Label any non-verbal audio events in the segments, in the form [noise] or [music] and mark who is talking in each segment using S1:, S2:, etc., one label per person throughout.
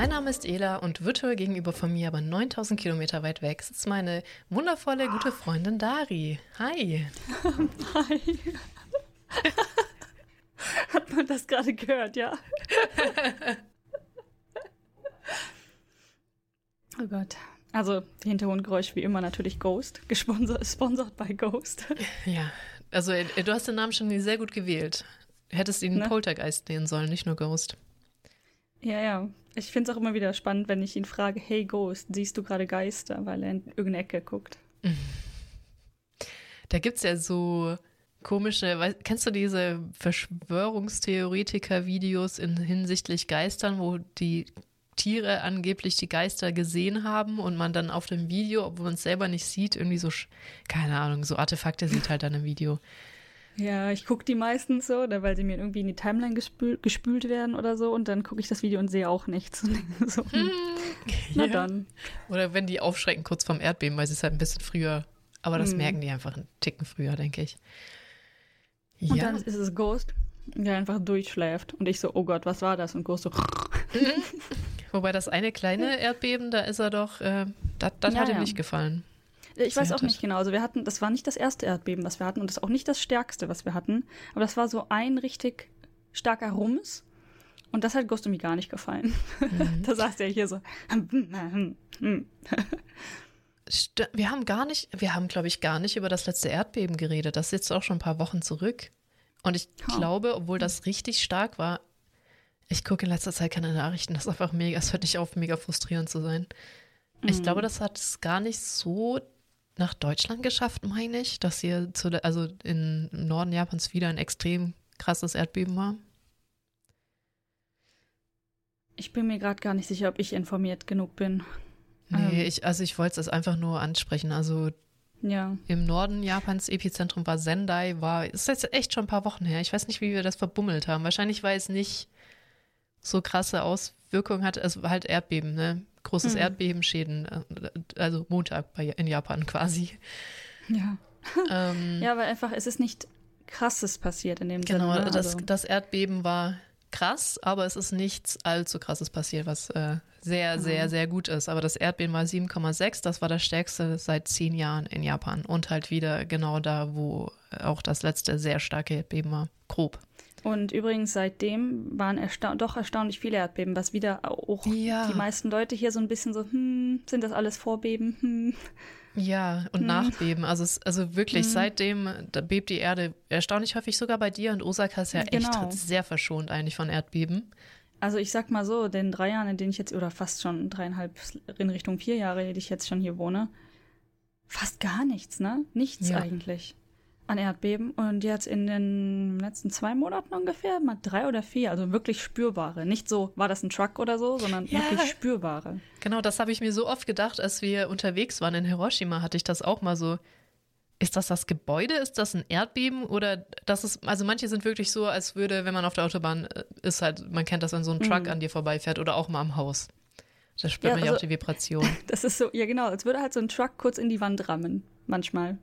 S1: Mein Name ist Ela und virtuell gegenüber von mir, aber 9000 Kilometer weit weg, sitzt meine wundervolle, gute Freundin Dari. Hi. [laughs] Hi. [laughs]
S2: Hat man das gerade gehört, ja? oh Gott. Also, Hintergrundgeräusch wie immer natürlich Ghost, gesponsert sponsert bei Ghost.
S1: Ja, also äh, du hast den Namen schon sehr gut gewählt. Hättest ihn ne? Poltergeist nehmen sollen, nicht nur Ghost.
S2: Ja, ja. Ich finde es auch immer wieder spannend, wenn ich ihn frage, hey Ghost, siehst du gerade Geister, weil er in irgendeine Ecke guckt.
S1: Da gibt es ja so komische, kennst du diese Verschwörungstheoretiker-Videos in hinsichtlich Geistern, wo die Tiere angeblich die Geister gesehen haben und man dann auf dem Video, obwohl man es selber nicht sieht, irgendwie so, keine Ahnung, so Artefakte sieht halt dann im Video.
S2: Ja, ich gucke die meistens so, weil sie mir irgendwie in die Timeline gespül gespült werden oder so und dann gucke ich das Video und sehe auch nichts. so, hm,
S1: na ja. dann. Oder wenn die aufschrecken kurz vorm Erdbeben, weil sie es halt ein bisschen früher, aber das hm. merken die einfach einen Ticken früher, denke ich.
S2: Ja. Und dann ist es Ghost, der einfach durchschläft und ich so, oh Gott, was war das? Und Ghost so. [laughs]
S1: Wobei das eine kleine Erdbeben, da ist er doch, äh, das, das ja, hat ihm ja. nicht gefallen.
S2: Ich weiß auch nicht genau. Also wir hatten, das war nicht das erste Erdbeben, was wir hatten und das ist auch nicht das stärkste, was wir hatten. Aber das war so ein richtig starker Rums. Und das hat Ghostomi gar nicht gefallen. Mhm. [laughs] da saß der hier so.
S1: Wir haben gar nicht, wir haben, glaube ich, gar nicht über das letzte Erdbeben geredet. Das ist jetzt auch schon ein paar Wochen zurück. Und ich oh. glaube, obwohl das richtig stark war, ich gucke in letzter Zeit keine Nachrichten. Das ist einfach mega, es hört nicht auf, mega frustrierend zu sein. Ich mhm. glaube, das hat es gar nicht so nach Deutschland geschafft, meine ich, dass hier zu, also im Norden Japans wieder ein extrem krasses Erdbeben war?
S2: Ich bin mir gerade gar nicht sicher, ob ich informiert genug bin.
S1: Nee, ähm. ich, also ich wollte es einfach nur ansprechen. Also ja. im Norden Japans Epizentrum war Sendai, war, ist jetzt echt schon ein paar Wochen her. Ich weiß nicht, wie wir das verbummelt haben. Wahrscheinlich, weil es nicht so krasse Auswirkungen hat. Es war halt Erdbeben, ne? großes mhm. Erdbebenschäden, äh, also Montag bei, in Japan quasi.
S2: Ja. [laughs] Ähm, ja, weil einfach es ist nicht krasses passiert in dem
S1: genau,
S2: Sinne.
S1: Genau, das, also. das Erdbeben war krass, aber es ist nichts allzu krasses passiert, was äh, sehr, mhm. sehr, sehr gut ist. Aber das Erdbeben war 7,6, das war das stärkste seit zehn Jahren in Japan und halt wieder genau da, wo auch das letzte sehr starke Erdbeben war. Grob.
S2: Und übrigens seitdem waren ersta doch erstaunlich viele Erdbeben, was wieder auch ja. die meisten Leute hier so ein bisschen so, hm, sind das alles Vorbeben? Hm.
S1: Ja, und hm. Nachbeben. Also, es, also wirklich, hm. seitdem da bebt dieErde erstaunlich häufig sogar bei dir und Osaka ist ja genau. echt sehr verschont eigentlich von Erdbeben.
S2: Also ich sag mal so, den drei Jahren, in denen ich jetzt, oder fast schon dreieinhalb in Richtung vier Jahre, die ich jetzt schon hier wohne, fast gar nichts, ne? Nichts ja. eigentlich an Erdbeben und jetzt in den letzten zwei Monaten ungefähr mal drei oder vier, also wirklich spürbare. Nicht so, war das ein Truck oder so, sondern ja. wirklich spürbare.
S1: Genau, das habe ich mir so oft gedacht, als wir unterwegs waren in Hiroshima, hatte ich das auch mal so. Ist das das Gebäude? Ist das ein Erdbeben? Oder das ist, also manche sind wirklich so, als würde, wenn man auf der Autobahn äh, ist, halt, man kennt das, wenn so ein Truck mhm. an dir vorbeifährt oder auch mal am Haus. Da spürt ja, man ja also, auch die Vibration. [laughs]
S2: Das ist so, ja genau, als würde halt so ein Truck kurz in die Wand rammen, manchmal.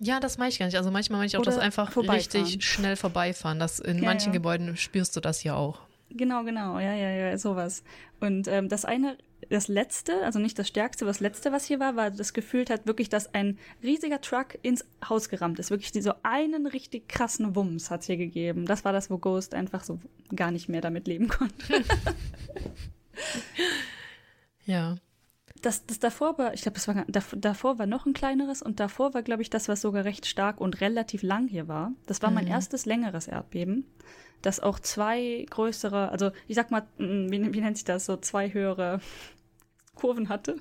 S1: Ja, das meine ich gar nicht. Also manchmal meine ich auch Oder das einfach richtig schnell vorbeifahren. Das, in ja, manchen ja. Gebäuden spürst du das ja auch.
S2: Genau, genau, ja, ja, ja, sowas. Und ähm, das eine, das letzte, also nicht das stärkste, aber das letzte, was hier war, war das Gefühl hat wirklich, dass ein riesiger Truck ins Haus gerammt ist. Wirklich so einen richtig krassen Wumms hat es hier gegeben. Das war das, wo Ghost einfach so gar nicht mehr damit leben konnte. [laughs]
S1: ja
S2: das, das davor war, ich glaube, das war davor war noch ein kleineres und davor war, glaube ich, das, was sogar recht stark und relativ lang hier war. Das war mhm. mein erstes längeres Erdbeben, das auch zwei größere, also ich sag mal, mm, wie, wie nennt sich das, so zwei höhere Kurven hatte,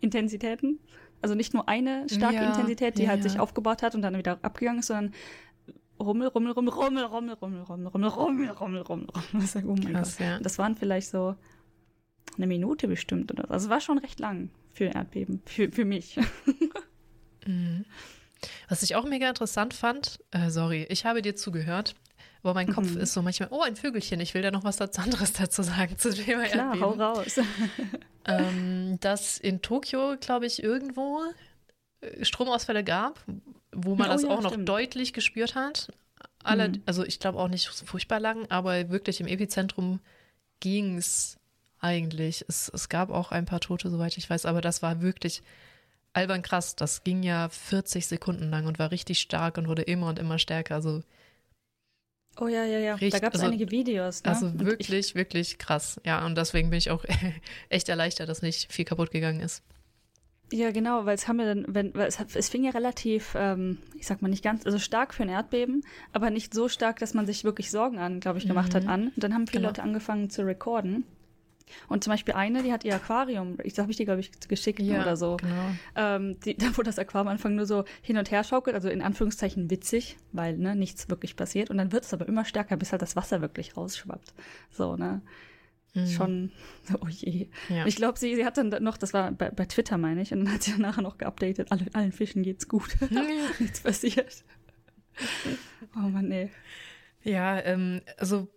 S2: Intensitäten. Also nicht nur eine starke ja, Intensität, die ja, halt sich aufgebaut hat und dann wieder abgegangen ist, sondern Rummel, Rummel, Rummel, Rummel, Rummel, Rummel, Rummel, Rummel, Rummel, Rummel, Rummel, Rummel. Oh mein Krass, Gott. Ja. Das waren vielleicht so eine Minute bestimmt oder so. Also es war schon recht lang für Erdbeben, für, für mich.
S1: Mhm. Was ich auch mega interessant fand, äh, sorry, ich habe dir zugehört, aber mein Kopf mhm. ist so manchmal, oh, ein Vögelchen, ich will da noch was anderes dazu sagen zu dem Thema
S2: Klar, Erdbeben. hau raus.
S1: ähm, [laughs] dass in Tokio, glaube ich, irgendwo äh, Stromausfälle gab, wo man oh, das ja, auch noch deutlich gespürt hat. Alle, mhm. Also ich glaube auch nicht so furchtbar lang, aber wirklich im Epizentrum ging es eigentlich. Es, es gab auch ein paar Tote, soweit ich weiß, aber das war wirklich albern krass. Das ging ja 40 Sekunden lang und war richtig stark und wurde immer und immer stärker. Also
S2: Oh ja, ja, ja. Richtig, da gab es also, einige Videos.
S1: Ne? Also wirklich, ich, wirklich krass. Ja, und deswegen bin ich auch [laughs] echt erleichtert, dass nicht viel kaputt gegangen ist.
S2: Ja, genau, weil es haben wir dann, wenn, weil es, es fing ja relativ, ähm, ich sag mal nicht ganz, also stark für ein Erdbeben, aber nicht so stark, dass man sich wirklich Sorgen an, glaube ich, gemacht mhm. hat an. Und dann haben viele genau. Leute angefangen zu recorden. Und zum Beispiel eine, die hat ihr Aquarium, ich habe ich die, glaube ich, geschickt ja, oder so. Genau. Ähm, die, [laughs] wo das Aquarium am Anfang nur so hin und her schaukelt, also in Anführungszeichen witzig, weil ne, nichts wirklich passiert. Und dann wird es aber immer stärker, bis halt das Wasser wirklich rausschwappt. So, ne? Mhm. Schon, [laughs] oh je. Ja. Ich glaube, sie, sie hat dann noch, das war bei, bei Twitter, meine ich, und dann hat sie [laughs] nachher noch geupdatet, alle, allen Fischen geht's gut. Ja. Nichts passiert. Oh Mann, nee.
S1: Ja, ähm, also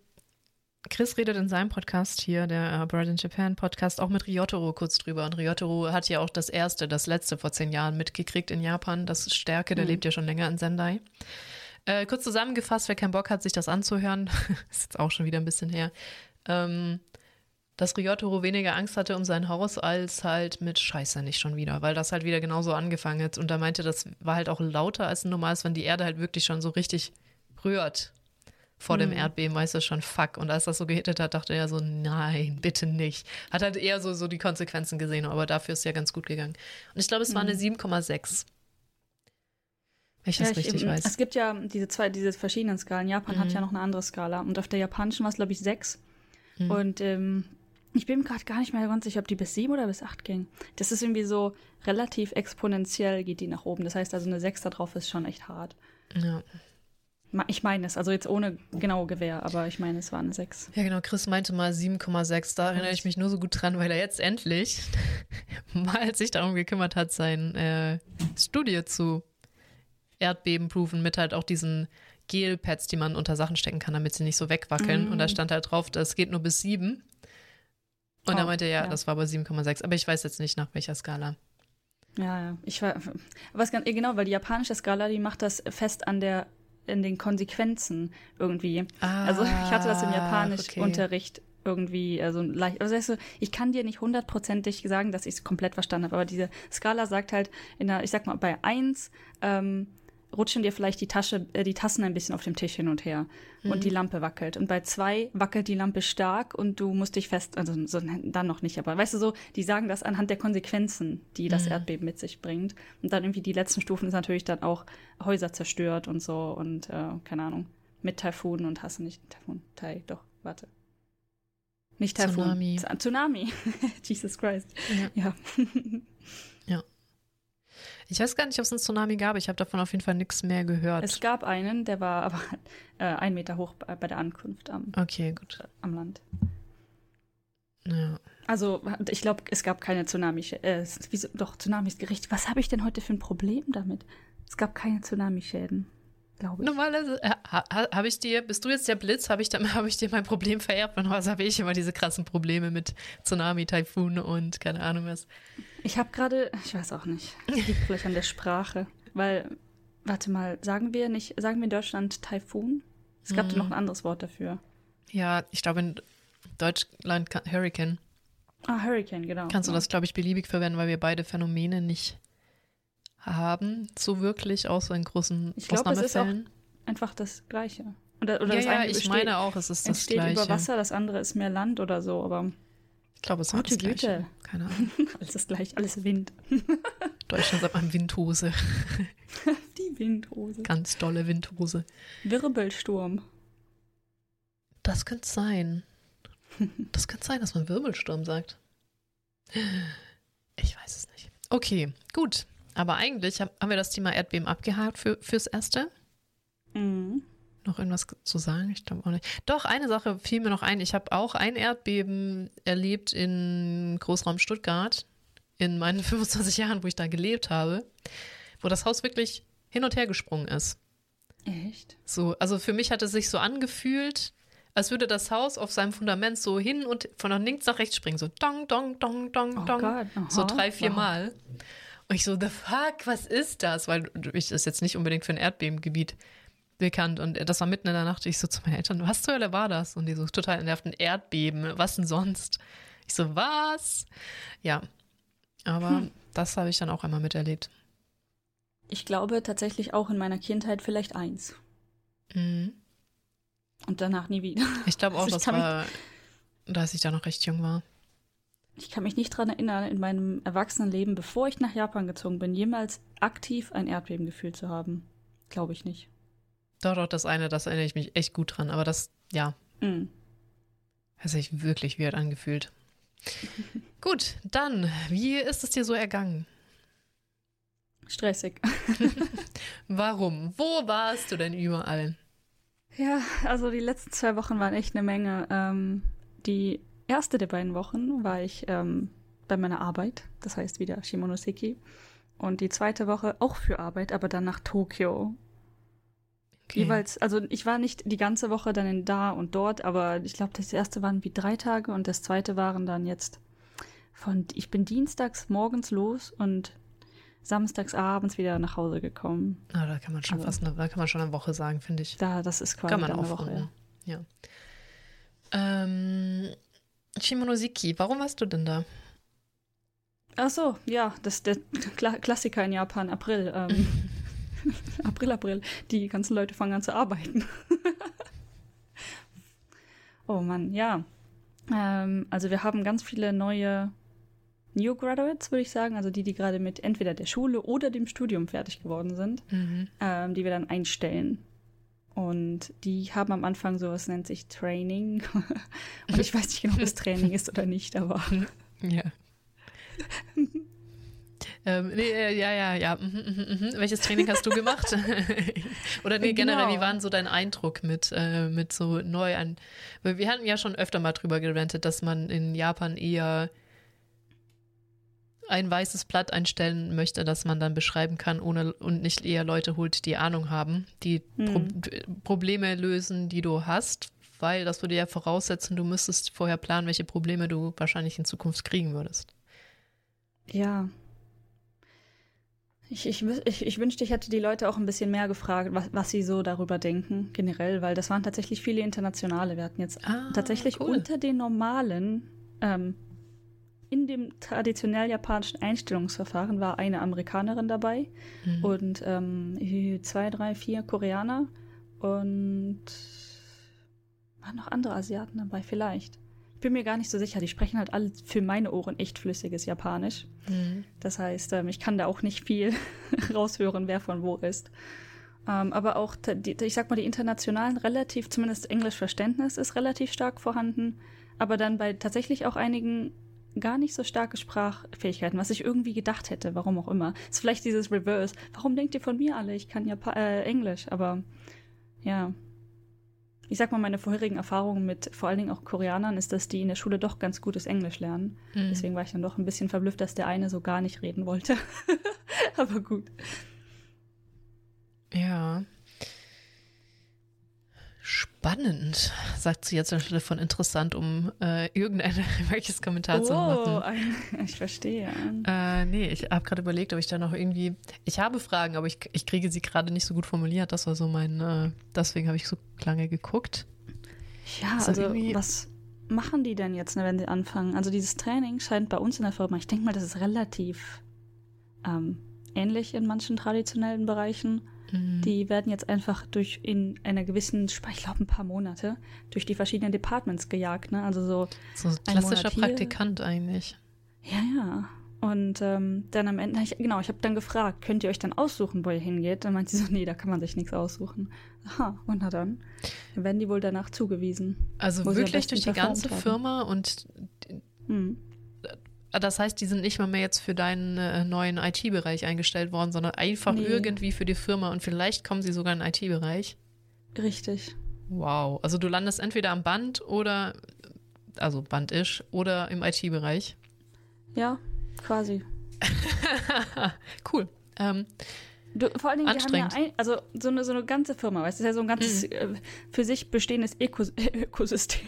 S1: Chris redet in seinem Podcast hier, der uh, Bird in Japan Podcast, auch mit Ryotaro kurz drüber. Und Ryotaro hat ja auch das erste, das letzte vor zehn Jahren mitgekriegt in Japan. Das Stärke, der mhm. lebt ja schon länger in Sendai. Äh, kurz zusammengefasst, wer keinen Bock hat, sich das anzuhören, [laughs] ist jetzt auch schon wieder ein bisschen her, ähm, dass Ryotaro weniger Angst hatte um sein Haus als halt mit Scheiße nicht schon wieder, weil das halt wieder genauso angefangen hat. Und er meinte, das war halt auch lauter als ein normales, wenn die Erde halt wirklich schon so richtig rührt vor mhm. dem Erdbeben, weißt du schon, fuck. Und als das so gehittet hat, dachte er so, nein, bitte nicht. Hat halt eher so, so die Konsequenzen gesehen, aber dafür ist ja ganz gut gegangen. Und ich glaube, es war eine 7,6. Mhm. Wenn ich das ja, ich richtig eben, weiß.
S2: Es gibt ja diese zwei, diese verschiedenen Skalen. Japan mhm. hat ja noch eine andere Skala. Und auf der japanischen war es, glaube ich, 6. Mhm. Und ähm, ich bin gerade gar nicht mehr ganz sicher, ob die bis 7 oder bis 8 ging. Das ist irgendwie so relativ exponentiell geht die nach oben. Das heißt also, eine 6 da drauf ist schon echt hart.
S1: Ja.
S2: Ich meine es, also jetzt ohne genaue Gewähr, aber ich meine, es war eine 6.
S1: Ja, genau. Chris meinte mal 7,6. Da erinnere ich mich nur so gut dran, weil er jetzt endlich [laughs] mal sich darum gekümmert hat, sein äh, Studie zu Erdbebenproven mit halt auch diesen Gelpads, die man unter Sachen stecken kann, damit sie nicht so wegwackeln. Mm. Und da stand halt drauf, das geht nur bis 7. Und oh, er meinte, ja, ja, das war aber 7,6. Aber ich weiß jetzt nicht, nach welcher Skala.
S2: Ja, ja. Ich ganz, genau, weil die japanische Skala, die macht das fest an der in den Konsequenzen irgendwie. Ah, also ich hatte das im Japanischunterricht okay. irgendwie, also leicht, also weißt du, ich kann dir nicht hundertprozentig sagen, dass ich es komplett verstanden habe, aber diese Skala sagt halt in der, ich sag mal, bei eins ähm, rutschen dir vielleicht die Tasche, äh, die Tassen ein bisschen auf dem Tisch hin und her mhm. und die Lampe wackelt. Und bei zwei wackelt die Lampe stark und du musst dich fest, also so, dann noch nicht, aber weißt du so, die sagen das anhand der Konsequenzen, die das mhm. Erdbeben mit sich bringt. Und dann irgendwie die letzten Stufen ist natürlich dann auch Häuser zerstört und so und äh, keine Ahnung, mit Taifun und hast du nicht Taifun, Tai, doch, warte. Nicht Taifun. Tsunami. Tsunami. [laughs] Jesus Christ.
S1: Ja. ja. [laughs] Ich weiß gar nicht, ob es einen Tsunami gab. Ich habe davon auf jeden Fall nichts mehr gehört.
S2: Es gab einen, der war aber [laughs] äh, ein Meter hoch bei, bei der Ankunft am,
S1: okay, gut.
S2: am Land.
S1: Ja.
S2: Also, ich glaube, es gab keine Tsunami. Äh, wieso, doch, Tsunami ist gerecht. Was habe ich denn heute für ein Problem damit? Es gab keine Tsunami-Schäden glaube ich.
S1: Normalerweise äh, ha, habe ich dir, bist du jetzt der Blitz, habe ich, [laughs] hab ich dir mein Problem vererbt. Normalerweise habe ich immer diese krassen Probleme mit Tsunami, Taifun und keine Ahnung was.
S2: Ich habe gerade, ich weiß auch nicht, liegt vielleicht an der Sprache, weil, warte mal, sagen wir nicht, sagen wir in Deutschland Taifun? Es gab mhm. noch ein anderes Wort dafür.
S1: Ja, ich glaube in Deutschland Hurricane.
S2: Ah, Hurricane, genau.
S1: Kannst du
S2: genau.
S1: das, glaube ich, beliebig verwenden, weil wir beide Phänomene nicht haben, so wirklich, außer in großen ich glaub, Ausnahmefällen. Es ist
S2: auch einfach das Gleiche. Oder, oder
S1: ja, das ja, ich besteht, meine auch, es ist das Gleiche.
S2: über Wasser, das andere ist mehr Land oder so, aber
S1: ich glaube, es ist Güte. Gleiche. Keine Ahnung. [laughs]
S2: alles das gleiche, alles Wind. [laughs]
S1: Deutschland sagt man Windhose. [laughs]
S2: Die Windhose.
S1: Ganz dolle Windhose.
S2: Wirbelsturm.
S1: Das könnte sein. Das könnte sein, dass man Wirbelsturm sagt. Ich weiß es nicht. Okay, gut. Aber eigentlich haben wir das Thema Erdbeben abgehakt für, fürs Erste. Mhm. Noch irgendwas zu sagen? Ich glaube auch nicht. Doch, eine Sache fiel mir noch ein. Ich habe auch ein Erdbeben erlebt in Großraum Stuttgart in meinen [laughs] 25 Jahren, wo ich da gelebt habe, wo das Haus wirklich hin und her gesprungen ist.
S2: Echt?
S1: So, also für mich hat es sich so angefühlt, als würde das Haus auf seinem Fundament so hin und von links nach rechts springen, so dong, dong, dong, dong,
S2: Oh
S1: dong.
S2: Gott, aha,
S1: so drei, vier
S2: wow.
S1: Mal. Und ich so, the fuck, was ist das? Weil ich ist jetzt nicht unbedingt für ein Erdbebengebiet bekannt. Und das war mitten in der Nacht. Ich so zu meinen Eltern, was zur Hölle war das? Und die so total nervten Erdbeben, was denn sonst? Ich so, was? Ja. Aber
S2: Hm.
S1: das habe ich dann auch einmal miterlebt.
S2: Ich glaube tatsächlich auch in meiner Kindheit vielleicht eins.
S1: Mhm.
S2: Und danach nie wieder.
S1: Ich glaube auch,
S2: Also [laughs] ich
S1: das war, dass ich da noch recht jung war.
S2: Ich kann mich nicht daran erinnern, in meinem Erwachsenenleben, bevor ich nach Japan gezogen bin, jemals aktiv ein Erdbeben gefühlt zu haben. Glaube ich nicht.
S1: Doch, doch, das eine, das erinnere ich mich echt gut dran. Aber das, ja,
S2: Mm.
S1: hat sich wirklich weird angefühlt. [laughs] gut, dann, wie ist es dir so ergangen?
S2: Stressig. [laughs]
S1: Warum? Wo warst du denn überall?
S2: Ja, also die letzten zwei Wochen waren echt eine Menge. Ähm, die erste der beiden Wochen war ich ähm, bei meiner Arbeit, das heißt wieder Shimonoseki. Und die zweite Woche auch für Arbeit, aber dann nach Tokio.
S1: Okay.
S2: Jeweils, also ich war nicht die ganze Woche dann in da und dort, aber ich glaube, das erste waren wie drei Tage und das zweite waren dann jetzt von, ich bin dienstags morgens los und samstags abends wieder nach Hause gekommen.
S1: Ah, da kann man schon
S2: Aber-
S1: fast eine, da kann man schon eine Woche sagen, finde ich.
S2: Da, das ist quasi
S1: Kann man
S2: eine
S1: aufrunden.
S2: Woche.
S1: Ja. Ähm, Shimonoseki, warum warst du denn da?
S2: Ach so, ja, das ist der Kla Klassiker in Japan, April. Ähm, [laughs] April, April. Die ganzen Leute fangen an zu arbeiten. [laughs] oh Mann, ja. Ähm, also wir haben ganz viele neue New Graduates, würde ich sagen, also die, die gerade mit entweder der Schule oder dem Studium fertig geworden sind,
S1: Mhm.
S2: ähm, die wir dann einstellen. Und die haben am Anfang sowas nennt sich Training. [laughs] Und ich weiß nicht genau, ob es Training ist oder nicht, aber
S1: Ja. ähm, nee, äh, ja, ja, ja. Mhm, mhm, mhm. Welches Training hast du gemacht? [laughs] Oder nee, generell,
S2: Genau.
S1: wie war denn so dein Eindruck mit, äh, mit so neu an? Wir hatten ja schon öfter mal drüber gerantet, dass man in Japan eher ein weißes Blatt einstellen möchte, das man dann beschreiben kann, ohne und nicht eher Leute holt, die Ahnung haben, die Pro
S2: Hm.
S1: Probleme lösen, die du hast, weil das würde ja voraussetzen, du müsstest vorher planen, welche Probleme du wahrscheinlich in Zukunft kriegen würdest.
S2: Ja. Ich, ich, ich, ich wünschte, ich hätte die Leute auch ein bisschen mehr gefragt, was, was sie so darüber denken, generell, weil das waren tatsächlich viele internationale. Wir hatten jetzt
S1: Ah,
S2: tatsächlich
S1: cool.
S2: unter den normalen, ähm, in dem traditionell japanischen Einstellungsverfahren war eine Amerikanerin dabei
S1: Mhm.
S2: und ähm, zwei, drei, vier Koreaner und waren noch andere Asiaten dabei, vielleicht. Ich bin mir gar nicht so sicher. Die sprechen halt alle für meine Ohren echt flüssiges Japanisch.
S1: Mhm.
S2: Das heißt, ähm, ich kann da auch nicht viel [laughs] raushören, wer von wo ist. Ähm, aber auch, die, ich sag mal, die internationalen relativ, zumindest Englischverständnis ist relativ stark vorhanden. Aber dann bei tatsächlich auch einigen gar nicht so starke Sprachfähigkeiten, was ich irgendwie gedacht hätte, warum auch immer. Ist vielleicht dieses Reverse. Warum denkt ihr von mir alle? Ich kann ja äh, Englisch, aber ja. Ich sag mal, meine vorherigen Erfahrungen mit vor allen Dingen auch Koreanern ist, dass die in der Schule doch ganz gutes Englisch lernen.
S1: Mhm.
S2: Deswegen war ich dann doch ein bisschen verblüfft, dass der eine so gar nicht reden wollte. [laughs] Aber gut.
S1: Ja. Spannend, sagt sie jetzt anstelle von interessant, um äh, irgendein [laughs] welches Kommentar zu
S2: Oh,
S1: machen.
S2: ein, [laughs] ich verstehe.
S1: Äh, nee, ich habe gerade überlegt, ob ich da noch irgendwie. Ich habe Fragen, aber ich, ich kriege sie gerade nicht so gut formuliert. Das war so mein. Äh, deswegen habe ich so lange geguckt.
S2: Ja, also was machen die denn jetzt, ne, wenn sie anfangen? Also dieses Training scheint bei uns in der Firma, ich denke mal, das ist relativ ähm, ähnlich in manchen traditionellen Bereichen.
S1: Mhm.
S2: Die werden jetzt einfach durch in einer gewissen, ich glaube ein paar Monate, durch die verschiedenen Departments gejagt. Ne? Also so
S1: so klassischer. Praktikant eigentlich.
S2: Ja, ja. Und ähm, dann am Ende, ich, genau, ich habe dann gefragt, könnt ihr euch dann aussuchen, wo ihr hingeht? Dann meint sie so, nee, da kann man sich nichts aussuchen. Aha, und na dann. Dann werden die wohl danach zugewiesen.
S1: Also wirklich durch die ganze
S2: haben.
S1: Firma und
S2: Hm.
S1: Ah, Das heißt, die sind nicht mal mehr jetzt für deinen äh, neuen IT-Bereich eingestellt worden, sondern einfach
S2: Nee.
S1: irgendwie für die Firma und vielleicht kommen sie sogar in den IT-Bereich.
S2: Richtig.
S1: Wow. Also du landest entweder am Band oder, also Bandisch oder im IT-Bereich.
S2: Ja, quasi. [laughs]
S1: cool. Ähm,
S2: Du, vor allen Dingen, haben ja ein, also so eine, so eine ganze Firma, weißt du, das ist ja so ein ganzes mhm. äh, für sich bestehendes Ökos [laughs] Ökosystem.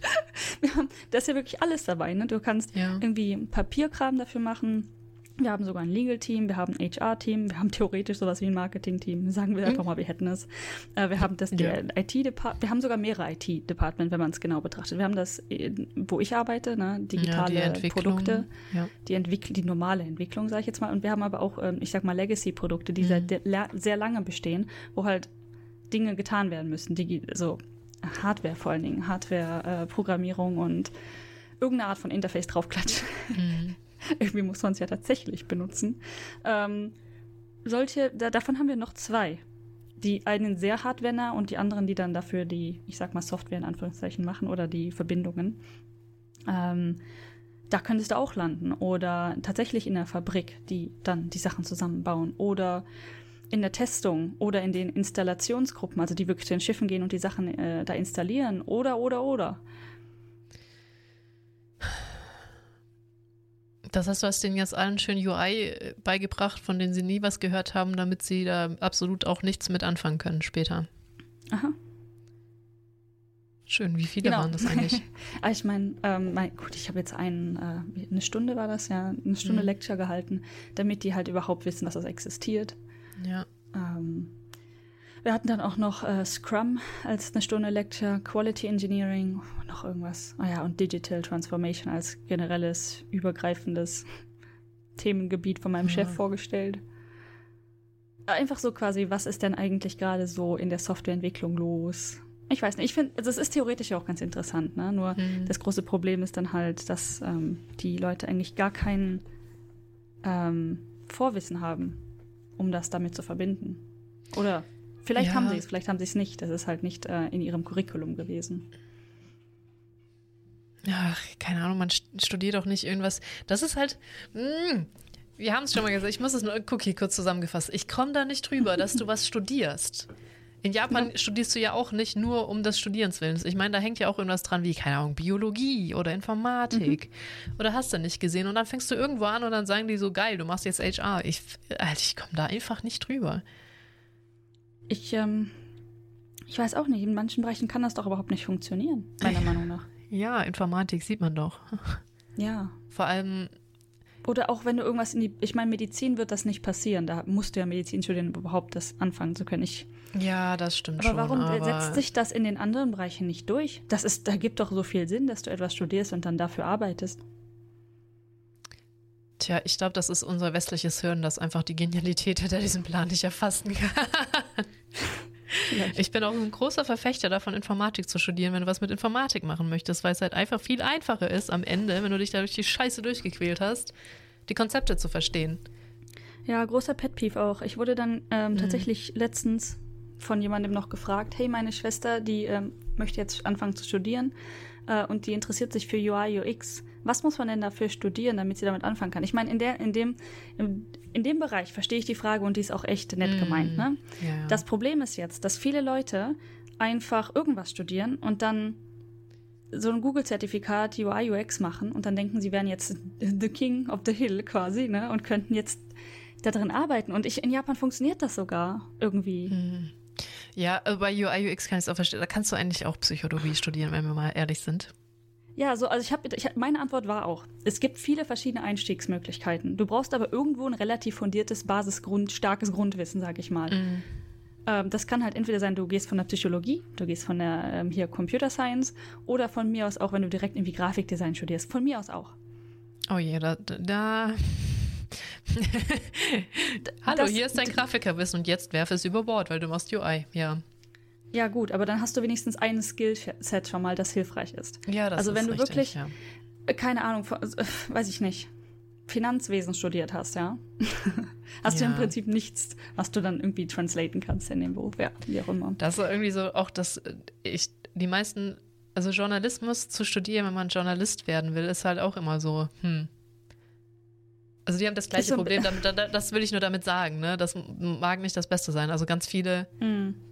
S2: [laughs] wir haben, da ist ja wirklich alles dabei, ne? Du kannst ja. irgendwie Papierkram dafür machen, wir haben sogar ein Legal-Team, wir haben ein HR-Team, wir haben theoretisch sowas wie ein Marketing-Team. Sagen wir einfach mhm. mal, wir hätten es. Äh, wir haben das ja. IT-Department, wir haben sogar mehrere IT-Department, wenn man es genau betrachtet. Wir haben das, wo ich arbeite, ne, digitale ja, die Produkte, ja. die, Entwick die normale Entwicklung, sage ich jetzt mal. Und wir haben aber auch, ähm, ich sag mal, Legacy-Produkte, die mhm. seit sehr lange bestehen, wo halt Dinge getan werden müssen. Die, so Hardware vor allen Dingen, Hardware-Programmierung äh, und irgendeine Art von Interface draufklatschen. Mhm. [laughs] Irgendwie muss man es ja tatsächlich benutzen. Ähm, solche, da, davon haben wir noch zwei. Die einen sehr hardware und die anderen, die dann dafür die, ich sag mal, Software in Anführungszeichen machen oder die Verbindungen. Ähm, da könntest du auch landen. Oder tatsächlich in der Fabrik, die dann die Sachen zusammenbauen. Oder in der Testung oder in den Installationsgruppen, also die wirklich zu den Schiffen gehen und die Sachen äh, da installieren. Oder, oder, oder.
S1: Das heißt, du hast denen jetzt allen schön UI äh, beigebracht, von denen sie nie was gehört haben, damit sie da absolut auch nichts mit anfangen können später. Aha. Schön, wie viele genau. waren das eigentlich? [laughs]
S2: Ah, ich meine, ähm, mein, gut, ich habe jetzt einen, äh, eine Stunde war das ja, eine Stunde mhm. Lecture gehalten, damit die halt überhaupt wissen, dass das existiert. Ja. Ähm, wir hatten dann auch noch äh, Scrum als eine Stunde Lecture, Quality Engineering, noch irgendwas. Ah ja, und Digital Transformation als generelles, übergreifendes Themengebiet von meinem ja. Chef vorgestellt. Einfach so quasi, was ist denn eigentlich gerade so in der Softwareentwicklung los? Ich weiß nicht, ich finde, also es ist theoretisch ja auch ganz interessant, ne? Nur mhm. das große Problem ist dann halt, dass ähm, die Leute eigentlich gar kein ähm, Vorwissen haben, um das damit zu verbinden. Oder Vielleicht ja. haben sie es, vielleicht haben sie es nicht. Das ist halt nicht äh, in ihrem Curriculum gewesen.
S1: Ach, keine Ahnung, man studiert doch nicht irgendwas. Das ist halt. Mh, hm, wir haben es schon mal gesagt, ich muss es nur Cookie kurz zusammengefasst. Ich komme da nicht drüber, dass du was [laughs] studierst. In Japan ja. studierst du ja auch nicht nur um des Studierens Willens. Ich meine, da hängt ja auch irgendwas dran wie, keine Ahnung, Biologie oder Informatik. Mhm. Oder hast du nicht gesehen. Und dann fängst du irgendwo an und dann sagen die so, geil, du machst jetzt HR. Ich, ich komme da einfach nicht drüber.
S2: Ich, ähm, ich weiß auch nicht, in manchen Bereichen kann das doch überhaupt nicht funktionieren, meiner [laughs] Meinung nach.
S1: Ja, Informatik sieht man doch.
S2: Ja.
S1: Vor allem.
S2: Oder auch wenn du irgendwas in die, ich meine, Medizin wird das nicht passieren. Da musst du ja Medizin studieren, um überhaupt das anfangen zu können. Ich,
S1: ja, das stimmt
S2: aber
S1: schon.
S2: Warum aber warum setzt sich das in den anderen Bereichen nicht durch? Das ist, da gibt doch so viel Sinn, dass du etwas studierst und dann dafür arbeitest.
S1: Tja, ich glaube, das ist unser westliches Hirn, das einfach die Genialität hinter diesem Plan nicht erfassen kann. Ich bin auch ein großer Verfechter davon, Informatik zu studieren, wenn du was mit Informatik machen möchtest, weil es halt einfach viel einfacher ist am Ende, wenn du dich da durch die Scheiße durchgequält hast, die Konzepte zu verstehen.
S2: Ja, großer Pet Peeve auch. Ich wurde dann ähm, mhm. tatsächlich letztens von jemandem noch gefragt, hey, meine Schwester, die ähm, möchte jetzt anfangen zu studieren äh, und die interessiert sich für UI, UX was muss man denn dafür studieren, damit sie damit anfangen kann? Ich meine, in, der, in, dem, in, in dem Bereich verstehe ich die Frage und die ist auch echt nett mm, gemeint. Ne? Ja. Das Problem ist jetzt, dass viele Leute einfach irgendwas studieren und dann so ein Google-Zertifikat UI UX machen und dann denken, sie wären jetzt [laughs] the king of the hill quasi, ne? Und könnten jetzt da drin arbeiten. Und ich, in Japan funktioniert das sogar irgendwie. Hm.
S1: Ja, bei UI UX kann ich es auch verstehen. Da kannst du eigentlich auch Psychologie studieren, wenn wir mal ehrlich sind.
S2: Ja, so, also ich habe, ich, meine Antwort war auch, es gibt viele verschiedene Einstiegsmöglichkeiten. Du brauchst aber irgendwo ein relativ fundiertes Basisgrund, starkes Grundwissen, sag ich mal. Mhm. Ähm, das kann halt entweder sein, du gehst von der Psychologie, du gehst von der ähm, hier Computer Science oder von mir aus auch, wenn du direkt irgendwie Grafikdesign studierst. Von mir aus auch.
S1: Oh je, da. da. [laughs] Hallo, das, hier ist dein Grafikerwissen und jetzt werfe es über Bord, weil du machst UI, ja.
S2: Ja, gut, aber dann hast du wenigstens ein Skillset schon mal, das hilfreich ist.
S1: Ja, das
S2: also, wenn
S1: ist
S2: du wirklich, ja. Äh, keine Ahnung, äh, weiß ich nicht, Finanzwesen studiert hast, ja, [laughs] hast ja. du im Prinzip nichts, was du dann irgendwie translaten kannst in dem Beruf, ja, wie auch immer.
S1: Das ist irgendwie so auch, dass äh, ich, die meisten, also Journalismus zu studieren, wenn man Journalist werden will, ist halt auch immer so, hm. Also die haben das gleiche so, Problem, damit, das will ich nur damit sagen, ne? Das mag nicht das Beste sein. Also ganz viele mm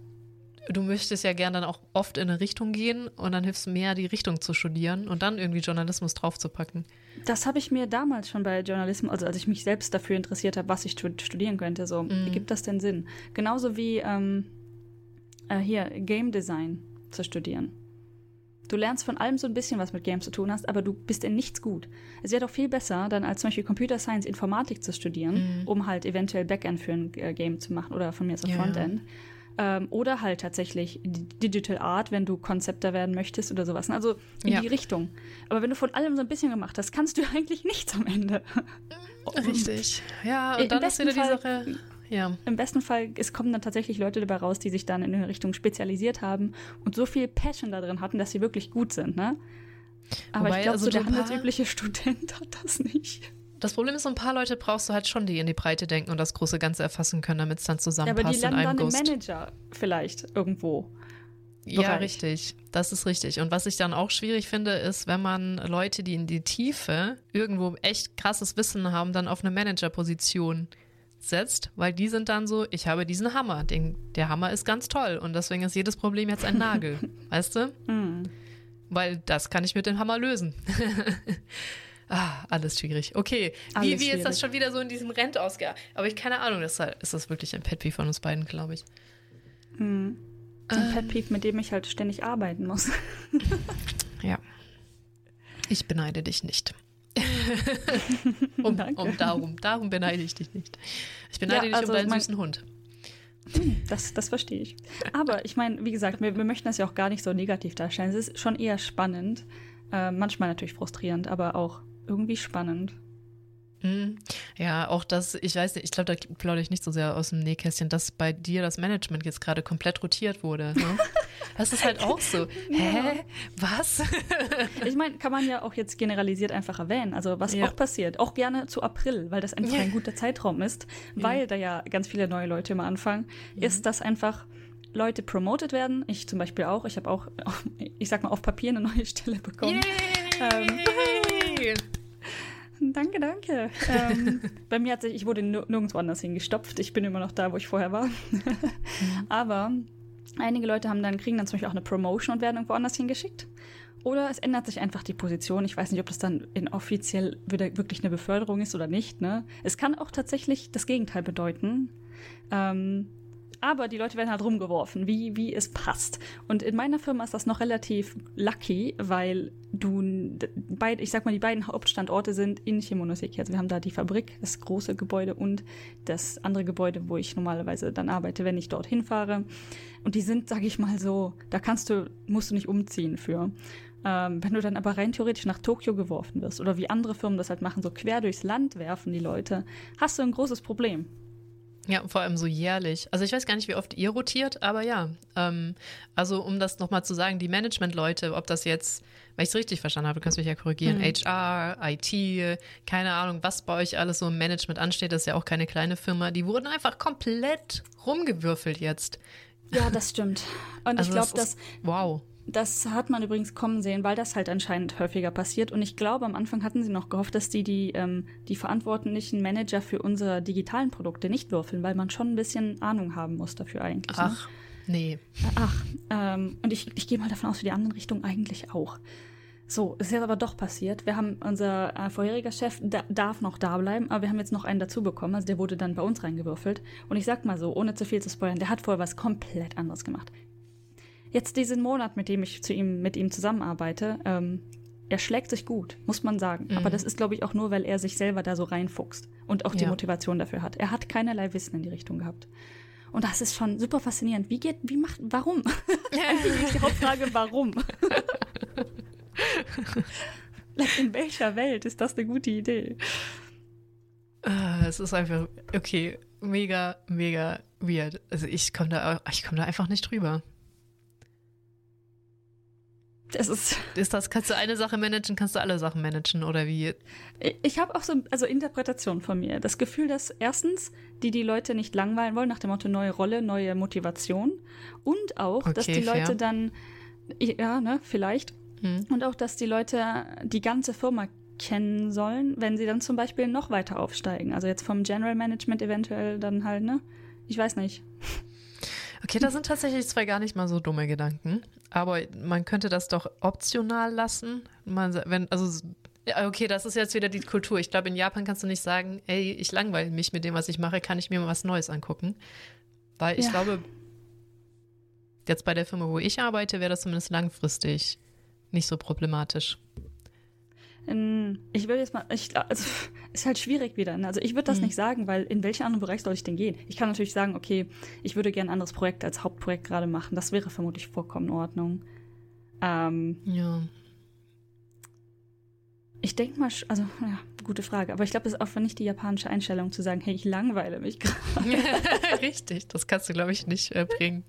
S1: du möchtest ja gerne dann auch oft in eine Richtung gehen und dann hilfst du mehr, die Richtung zu studieren und dann irgendwie Journalismus draufzupacken.
S2: Das habe ich mir damals schon bei Journalismus, also als ich mich selbst dafür interessiert habe, was ich studieren könnte, so, mm. wie gibt das denn Sinn? Genauso wie ähm, äh, hier Game Design zu studieren. Du lernst von allem so ein bisschen, was mit Games zu tun hast, aber du bist in nichts gut. Es wäre doch viel besser, dann als zum Beispiel Computer Science Informatik zu studieren, mhm. um halt eventuell Backend für ein äh, Game zu machen oder von mir aus ja. Frontend. Ähm, oder halt tatsächlich Digital Art, wenn du Konzepter werden möchtest oder sowas. Also in ja. die Richtung. Aber wenn du von allem so ein bisschen gemacht hast, kannst du [laughs] eigentlich nichts am Ende.
S1: Richtig. Ja, und dann ist wieder die Sache ja.
S2: Im besten Fall, es kommen dann tatsächlich Leute dabei raus, die sich dann in eine Richtung spezialisiert haben und so viel Passion da drin hatten, dass sie wirklich gut sind, ne? Aber Wobei, ich glaube, also so der handelsübliche [laughs] Student hat das nicht.
S1: Das Problem ist, so ein paar Leute brauchst du halt schon, die in die Breite denken und das große Ganze erfassen können, damit es dann zusammenpasst ja, aber die einem dann Ghost.
S2: Manager vielleicht irgendwo.
S1: Ja, Bereich. richtig. Das ist richtig. Und was ich dann auch schwierig finde, ist, wenn man Leute, die in die Tiefe irgendwo echt krasses Wissen haben, dann auf eine Managerposition setzt, weil die sind dann so, ich habe diesen Hammer, den, der Hammer ist ganz toll und deswegen ist jedes Problem jetzt ein [laughs] Nagel, weißt du? Mm. Weil das kann ich mit dem Hammer lösen. [laughs] ah, alles schwierig. Okay, alles wie, wie ist das schon wieder so in diesem Rent ausgegangen? Aber ich keine Ahnung, das ist das wirklich ein Pet Peeve von uns beiden, glaube ich.
S2: Mm. Ein ähm. Pet Peeve, mit dem ich halt ständig arbeiten muss. [laughs]
S1: ja. Ich beneide dich nicht. [laughs] um, um, darum, darum beneide ich dich nicht. Ich beneide ja, also dich um deinen süßen Hund.
S2: Hm, das, das verstehe ich. Aber ich meine, wie gesagt, wir, wir, möchten das ja auch gar nicht so negativ darstellen. Es ist schon eher spannend. Äh, manchmal natürlich frustrierend, aber auch irgendwie spannend.
S1: Mhm. Ja, auch das, ich weiß nicht, ich glaube, da plaudere ich nicht so sehr aus dem Nähkästchen, dass bei dir das Management jetzt gerade komplett rotiert wurde. Ne? [laughs] Das ist halt auch so. Hä? Was?
S2: ich meine, kann man ja auch jetzt generalisiert einfach erwähnen. Also, was ja. auch passiert, auch gerne zu April, weil das einfach ja. ein guter Zeitraum ist, weil ja. da ja ganz viele neue Leute immer anfangen, mhm. ist das einfach. Leute promoted werden. Ich zum Beispiel auch. Ich habe auch, [laughs] ich sag mal, auf Papier eine neue Stelle bekommen. Ähm, [laughs] Danke, danke. ähm, [laughs] bei mir hat sich, ich wurde nirgendwo anders hingestopft. Ich bin immer noch da, wo ich vorher war. mhm. Aber einige Leute haben dann, kriegen dann zum Beispiel auch eine Promotion und werden irgendwo anders hingeschickt. Oder es ändert sich einfach die Position. Ich weiß nicht, ob das dann in offiziell wirklich eine Beförderung ist oder nicht. Ne? Es kann auch tatsächlich das Gegenteil bedeuten. Ähm, aber die Leute werden halt rumgeworfen, wie, wie es passt. Und in meiner Firma ist das noch relativ lucky, weil du, beid, ich sag mal, die beiden Hauptstandorte sind in Shimonoseki. Also wir haben da die Fabrik, das große Gebäude und das andere Gebäude, wo ich normalerweise dann arbeite, wenn ich dorthin fahre. Und die sind, sag ich mal so, da kannst du, musst du nicht umziehen für. Ähm, wenn du dann aber rein theoretisch nach Tokio geworfen wirst oder wie andere Firmen das halt machen, so quer durchs Land werfen die Leute, hast du ein großes Problem.
S1: Ja, vor allem so jährlich. Also ich weiß gar nicht, wie oft ihr rotiert, aber ja. Ähm, also um das nochmal zu sagen, die Management-Leute, ob das jetzt, wenn ich es richtig verstanden habe, du kannst mich ja korrigieren, mhm. HR, IT, keine Ahnung, was bei euch alles so im Management ansteht, das ist ja auch keine kleine Firma, die wurden einfach komplett rumgewürfelt jetzt.
S2: Ja, das stimmt. Und also ich glaube, dass.
S1: Wow.
S2: Das hat man übrigens kommen sehen, weil das halt anscheinend häufiger passiert. Und ich glaube, am Anfang hatten sie noch gehofft, dass die die, ähm, die verantwortlichen Manager für unsere digitalen Produkte nicht würfeln, weil man schon ein bisschen Ahnung haben muss dafür eigentlich.
S1: Ne? Ach, ne? nee.
S2: Ach, ähm, und ich, ich gehe mal davon aus, für die anderen Richtungen eigentlich auch. So, es ist jetzt aber doch passiert. Wir haben, unser äh, vorheriger Chef da, darf noch da bleiben, aber wir haben jetzt noch einen dazu bekommen. Also der wurde dann bei uns reingewürfelt. Und ich sag mal so, ohne zu viel zu spoilern, der hat vorher was komplett anderes gemacht. Jetzt diesen Monat, mit dem ich zu ihm, mit ihm zusammenarbeite, ähm, er schlägt sich gut, muss man sagen. Mhm. Aber das ist, glaube ich, auch nur, weil er sich selber da so reinfuchst und auch die ja. Motivation dafür hat. Er hat keinerlei Wissen in die Richtung gehabt. Und das ist schon super faszinierend. Wie geht, wie macht, warum? [laughs] Eigentlich ist die Hauptfrage, warum? [laughs] in welcher Welt ist das eine gute Idee?
S1: Uh, es ist einfach, okay, mega, mega weird. Also ich komme da, ich komme da einfach nicht drüber.
S2: Das ist,
S1: ist das, kannst du eine Sache managen, kannst du alle Sachen managen oder wie?
S2: Ich habe auch so, also Interpretation von mir. Das Gefühl, dass erstens, die die Leute nicht langweilen wollen, nach dem Motto neue Rolle, neue Motivation. Und auch, okay, dass die fair. Leute dann, ja, ne, vielleicht. Hm. Und auch, dass die Leute die ganze Firma kennen sollen, wenn sie dann zum Beispiel noch weiter aufsteigen. Also jetzt vom General Management eventuell dann halt, ne? Ich weiß nicht.
S1: Okay, das sind tatsächlich zwei gar nicht mal so dumme Gedanken. Aber man könnte das doch optional lassen. Man, wenn, also Ja, okay, das ist jetzt wieder die Kultur. Ich glaube, in Japan kannst du nicht sagen, ey, ich langweile mich mit dem, was ich mache, kann ich mir mal was Neues angucken. Weil ich ja. glaube, jetzt bei der Firma, wo ich arbeite, wäre das zumindest langfristig nicht so problematisch.
S2: Ich will jetzt mal, ich, also [laughs] ist halt schwierig wieder. Ne? Also ich würde das mhm. nicht sagen, weil in welchen anderen Bereich soll ich denn gehen? Ich kann natürlich sagen, okay, ich würde gerne ein anderes Projekt als Hauptprojekt gerade machen. Das wäre vermutlich vollkommen in Ordnung. Ähm,
S1: ja.
S2: Ich denke mal, also, ja, gute Frage. Aber ich glaube, es ist auch nicht die japanische Einstellung zu sagen, hey, ich langweile mich gerade. [laughs]
S1: Richtig, das kannst du, glaube ich, nicht äh, bringen.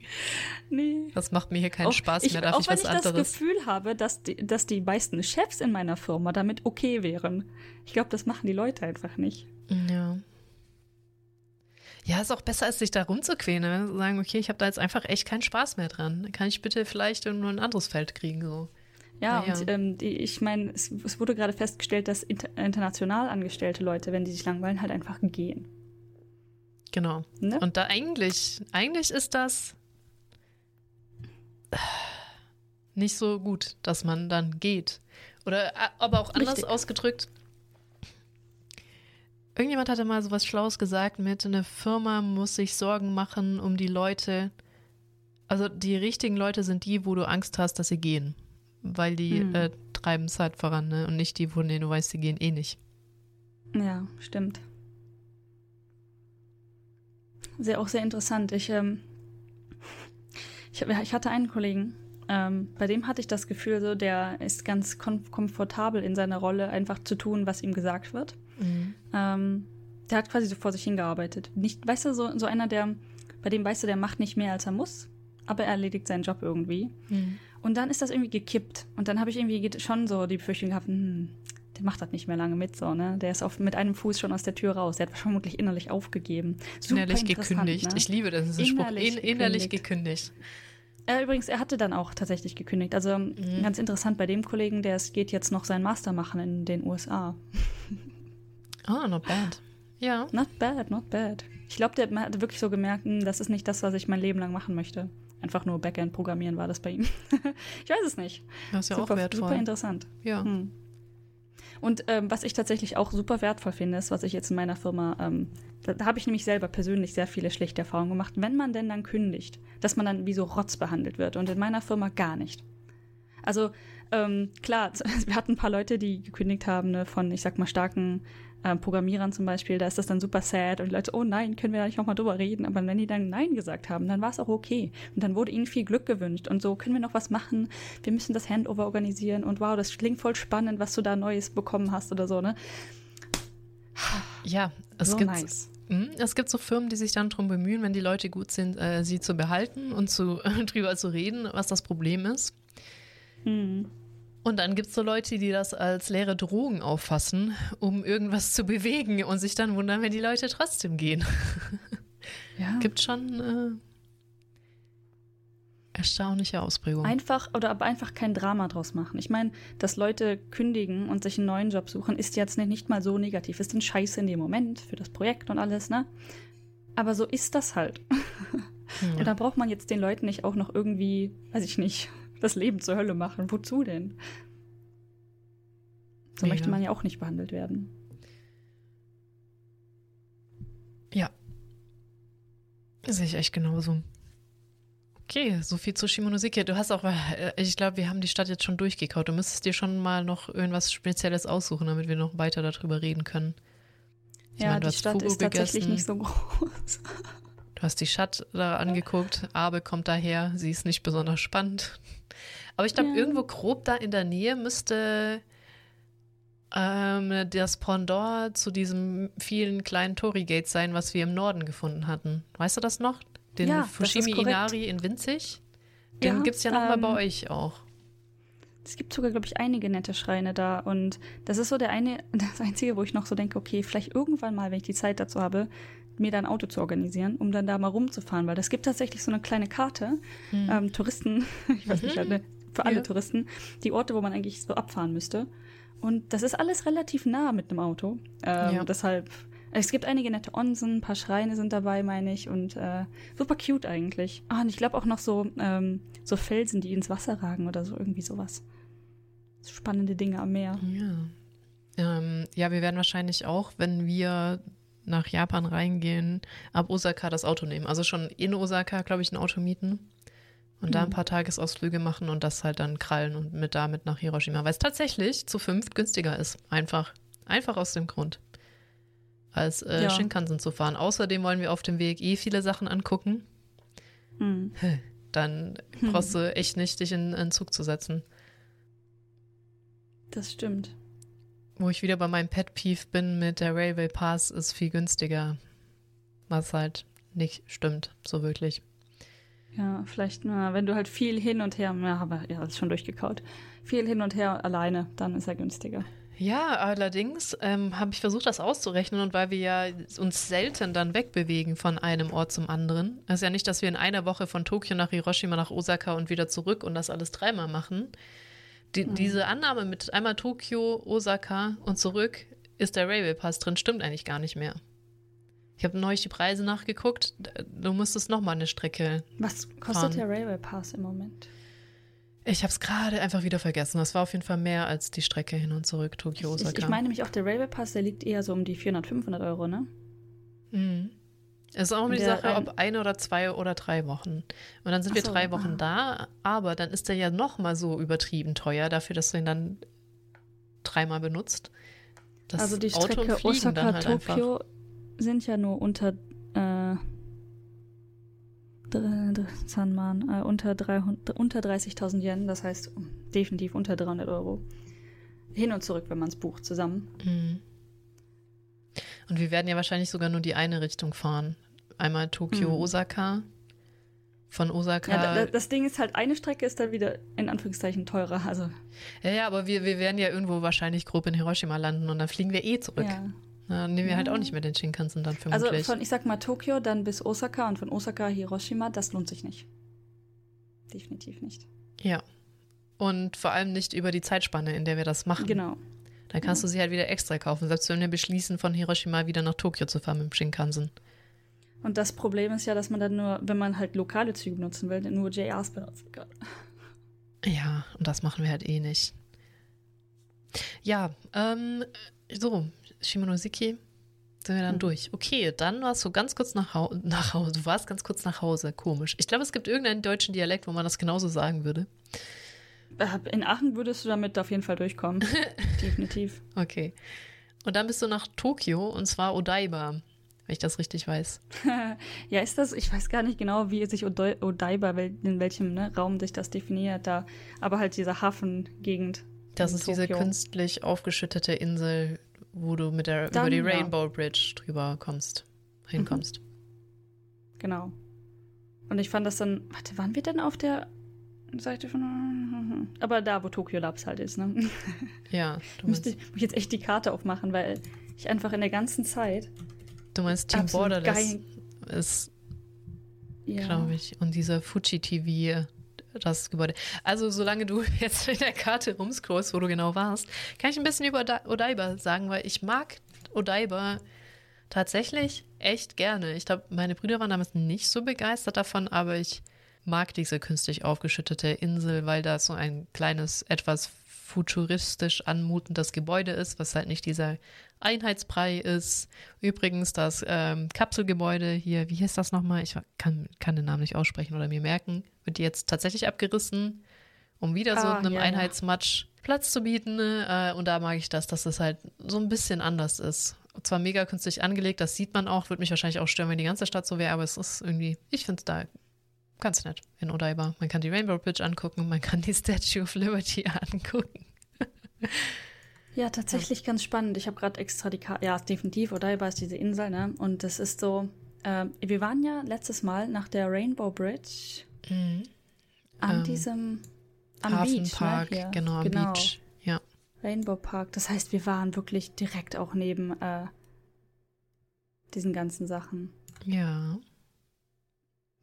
S1: Nee. Das macht mir hier keinen auch, Spaß mehr, darf
S2: auch
S1: ich was
S2: anderes.
S1: Auch
S2: wenn ich das Gefühl habe, dass die, dass die meisten Chefs in meiner Firma damit okay wären. Ich glaube, das machen die Leute einfach nicht.
S1: Ja. Ja, ist auch besser, als sich da rumzuquälen. Ne? Sagen, okay, ich habe da jetzt einfach echt keinen Spaß mehr dran. Kann ich bitte vielleicht nur ein anderes Feld kriegen, so.
S2: Ja, ja, und ähm, die, ich meine, es, es, wurde gerade festgestellt, dass inter international angestellte Leute, wenn die sich langweilen, halt einfach gehen.
S1: Genau. Ne? Und da eigentlich, eigentlich ist das nicht so gut, dass man dann geht. Oder äh, aber auch anders Richtig. ausgedrückt. Irgendjemand hatte mal so was Schlaues gesagt mit, eine Firma muss sich Sorgen machen um die Leute. Also die richtigen Leute sind die, wo du Angst hast, dass sie gehen weil die mhm. äh, treiben es halt voran, ne? Und nicht die, von denen du weißt, die gehen eh nicht.
S2: Ja, stimmt. Sehr, auch sehr interessant. Ich, ähm, ich, ich hatte einen Kollegen, ähm, bei dem hatte ich das Gefühl, so, der ist ganz kom komfortabel in seiner Rolle, einfach zu tun, was ihm gesagt wird. Mhm. Ähm, der hat quasi so vor sich hingearbeitet. Nicht, weißt du, so, so einer, der, bei dem weißt du, der macht nicht mehr, als er muss, aber er erledigt seinen Job irgendwie. Mhm. Und dann ist das irgendwie gekippt. Und dann habe ich irgendwie schon so die Befürchtung gehabt, hm, der macht das nicht mehr lange mit, so, ne? Der ist auf, mit einem Fuß schon aus der Tür raus. Der hat vermutlich innerlich aufgegeben.
S1: Super innerlich gekündigt. Ne? Ich liebe das. innerlich, Spruch. In, innerlich gekündigt.
S2: Äh, übrigens, er hatte dann auch tatsächlich gekündigt. Also mhm. ganz interessant bei dem Kollegen, der es geht jetzt noch seinen Master machen in den USA. [laughs]
S1: Ah, oh, not bad. Ja.
S2: Not bad, not bad. Ich glaube, der hat wirklich so gemerkt, hm, das ist nicht das, was ich mein Leben lang machen möchte. Einfach nur Backend programmieren war das bei ihm. [laughs] ich weiß es nicht.
S1: Das ist ja super, auch wertvoll.
S2: Super interessant.
S1: Ja. Hm.
S2: Und ähm, was ich tatsächlich auch super wertvoll finde, ist, was ich jetzt in meiner Firma, ähm, da, da habe ich nämlich selber persönlich sehr viele schlechte Erfahrungen gemacht, wenn man denn dann kündigt, dass man dann wie so Rotz behandelt wird. Und in meiner Firma gar nicht. Also ähm, klar, [laughs] wir hatten ein paar Leute, die gekündigt haben ne, von, ich sag mal, starken äh, Programmierern zum Beispiel, da ist das dann super sad und die Leute, oh nein, können wir da nicht nochmal drüber reden? Aber wenn die dann Nein gesagt haben, dann war es auch okay. Und dann wurde ihnen viel Glück gewünscht und so, können wir noch was machen? Wir müssen das Handover organisieren und wow, das klingt voll spannend, was du da Neues bekommen hast oder so, ne?
S1: Ja, es so gibt. Nice. Hm, es gibt so Firmen, die sich dann darum bemühen, wenn die Leute gut sind, äh, sie zu behalten und zu, [laughs] drüber zu reden, was das Problem ist. Mhm. Und dann gibt es so Leute, die das als leere Drogen auffassen, um irgendwas zu bewegen und sich dann wundern, wenn die Leute trotzdem gehen. Ja. Gibt schon äh, erstaunliche Ausprägungen.
S2: Einfach oder aber einfach kein Drama draus machen. Ich meine, dass Leute kündigen und sich einen neuen Job suchen, ist jetzt nicht, nicht mal so negativ. Ist ein Scheiße in dem Moment für das Projekt und alles, ne? Aber so ist das halt. Ja. [laughs] Und da braucht man jetzt den Leuten nicht auch noch irgendwie, weiß ich nicht, das Leben zur Hölle machen. Wozu denn? So Mega. möchte man ja auch nicht behandelt werden.
S1: Ja. Sehe ich echt genauso. Okay, so viel zu Shimonoseki. Du hast auch, äh, ich glaube, wir haben die Stadt jetzt schon durchgekaut. Du müsstest dir schon mal noch irgendwas Spezielles aussuchen, damit wir noch weiter darüber reden können.
S2: Ich ja, meine, die Stadt Fugu ist tatsächlich gegessen. nicht so groß.
S1: Du hast die Stadt da angeguckt, Abe kommt daher, sie ist nicht besonders spannend. Aber ich glaube, ja. irgendwo grob da in der Nähe müsste ähm, das Pendant zu diesem vielen kleinen Torii-Gates sein, was wir im Norden gefunden hatten. Weißt du das noch? Den ja, Fushimi Inari in Winzig? Den ja, gibt es ja nochmal ähm, bei euch auch.
S2: Es gibt sogar, glaube ich, einige nette Schreine da. Und das ist so der eine, [laughs] das Einzige, wo ich noch so denke, okay, vielleicht irgendwann mal, wenn ich die Zeit dazu habe, mir da ein Auto zu organisieren, um dann da mal rumzufahren. Weil das gibt tatsächlich so eine kleine Karte. Mhm. Ähm, Touristen, [laughs] ich weiß mhm. nicht, eine für alle ja. Touristen, die Orte, wo man eigentlich so abfahren müsste. Und das ist alles relativ nah mit einem Auto. Ähm, ja. Deshalb, es gibt einige nette Onsen, ein paar Schreine sind dabei, meine ich, und äh, super cute eigentlich. Ah, und ich glaube auch noch so, ähm, so Felsen, die ins Wasser ragen oder so, irgendwie sowas. Spannende Dinge am Meer.
S1: Ja. Ähm, ja, wir werden wahrscheinlich auch, wenn wir nach Japan reingehen, ab Osaka das Auto nehmen. Also schon in Osaka, glaube ich, ein Auto mieten und mhm. da ein mhm. paar Tagesausflüge machen und das halt dann krallen und mit damit nach Hiroshima, weil es tatsächlich zu fünft günstiger ist. Einfach. Einfach aus dem Grund. Als äh, ja. Shinkansen zu fahren. Außerdem wollen wir auf dem Weg eh viele Sachen angucken. Mhm. Dann brauchst du echt nicht, dich in einen Zug zu setzen.
S2: Das stimmt.
S1: Wo ich wieder bei meinem Pet Peeve bin mit der Railway Pass ist viel günstiger. Was halt nicht stimmt, so wirklich.
S2: Ja, vielleicht, na, wenn du halt viel hin und her, ja, aber ja, ist schon durchgekaut. Viel hin und her alleine, dann ist er günstiger.
S1: Ja, allerdings ähm, habe ich versucht, das auszurechnen und weil wir ja uns selten dann wegbewegen von einem Ort zum anderen. Es ist ja nicht, dass wir in einer Woche von Tokio nach Hiroshima nach Osaka und wieder zurück und das alles dreimal machen. Die, mhm. Diese Annahme mit einmal Tokio, Osaka und zurück ist der Railway Pass drin, stimmt eigentlich gar nicht mehr. Ich habe neulich die Preise nachgeguckt. Du musstest noch mal eine Strecke.
S2: Was kostet fahren. der Railway Pass im Moment?
S1: Ich habe es gerade einfach wieder vergessen. Das war auf jeden Fall mehr als die Strecke hin und zurück Tokio Osaka.
S2: Ich, ich meine nämlich auch der Railway Pass, der liegt eher so um die 400, 500 Euro, ne?
S1: Mhm. Es ist auch immer die Sache, ob eine oder zwei oder drei Wochen. Und dann sind wir so, drei Wochen ah. da, aber dann ist der ja noch mal so übertrieben teuer dafür, dass du ihn dann dreimal benutzt.
S2: Das also die Strecke Osaka halt sind ja nur unter äh, Sanman, äh, unter, unter 30.000 Yen, das heißt definitiv unter 300 Euro. Hin und zurück, wenn man es bucht, zusammen. Mhm.
S1: Und wir werden ja wahrscheinlich sogar nur die eine Richtung fahren. Einmal Tokio, mhm. Osaka. Von Osaka.
S2: Ja, das Ding ist halt, eine Strecke ist dann wieder in Anführungszeichen teurer. Also.
S1: Ja, ja, aber wir, wir werden ja irgendwo wahrscheinlich grob in Hiroshima landen und dann fliegen wir eh zurück. Ja. Na, nehmen wir halt auch nicht mehr den Shinkansen dann
S2: also vermutlich. Also von, ich sag mal, Tokio dann bis Osaka und von Osaka Hiroshima, das lohnt sich nicht. Definitiv nicht.
S1: Ja. Und vor allem nicht über die Zeitspanne, in der wir das machen.
S2: Genau.
S1: Dann kannst ja. du sie halt wieder extra kaufen, selbst wenn wir beschließen, von Hiroshima wieder nach Tokio zu fahren mit dem Shinkansen.
S2: Und das Problem ist ja, dass man dann nur, wenn man halt lokale Züge nutzen will, nur JRs benutzen kann.
S1: Ja, und das machen wir halt eh nicht. Ja, ähm, so, Shimonoseki sind wir dann mhm. durch. Okay, dann warst du ganz kurz nach, Hau nach Hause. Du warst ganz kurz nach Hause. Komisch. Ich glaube, es gibt irgendeinen deutschen Dialekt, wo man das genauso sagen würde.
S2: Äh, in Aachen würdest du damit auf jeden Fall durchkommen. [laughs] Definitiv.
S1: Okay. Und dann bist du nach Tokio und zwar Odaiba, wenn ich das richtig weiß. [laughs]
S2: ja, ist das, ich weiß gar nicht genau, wie sich Odaiba, in welchem ne, Raum sich das definiert da, aber halt diese Hafengegend.
S1: Das ist Tokio. diese künstlich aufgeschüttete Insel, wo du mit der Dann, über die Rainbow ja. Bridge drüber kommst, hinkommst. Mhm.
S2: Genau. Und ich fand das dann, warte, waren wir denn auf der Seite von. Aber da, wo Tokyo Labs halt ist, ne? [laughs]
S1: Ja.
S2: Du Müsste ich, jetzt echt die Karte aufmachen, weil ich einfach in der ganzen Zeit.
S1: Du meinst Team Borderless ist, ja. glaube ich. Und dieser Fuji TV das Gebäude. Also, solange du [laughs] jetzt in der Karte rumscrollst, wo du genau warst, kann ich ein bisschen über Odaiba sagen, weil ich mag Odaiba tatsächlich echt gerne. Ich glaube, meine Brüder waren damals nicht so begeistert davon, aber ich mag diese künstlich aufgeschüttete Insel, weil da so ein kleines, etwas futuristisch anmutendes Gebäude ist, was halt nicht dieser Einheitsbrei ist. Übrigens das ähm, Kapselgebäude hier, wie hieß das nochmal? Ich kann, kann den Namen nicht aussprechen oder mir merken. Wird jetzt tatsächlich abgerissen, um wieder ah, so einem ja, Einheitsmatsch ja. Platz zu bieten. Äh, und da mag ich das, dass es halt so ein bisschen anders ist. Zwar mega künstlich angelegt, das sieht man auch, würde mich wahrscheinlich auch stören, wenn die ganze Stadt so wäre, aber es ist irgendwie, ich finde es da ganz nett in Odaiba. Man kann die Rainbow Bridge angucken, man kann die Statue of Liberty [laughs] angucken.
S2: Ja, tatsächlich ja. ganz spannend. Ich habe gerade extra die Karte. Ja, definitiv. Odaiba ist diese Insel, ne? Und das ist so. Äh, wir waren ja letztes Mal nach der Rainbow Bridge mhm. an ähm, diesem. Am
S1: Hafenpark,
S2: Beach, ne?
S1: genau, am genau. Beach. Ja.
S2: Rainbow Park. Das heißt, wir waren wirklich direkt auch neben äh, diesen ganzen Sachen.
S1: Ja.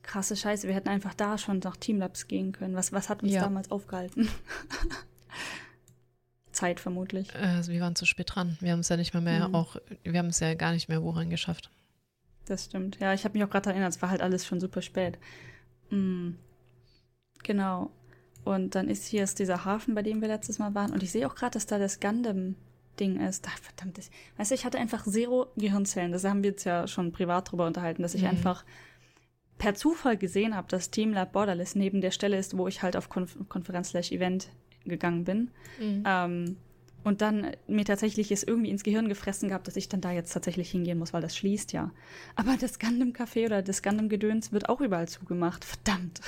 S2: Krasse Scheiße, wir hätten einfach da schon nach Teamlabs gehen können. Was, was hat uns ja. damals aufgehalten? [laughs] Zeit vermutlich.
S1: Also wir waren zu spät dran. Wir haben es ja nicht mehr mehr mhm. auch, wir haben es ja gar nicht mehr woran geschafft.
S2: Das stimmt. Ja, ich habe mich auch gerade erinnert, es war halt alles schon super spät. Mhm. Genau. Und dann ist hier ist dieser Hafen, bei dem wir letztes Mal waren. Und ich sehe auch gerade, dass da das Gundam Ding ist, ach, verdammt, ich, weißt du, ich hatte einfach zero Gehirnzellen. Das haben wir jetzt ja schon privat drüber unterhalten, dass ich mhm. einfach per Zufall gesehen habe, dass Team Lab Borderless neben der Stelle ist, wo ich halt auf Konf Konferenz-Event gegangen bin. Mhm. Ähm, und dann mir tatsächlich ist irgendwie ins Gehirn gefressen gehabt, dass ich dann da jetzt tatsächlich hingehen muss, weil das schließt ja. Aber das Gundam Café oder das Gundam Gedöns wird auch überall zugemacht. Verdammt.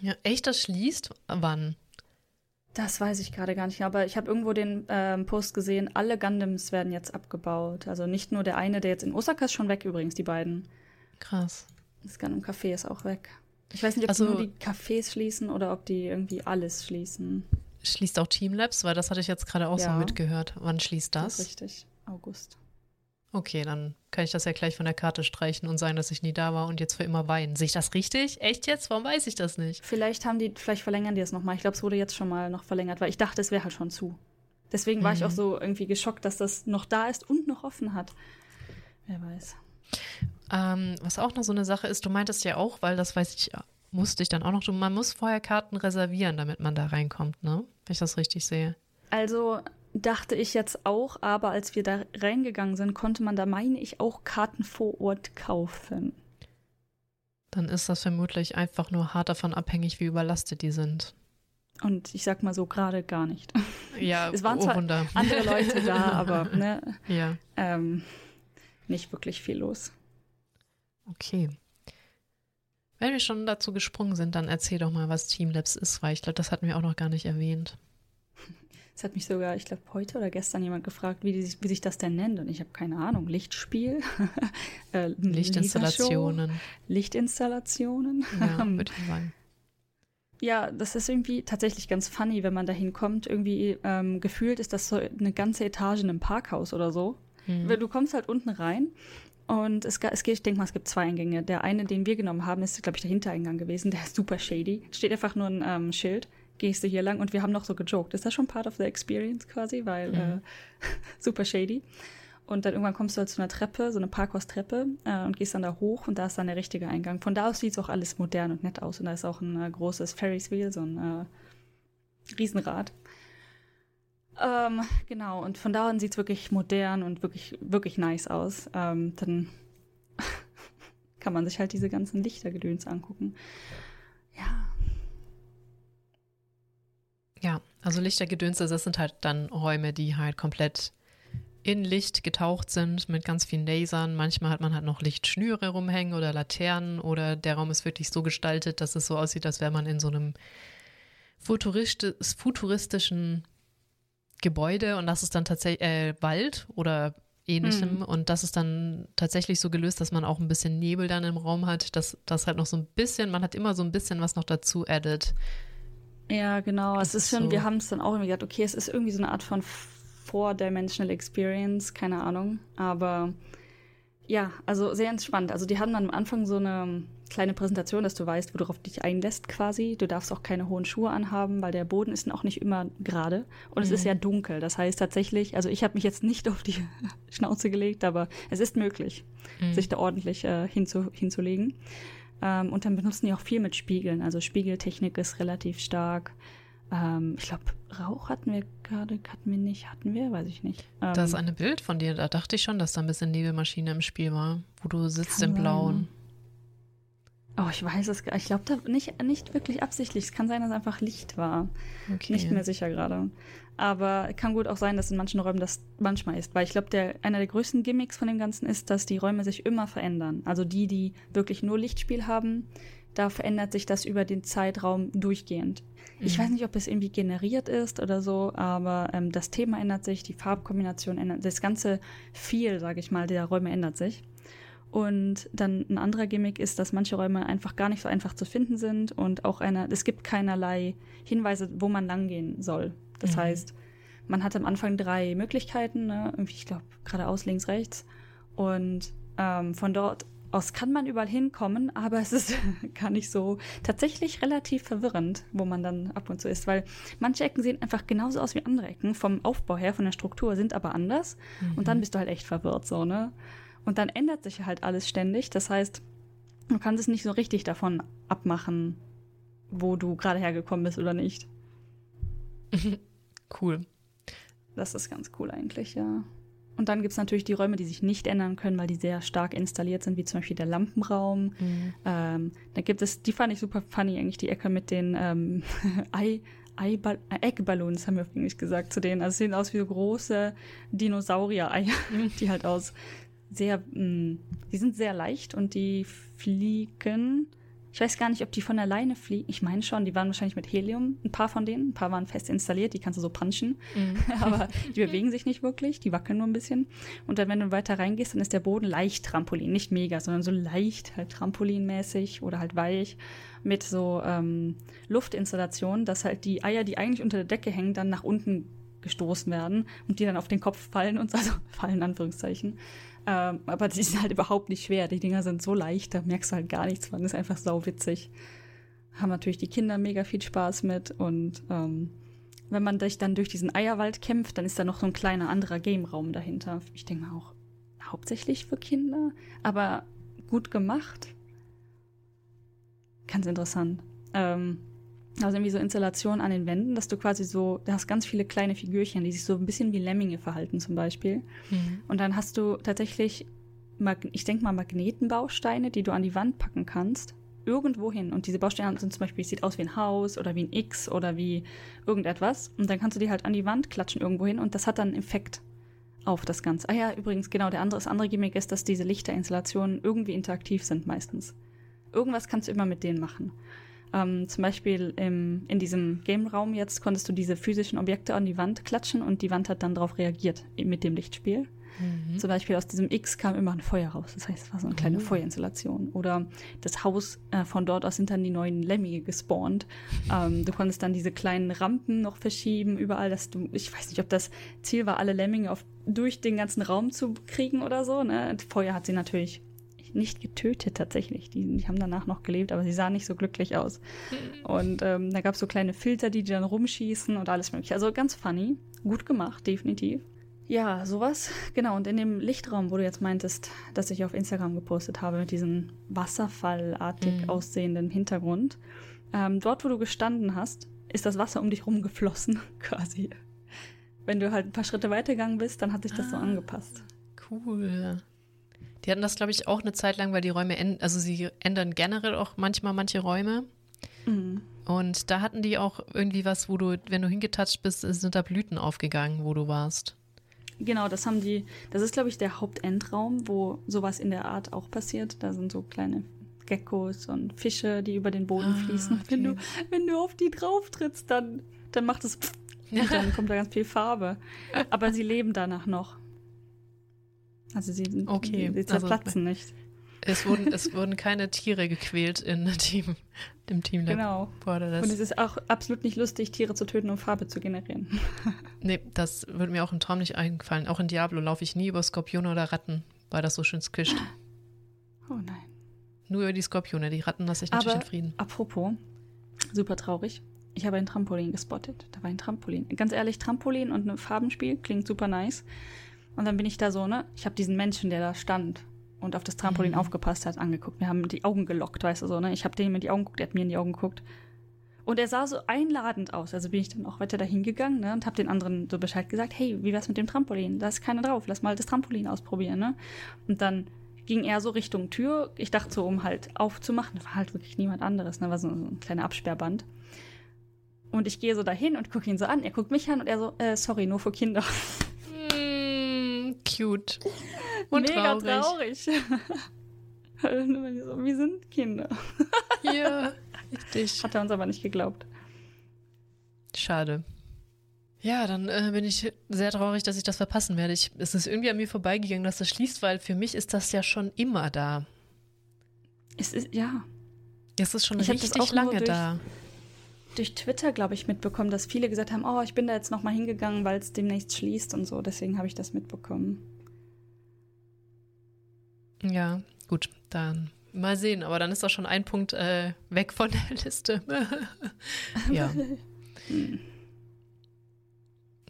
S1: Ja, echt, das schließt? Wann?
S2: Das weiß ich gerade gar nicht, aber ich habe irgendwo den ähm, Post gesehen, alle Gundams werden jetzt abgebaut. Also nicht nur der eine, der jetzt in Osaka ist schon weg übrigens, die beiden.
S1: Krass.
S2: Das Gundam Café ist auch weg. Ich weiß nicht, ob also, die nur die Cafés schließen oder ob die irgendwie alles schließen.
S1: Schließt auch Teamlabs, weil das hatte ich jetzt gerade auch ja. so mitgehört. Wann schließt das?
S2: das richtig, August.
S1: Okay, dann kann ich das ja gleich von der Karte streichen und sagen, dass ich nie da war und jetzt für immer weinen. Sehe ich das richtig? Echt jetzt? Warum weiß ich das nicht?
S2: Vielleicht haben die, vielleicht verlängern die es nochmal. Ich glaube, es wurde jetzt schon mal noch verlängert, weil ich dachte, es wäre halt schon zu. Deswegen mhm. war ich auch mhm. so irgendwie geschockt, dass das noch da ist und noch offen hat. Wer weiß.
S1: Ähm, was auch noch so eine Sache ist, du meintest ja auch, weil das weiß ich, musste ich dann auch noch, man muss vorher Karten reservieren, damit man da reinkommt, ne? Wenn ich das richtig sehe.
S2: Also dachte ich jetzt auch, aber als wir da reingegangen sind, konnte man da, meine ich, auch Karten vor Ort kaufen.
S1: Dann ist das vermutlich einfach nur hart davon abhängig, wie überlastet die sind.
S2: Und ich sag mal so, gerade gar nicht. [laughs]
S1: Ja,
S2: es waren oh, zwar Wunder. andere Leute da, aber [laughs] ne,
S1: ja.
S2: ähm, nicht wirklich viel los.
S1: Okay. Wenn wir schon dazu gesprungen sind, dann erzähl doch mal, was Teamlabs ist, weil ich glaube, das hatten wir auch noch gar nicht erwähnt.
S2: Es hat mich sogar, ich glaube, heute oder gestern jemand gefragt, wie, die, wie sich das denn nennt. Und ich habe keine Ahnung. Lichtspiel? [laughs]
S1: äh, Lichtinstallationen.
S2: Lichtinstallationen.
S1: Ja, würde [laughs] ich sagen.
S2: Ja, das ist irgendwie tatsächlich ganz funny, wenn man da hinkommt. Irgendwie ähm, gefühlt ist das so eine ganze Etage in einem Parkhaus oder so. Mhm. Du kommst halt unten rein und es, es geht, ich denke mal, es gibt zwei Eingänge. Der eine, den wir genommen haben, ist, glaube ich, der Hintereingang gewesen. Der ist super shady. Steht einfach nur ein ähm, Schild gehst du hier lang und wir haben noch so gejoked. Ist das schon part of the experience quasi, weil mhm. äh, [laughs] super shady. Und dann irgendwann kommst du halt zu einer Treppe, so eine Parkhaustreppe äh, und gehst dann da hoch und da ist dann der richtige Eingang. Von da aus sieht es auch alles modern und nett aus und da ist auch ein äh, großes Ferris Wheel, so ein äh, Riesenrad. Ähm, genau, und von da an sieht es wirklich modern und wirklich, wirklich nice aus. Ähm, dann [laughs] kann man sich halt diese ganzen Lichtergedöns angucken. Ja,
S1: ja, also Lichtergedönse, das sind halt dann Räume, die halt komplett in Licht getaucht sind mit ganz vielen Lasern. Manchmal hat man halt noch Lichtschnüre rumhängen oder Laternen oder der Raum ist wirklich so gestaltet, dass es so aussieht, als wäre man in so einem futuristischen Gebäude und das ist dann tatsächlich äh, Wald oder ähnlichem mhm. und das ist dann tatsächlich so gelöst, dass man auch ein bisschen Nebel dann im Raum hat, dass das halt noch so ein bisschen, man hat immer so ein bisschen was noch dazu addet,
S2: ja, genau. Es ist schon, so. wir haben es dann auch irgendwie gedacht, okay, es ist irgendwie so eine Art von Four-Dimensional Experience, keine Ahnung. Aber ja, also sehr entspannt. Also die haben dann am Anfang so eine kleine Präsentation, dass du weißt, worauf du dich einlässt quasi. Du darfst auch keine hohen Schuhe anhaben, weil der Boden ist auch nicht immer gerade. Und mhm. es ist mhm. ja dunkel. Das heißt tatsächlich, also ich habe mich jetzt nicht [laughs] auf die Schnauze gelegt, aber es ist möglich, mhm. sich da ordentlich äh, hinzu, hinzulegen. Ähm, und dann benutzen die auch viel mit Spiegeln. Also Spiegeltechnik ist relativ stark. Ähm, ich glaube, Rauch hatten wir gerade, hatten wir nicht, hatten wir, weiß ich nicht.
S1: Ähm, das ist eine Bild von dir, da dachte ich schon, dass da ein bisschen Nebelmaschine im Spiel war, wo du sitzt im Blauen.
S2: Oh, ich weiß es gar nicht. Ich glaube, da nicht, nicht wirklich absichtlich. Es kann sein, dass es einfach Licht war. Okay. Nicht mehr sicher gerade. Aber kann gut auch sein, dass in manchen Räumen das manchmal ist. Weil ich glaube, der, einer der größten Gimmicks von dem Ganzen ist, dass die Räume sich immer verändern. Also die, die wirklich nur Lichtspiel haben, da verändert sich das über den Zeitraum durchgehend. Mhm. Ich weiß nicht, ob es irgendwie generiert ist oder so, aber ähm, das Thema ändert sich, die Farbkombination ändert, das ganze Feel, sage ich mal, der Räume ändert sich. Und dann ein anderer Gimmick ist, dass manche Räume einfach gar nicht so einfach zu finden sind und auch einer, es gibt keinerlei Hinweise, wo man langgehen soll. Das mhm. heißt, man hat am Anfang drei Möglichkeiten, ne? irgendwie, ich glaube, geradeaus, links, rechts. Und ähm, von dort aus kann man überall hinkommen, [laughs] aber es ist [laughs] gar nicht so tatsächlich relativ verwirrend, wo man dann ab und zu ist, weil manche Ecken sehen einfach genauso aus wie andere Ecken, vom Aufbau her, von der Struktur, sind aber anders. Mhm. Und dann bist du halt echt verwirrt, so, ne? Und dann ändert sich halt alles ständig. Das heißt, du kannst es nicht so richtig davon abmachen, wo du gerade hergekommen bist oder nicht. [laughs]
S1: Cool.
S2: Das ist ganz cool eigentlich, ja. Und dann gibt es natürlich die Räume, die sich nicht ändern können, weil die sehr stark installiert sind, wie zum Beispiel der Lampenraum. Mhm. Ähm, da gibt es, die fand ich super funny, eigentlich die Ecke mit den ähm, [laughs] Ei, Eiball Eggballons, haben wir auf Englisch gesagt, zu denen. Also sehen aus wie so große Dinosaurier-Eier, [laughs] die halt aus sehr, mh, mm, die sind sehr leicht und die fliegen ich weiß gar nicht, ob die von alleine fliegen. Ich meine schon, die waren wahrscheinlich mit Helium, ein paar von denen. Ein paar waren fest installiert, die kannst du so punchen. Mhm. [laughs] Aber die [laughs] bewegen sich nicht wirklich, die wackeln nur ein bisschen. Und dann, wenn du weiter reingehst, dann ist der Boden leicht Trampolin. Nicht mega, sondern so leicht halt Trampolinmäßig oder halt weich mit so ähm, Luftinstallationen, dass halt die Eier, die eigentlich unter der Decke hängen, dann nach unten gestoßen werden und die dann auf den Kopf fallen und [laughs] also fallen in Anführungszeichen. Ähm, aber die [laughs] sind halt überhaupt nicht schwer. Die Dinger sind so leicht, da merkst du halt gar nichts von. Ist einfach sau witzig. Haben natürlich die Kinder mega viel Spaß mit und ähm, wenn man sich dann durch diesen Eierwald kämpft, dann ist da noch so ein kleiner anderer Game-Raum dahinter. Ich denke mal auch hauptsächlich für Kinder, aber gut gemacht. Ganz interessant. Ähm, also irgendwie so Installationen an den Wänden, dass du quasi so, da hast ganz viele kleine Figürchen, die sich so ein bisschen wie Lemminge verhalten zum Beispiel. Mhm. Und dann hast du tatsächlich, ich denke mal, Magnetenbausteine, die du an die Wand packen kannst, irgendwo hin. Und diese Bausteine sind zum Beispiel, sieht aus wie ein Haus oder wie ein X oder wie irgendetwas. Und dann kannst du die halt an die Wand klatschen irgendwo hin und das hat dann einen Effekt auf das Ganze. Ah ja, übrigens, genau, der andere, das andere Gimmick ist, dass diese Lichterinstallationen irgendwie interaktiv sind meistens. Irgendwas kannst du immer mit denen machen. Ähm, zum Beispiel im, in diesem Game-Raum jetzt konntest du diese physischen Objekte an die Wand klatschen und die Wand hat dann darauf reagiert mit dem Lichtspiel. Mhm. Zum Beispiel aus diesem X kam immer ein Feuer raus. Das heißt, es war so eine kleine oh. Feuerinstallation. Oder das Haus, äh, von dort aus sind dann die neuen Lemminge gespawnt. Ähm, du konntest dann diese kleinen Rampen noch verschieben, überall, dass du, ich weiß nicht, ob das Ziel war, alle Lemminge auf, durch den ganzen Raum zu kriegen oder so. Ne? Feuer hat sie natürlich nicht getötet tatsächlich. Die, die haben danach noch gelebt, aber sie sahen nicht so glücklich aus. Mhm. Und ähm, da gab es so kleine Filter, die, die dann rumschießen und alles mögliche. Also ganz funny. Gut gemacht, definitiv. Ja, sowas. Genau, und in dem Lichtraum, wo du jetzt meintest, dass ich auf Instagram gepostet habe, mit diesem wasserfallartig mhm. aussehenden Hintergrund, ähm, dort, wo du gestanden hast, ist das Wasser um dich rumgeflossen, [laughs] quasi. Wenn du halt ein paar Schritte weitergegangen bist, dann hat sich das ah, so angepasst.
S1: Cool. Die hatten das, glaube ich, auch eine Zeit lang, weil die Räume, also sie ändern generell auch manchmal manche Räume. Mhm. Und da hatten die auch irgendwie was, wo du, wenn du hingetatscht bist, sind da Blüten aufgegangen, wo du warst.
S2: Genau, das haben die, das ist, glaube ich, der Hauptendraum, wo sowas in der Art auch passiert. Da sind so kleine Geckos und Fische, die über den Boden ah, fließen. Okay. Wenn, du, wenn du auf die drauf trittst, dann, dann macht es [laughs] und dann kommt da ganz viel Farbe. Aber sie leben danach noch. Also sie, okay. sie zerplatzen also, nicht.
S1: Es wurden, es [laughs] wurden keine Tiere gequält in Team, dem Team
S2: Genau. Und es ist auch absolut nicht lustig, Tiere zu töten, um Farbe zu generieren. [laughs]
S1: nee, das würde mir auch im Traum nicht eingefallen. Auch in Diablo laufe ich nie über Skorpione oder Ratten, weil das so schön squisht.
S2: Oh nein.
S1: Nur über die Skorpione, die Ratten lasse ich natürlich
S2: Aber
S1: in Frieden.
S2: Apropos, super traurig. Ich habe ein Trampolin gespottet. Da war ein Trampolin. Ganz ehrlich, Trampolin und ein Farbenspiel klingt super nice. Und dann bin ich da so, ne? Ich habe diesen Menschen, der da stand und auf das Trampolin mhm. aufgepasst hat, angeguckt. Wir haben die Augen gelockt, weißt du so, ne? Ich habe dem in die Augen geguckt, der hat mir in die Augen geguckt. Und er sah so einladend aus. Also bin ich dann auch weiter dahin gegangen ne, und habe den anderen so Bescheid gesagt, hey, wie wär's mit dem Trampolin? Da ist keiner drauf, lass mal das Trampolin ausprobieren. Ne? Und dann ging er so Richtung Tür. Ich dachte so, um halt aufzumachen, da war halt wirklich niemand anderes, ne? war so, so ein kleiner Absperrband. Und ich gehe so dahin und gucke ihn so an. Er guckt mich an und er so, äh, sorry, nur für Kinder. [laughs]
S1: cute.
S2: Und Mega traurig. traurig. [laughs] Wir sind Kinder. [laughs]
S1: ja, richtig.
S2: Hat er uns aber nicht geglaubt.
S1: Schade. Ja, dann äh, bin ich sehr traurig, dass ich das verpassen werde. Ich, es ist irgendwie an mir vorbeigegangen, dass das schließt, weil für mich ist das ja schon immer da.
S2: Es ist, ja.
S1: Es ist schon ich richtig lange durch, da.
S2: Durch Twitter, glaube ich, mitbekommen, dass viele gesagt haben, oh, ich bin da jetzt nochmal hingegangen, weil es demnächst schließt und so. Deswegen habe ich das mitbekommen.
S1: Ja, gut, dann mal sehen. Aber dann ist doch schon ein Punkt äh, weg von der [laughs] Liste. [laughs] ja.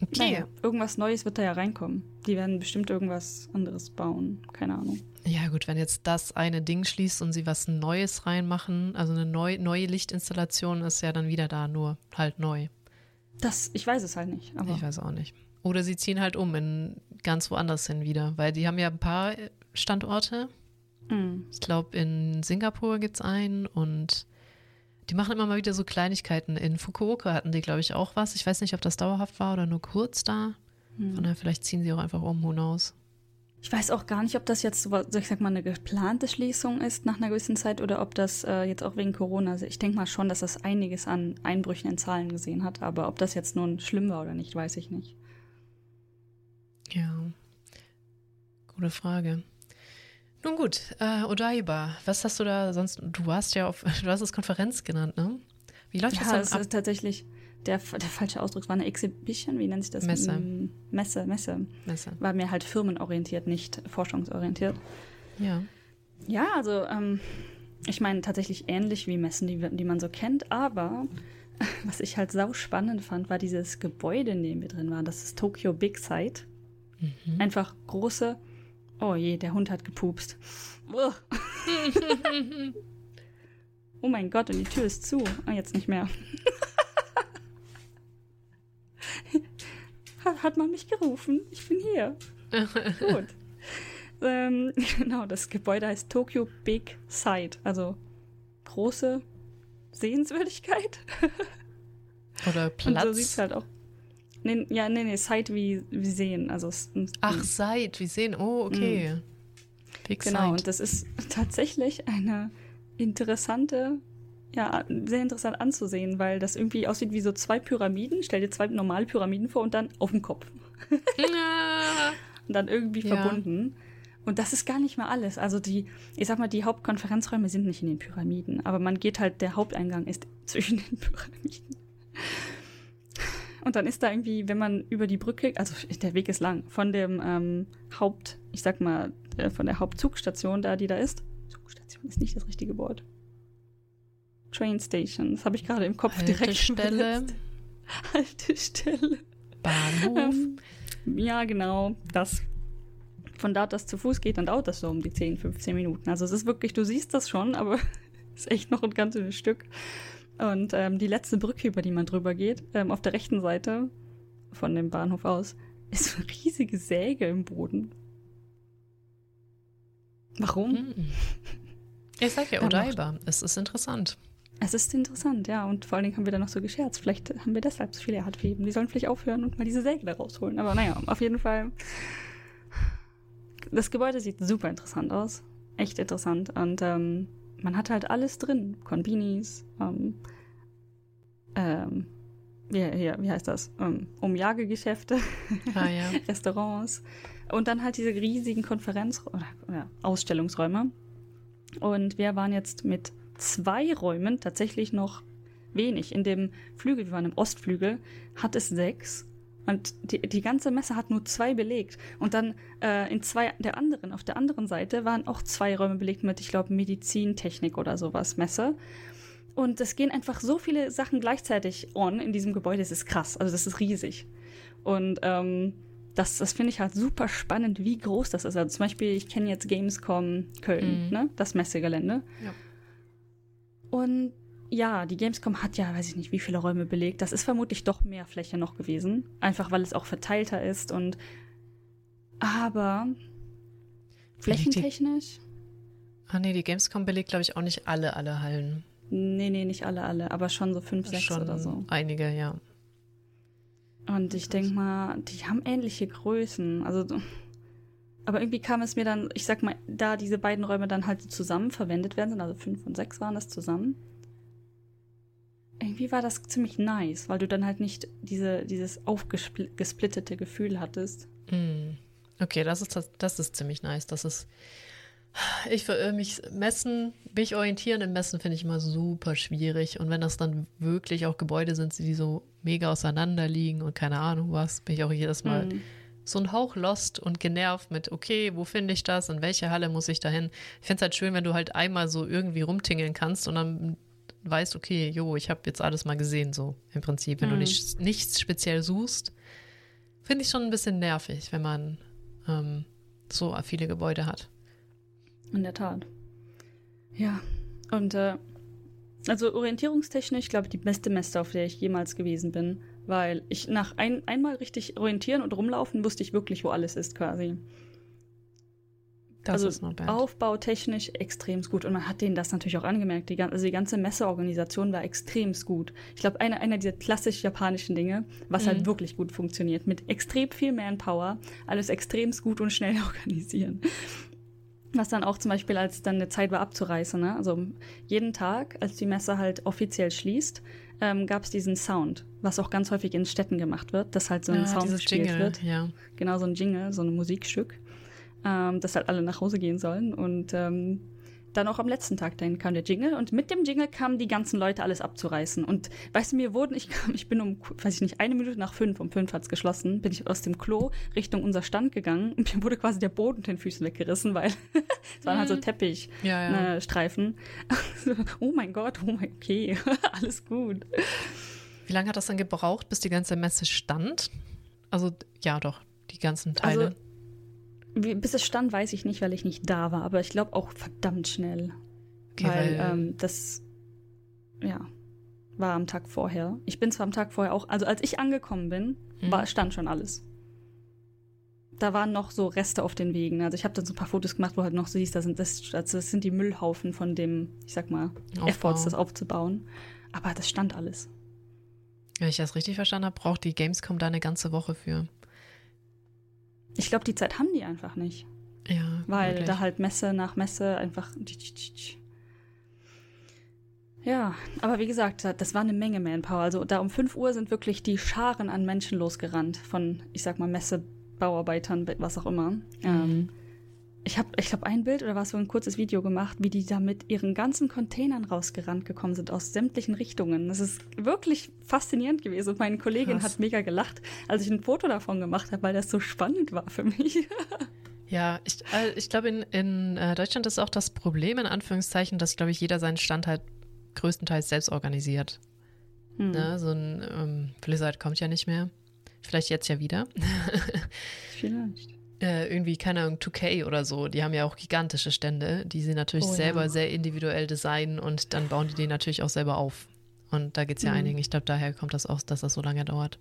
S2: Okay. Naja, irgendwas Neues wird da ja reinkommen. Die werden bestimmt irgendwas anderes bauen. Keine Ahnung.
S1: Ja, gut, wenn jetzt das eine Ding schließt und sie was Neues reinmachen, also eine neu, neue Lichtinstallation ist ja dann wieder da, nur halt neu.
S2: Das, ich weiß es halt nicht.
S1: ich weiß auch nicht. Oder sie ziehen halt um in ganz woanders hin wieder, weil die haben ja ein paar Standorte. Mhm. Ich glaube, in Singapur gibt es einen und die machen immer mal wieder so Kleinigkeiten. In Fukuoka hatten die, glaube ich, auch was. Ich weiß nicht, ob das dauerhaft war oder nur kurz da. Mhm. Von daher, vielleicht ziehen sie auch einfach um, who knows.
S2: Ich weiß auch gar nicht, ob das jetzt, so, ich sag mal, eine geplante Schließung ist nach einer gewissen Zeit oder ob das äh, jetzt auch wegen Corona, also ich denke mal schon, dass das einiges an Einbrüchen in Zahlen gesehen hat, aber ob das jetzt nun schlimm war oder nicht, weiß ich nicht.
S1: Ja, gute Frage. Nun gut, äh, Odaiba, was hast du da sonst, du warst ja auf, [laughs] du hast es Konferenz genannt, ne?
S2: Wie läuft ja, das dann ab? ist tatsächlich, der, der falsche Ausdruck war eine Exhibition, wie nennt sich das?
S1: Messe.
S2: Messe, Messe. Messe. War mir halt firmenorientiert, nicht forschungsorientiert.
S1: Ja.
S2: Ja, also ähm, ich meine tatsächlich ähnlich wie Messen, die, die man so kennt, aber [laughs] was ich halt sau spannend fand, war dieses Gebäude, in dem wir drin waren. Das ist Tokyo Big Sight. Mhm. Einfach große. Oh je, der Hund hat gepupst. [laughs] oh mein Gott, und die Tür ist zu. Ah, jetzt nicht mehr. [laughs] hat man mich gerufen. Ich bin hier. [laughs] Gut. Ähm, [laughs] genau, das Gebäude heißt Tokyo Big Sight, also große Sehenswürdigkeit. [laughs]
S1: Oder Platz. Und
S2: so sieht es halt auch. Nee, ja, nee, nee, Sight wie, wie sehen. Also,
S1: Ach, Sight, wie sehen. Oh, okay. Mm.
S2: Big genau, Sight. und das ist tatsächlich eine interessante ja, sehr interessant anzusehen, weil das irgendwie aussieht wie so zwei Pyramiden. Stell dir zwei normale Pyramiden vor und dann auf dem Kopf. [laughs] und dann irgendwie ja. verbunden. Und das ist gar nicht mal alles. Also die, ich sag mal, die Hauptkonferenzräume sind nicht in den Pyramiden, aber man geht halt, der Haupteingang ist [laughs] zwischen den Pyramiden. Und dann ist da irgendwie, wenn man über die Brücke, also der Weg ist lang, von dem ähm, Haupt, ich sag mal, äh, von der Hauptzugstation da, die da ist. Zugstation ist nicht das richtige Wort. Train Station. Das habe ich gerade im Kopf
S1: Halte
S2: direkt
S1: Stelle.
S2: Haltestelle. [laughs]
S1: Bahnhof.
S2: Ähm, ja, genau. Das. Von da das zu Fuß geht, dann dauert das so um die 10, 15 Minuten. Also es ist wirklich, du siehst das schon, aber es [laughs] ist echt noch ein ganzes Stück. Und ähm, die letzte Brücke, über die man drüber geht, ähm, auf der rechten Seite von dem Bahnhof aus, ist eine riesige Säge im Boden. Warum? Hm.
S1: Ich sag ja, Odaiba. Es ist interessant.
S2: Es ist interessant, ja. Und vor allen Dingen haben wir da noch so gescherzt. Vielleicht haben wir deshalb so viele Hartweben. Die sollen vielleicht aufhören und mal diese Säge da rausholen. Aber naja, auf jeden Fall. Das Gebäude sieht super interessant aus. Echt interessant. Und ähm, man hat halt alles drin. Konbinis, ähm, ähm, wie, hier, wie heißt das? Ähm, Umjagegeschäfte,
S1: ah, ja. [laughs]
S2: Restaurants. Und dann halt diese riesigen Konferenz- oder ja, Ausstellungsräume. Und wir waren jetzt mit zwei Räumen tatsächlich noch wenig. In dem Flügel, wir waren im Ostflügel, hat es sechs. Und die, die ganze Messe hat nur zwei belegt. Und dann äh, in zwei der anderen, auf der anderen Seite, waren auch zwei Räume belegt mit, ich glaube, Medizintechnik oder sowas, Messe. Und es gehen einfach so viele Sachen gleichzeitig on in diesem Gebäude. Das ist krass. Also das ist riesig. Und ähm, das, das finde ich halt super spannend, wie groß das ist. Also zum Beispiel, ich kenne jetzt Gamescom Köln, mhm. ne? das Messegelände. Ja. Und ja, die Gamescom hat ja, weiß ich nicht, wie viele Räume belegt. Das ist vermutlich doch mehr Fläche noch gewesen. Einfach weil es auch verteilter ist und. Aber. Flächentechnisch.
S1: Ah, nee, die Gamescom belegt, glaube ich, auch nicht alle, alle Hallen.
S2: Nee, nee, nicht alle, alle, aber schon so fünf, sechs schon oder so.
S1: Einige, ja.
S2: Und ich denke mal, die haben ähnliche Größen. Also. Aber irgendwie kam es mir dann, ich sag mal, da diese beiden Räume dann halt zusammen verwendet werden, also fünf und sechs waren das zusammen. Irgendwie war das ziemlich nice, weil du dann halt nicht diese, dieses aufgesplittete Gefühl hattest.
S1: Mm. Okay, das ist, das, das ist ziemlich nice. Das ist. Ich verirre mich messen, mich orientieren im Messen finde ich immer super schwierig. Und wenn das dann wirklich auch Gebäude sind, die so mega auseinander liegen und keine Ahnung was, bin ich auch jedes Mal. Mm so ein Hauch lost und genervt mit, okay, wo finde ich das, in welche Halle muss ich da hin? Ich finde es halt schön, wenn du halt einmal so irgendwie rumtingeln kannst und dann weißt, okay, jo, ich habe jetzt alles mal gesehen, so im Prinzip. Wenn mhm. du nicht, nichts speziell suchst, finde ich schon ein bisschen nervig, wenn man ähm, so viele Gebäude hat.
S2: In der Tat. Ja, und äh, also orientierungstechnisch, glaube ich, die beste Messe, auf der ich jemals gewesen bin, Weil ich nach ein, einmal richtig orientieren und rumlaufen wusste ich wirklich, wo alles ist quasi. Das also ist not bad. aufbautechnisch extrem gut. Und man hat denen das natürlich auch angemerkt. Die, also die ganze Messeorganisation war extrem gut. Ich glaube, einer eine dieser klassisch japanischen Dinge, was halt mhm. halt wirklich gut funktioniert. Mit extrem viel Manpower, alles extrem gut und schnell [laughs] organisieren. Was dann auch zum Beispiel, als dann eine Zeit war abzureißen, ne? also jeden Tag, als die Messe halt offiziell schließt, ähm, gab es diesen Sound, was auch ganz häufig in Städten gemacht wird, dass halt so ein ja, Sound gespielt Jingle, wird. Ja. Genau, so ein Jingle, so ein Musikstück ähm, dass halt alle nach Hause gehen sollen. Und ähm, dann auch am letzten Tag, dann kam der Jingle und mit dem Jingle kamen die ganzen Leute alles abzureißen. Und weißt du, mir wurden, ich, ich bin um, weiß ich nicht, eine Minute nach fünf, um fünf hat's geschlossen, bin ich aus dem Klo Richtung unser Stand gegangen und mir wurde quasi der Boden unter den Füßen weggerissen, weil [laughs] es waren halt so mhm. Teppichstreifen. Ja, ja. Ne, [laughs] oh mein Gott, oh mein, okay, [laughs] alles gut.
S1: Wie lange hat das dann gebraucht, bis die ganze Messe stand? Also, ja, doch, die ganzen Teile. Also,
S2: bis es stand, weiß ich nicht, weil ich nicht da war, aber ich glaube auch verdammt schnell. Okay, weil, weil ähm, das, ja, war am Tag vorher. Ich bin zwar am Tag vorher auch, also als ich angekommen bin, hm. war, stand schon alles. Da waren noch so Reste auf den Wegen. Also ich habe dann so ein paar Fotos gemacht, wo halt noch so siehst, das sind, das, also das sind die Müllhaufen von dem, ich sag mal, Aufbau. Efforts, das aufzubauen. Aber das stand alles.
S1: Wenn ich das richtig verstanden habe, braucht die Gamescom da eine ganze Woche für.
S2: Ich glaube, die Zeit haben die einfach nicht.
S1: Ja.
S2: Weil wirklich. da halt Messe nach Messe einfach. Ja, aber wie gesagt, das war eine Menge Manpower. Also da um 5 Uhr sind wirklich die Scharen an Menschen losgerannt. Von, ich sag mal, Messebauarbeitern, was auch immer. Mhm. Ähm, ich habe, ich glaube, ein Bild oder was so ein kurzes Video gemacht, wie die da mit ihren ganzen Containern rausgerannt gekommen sind aus sämtlichen Richtungen. Das ist wirklich faszinierend gewesen. Und meine Kollegin Krass. hat mega gelacht, als ich ein Foto davon gemacht habe, weil das so spannend war für mich. [laughs]
S1: ja, ich, äh, ich glaube, in, in äh, Deutschland ist auch das Problem, in Anführungszeichen, dass, glaube ich, jeder seinen Stand halt größtenteils selbst organisiert. Hm. Ne? So ein ähm, Blizzard kommt ja nicht mehr. Vielleicht jetzt ja wieder. [laughs]
S2: Vielleicht
S1: äh, irgendwie, keine Ahnung, 2K oder so, die haben ja auch gigantische Stände, die sie natürlich oh, selber ja. sehr individuell designen und dann bauen die die natürlich auch selber auf. Und da geht es ja mhm. einigen. Ich glaube, daher kommt das auch, dass das so lange dauert.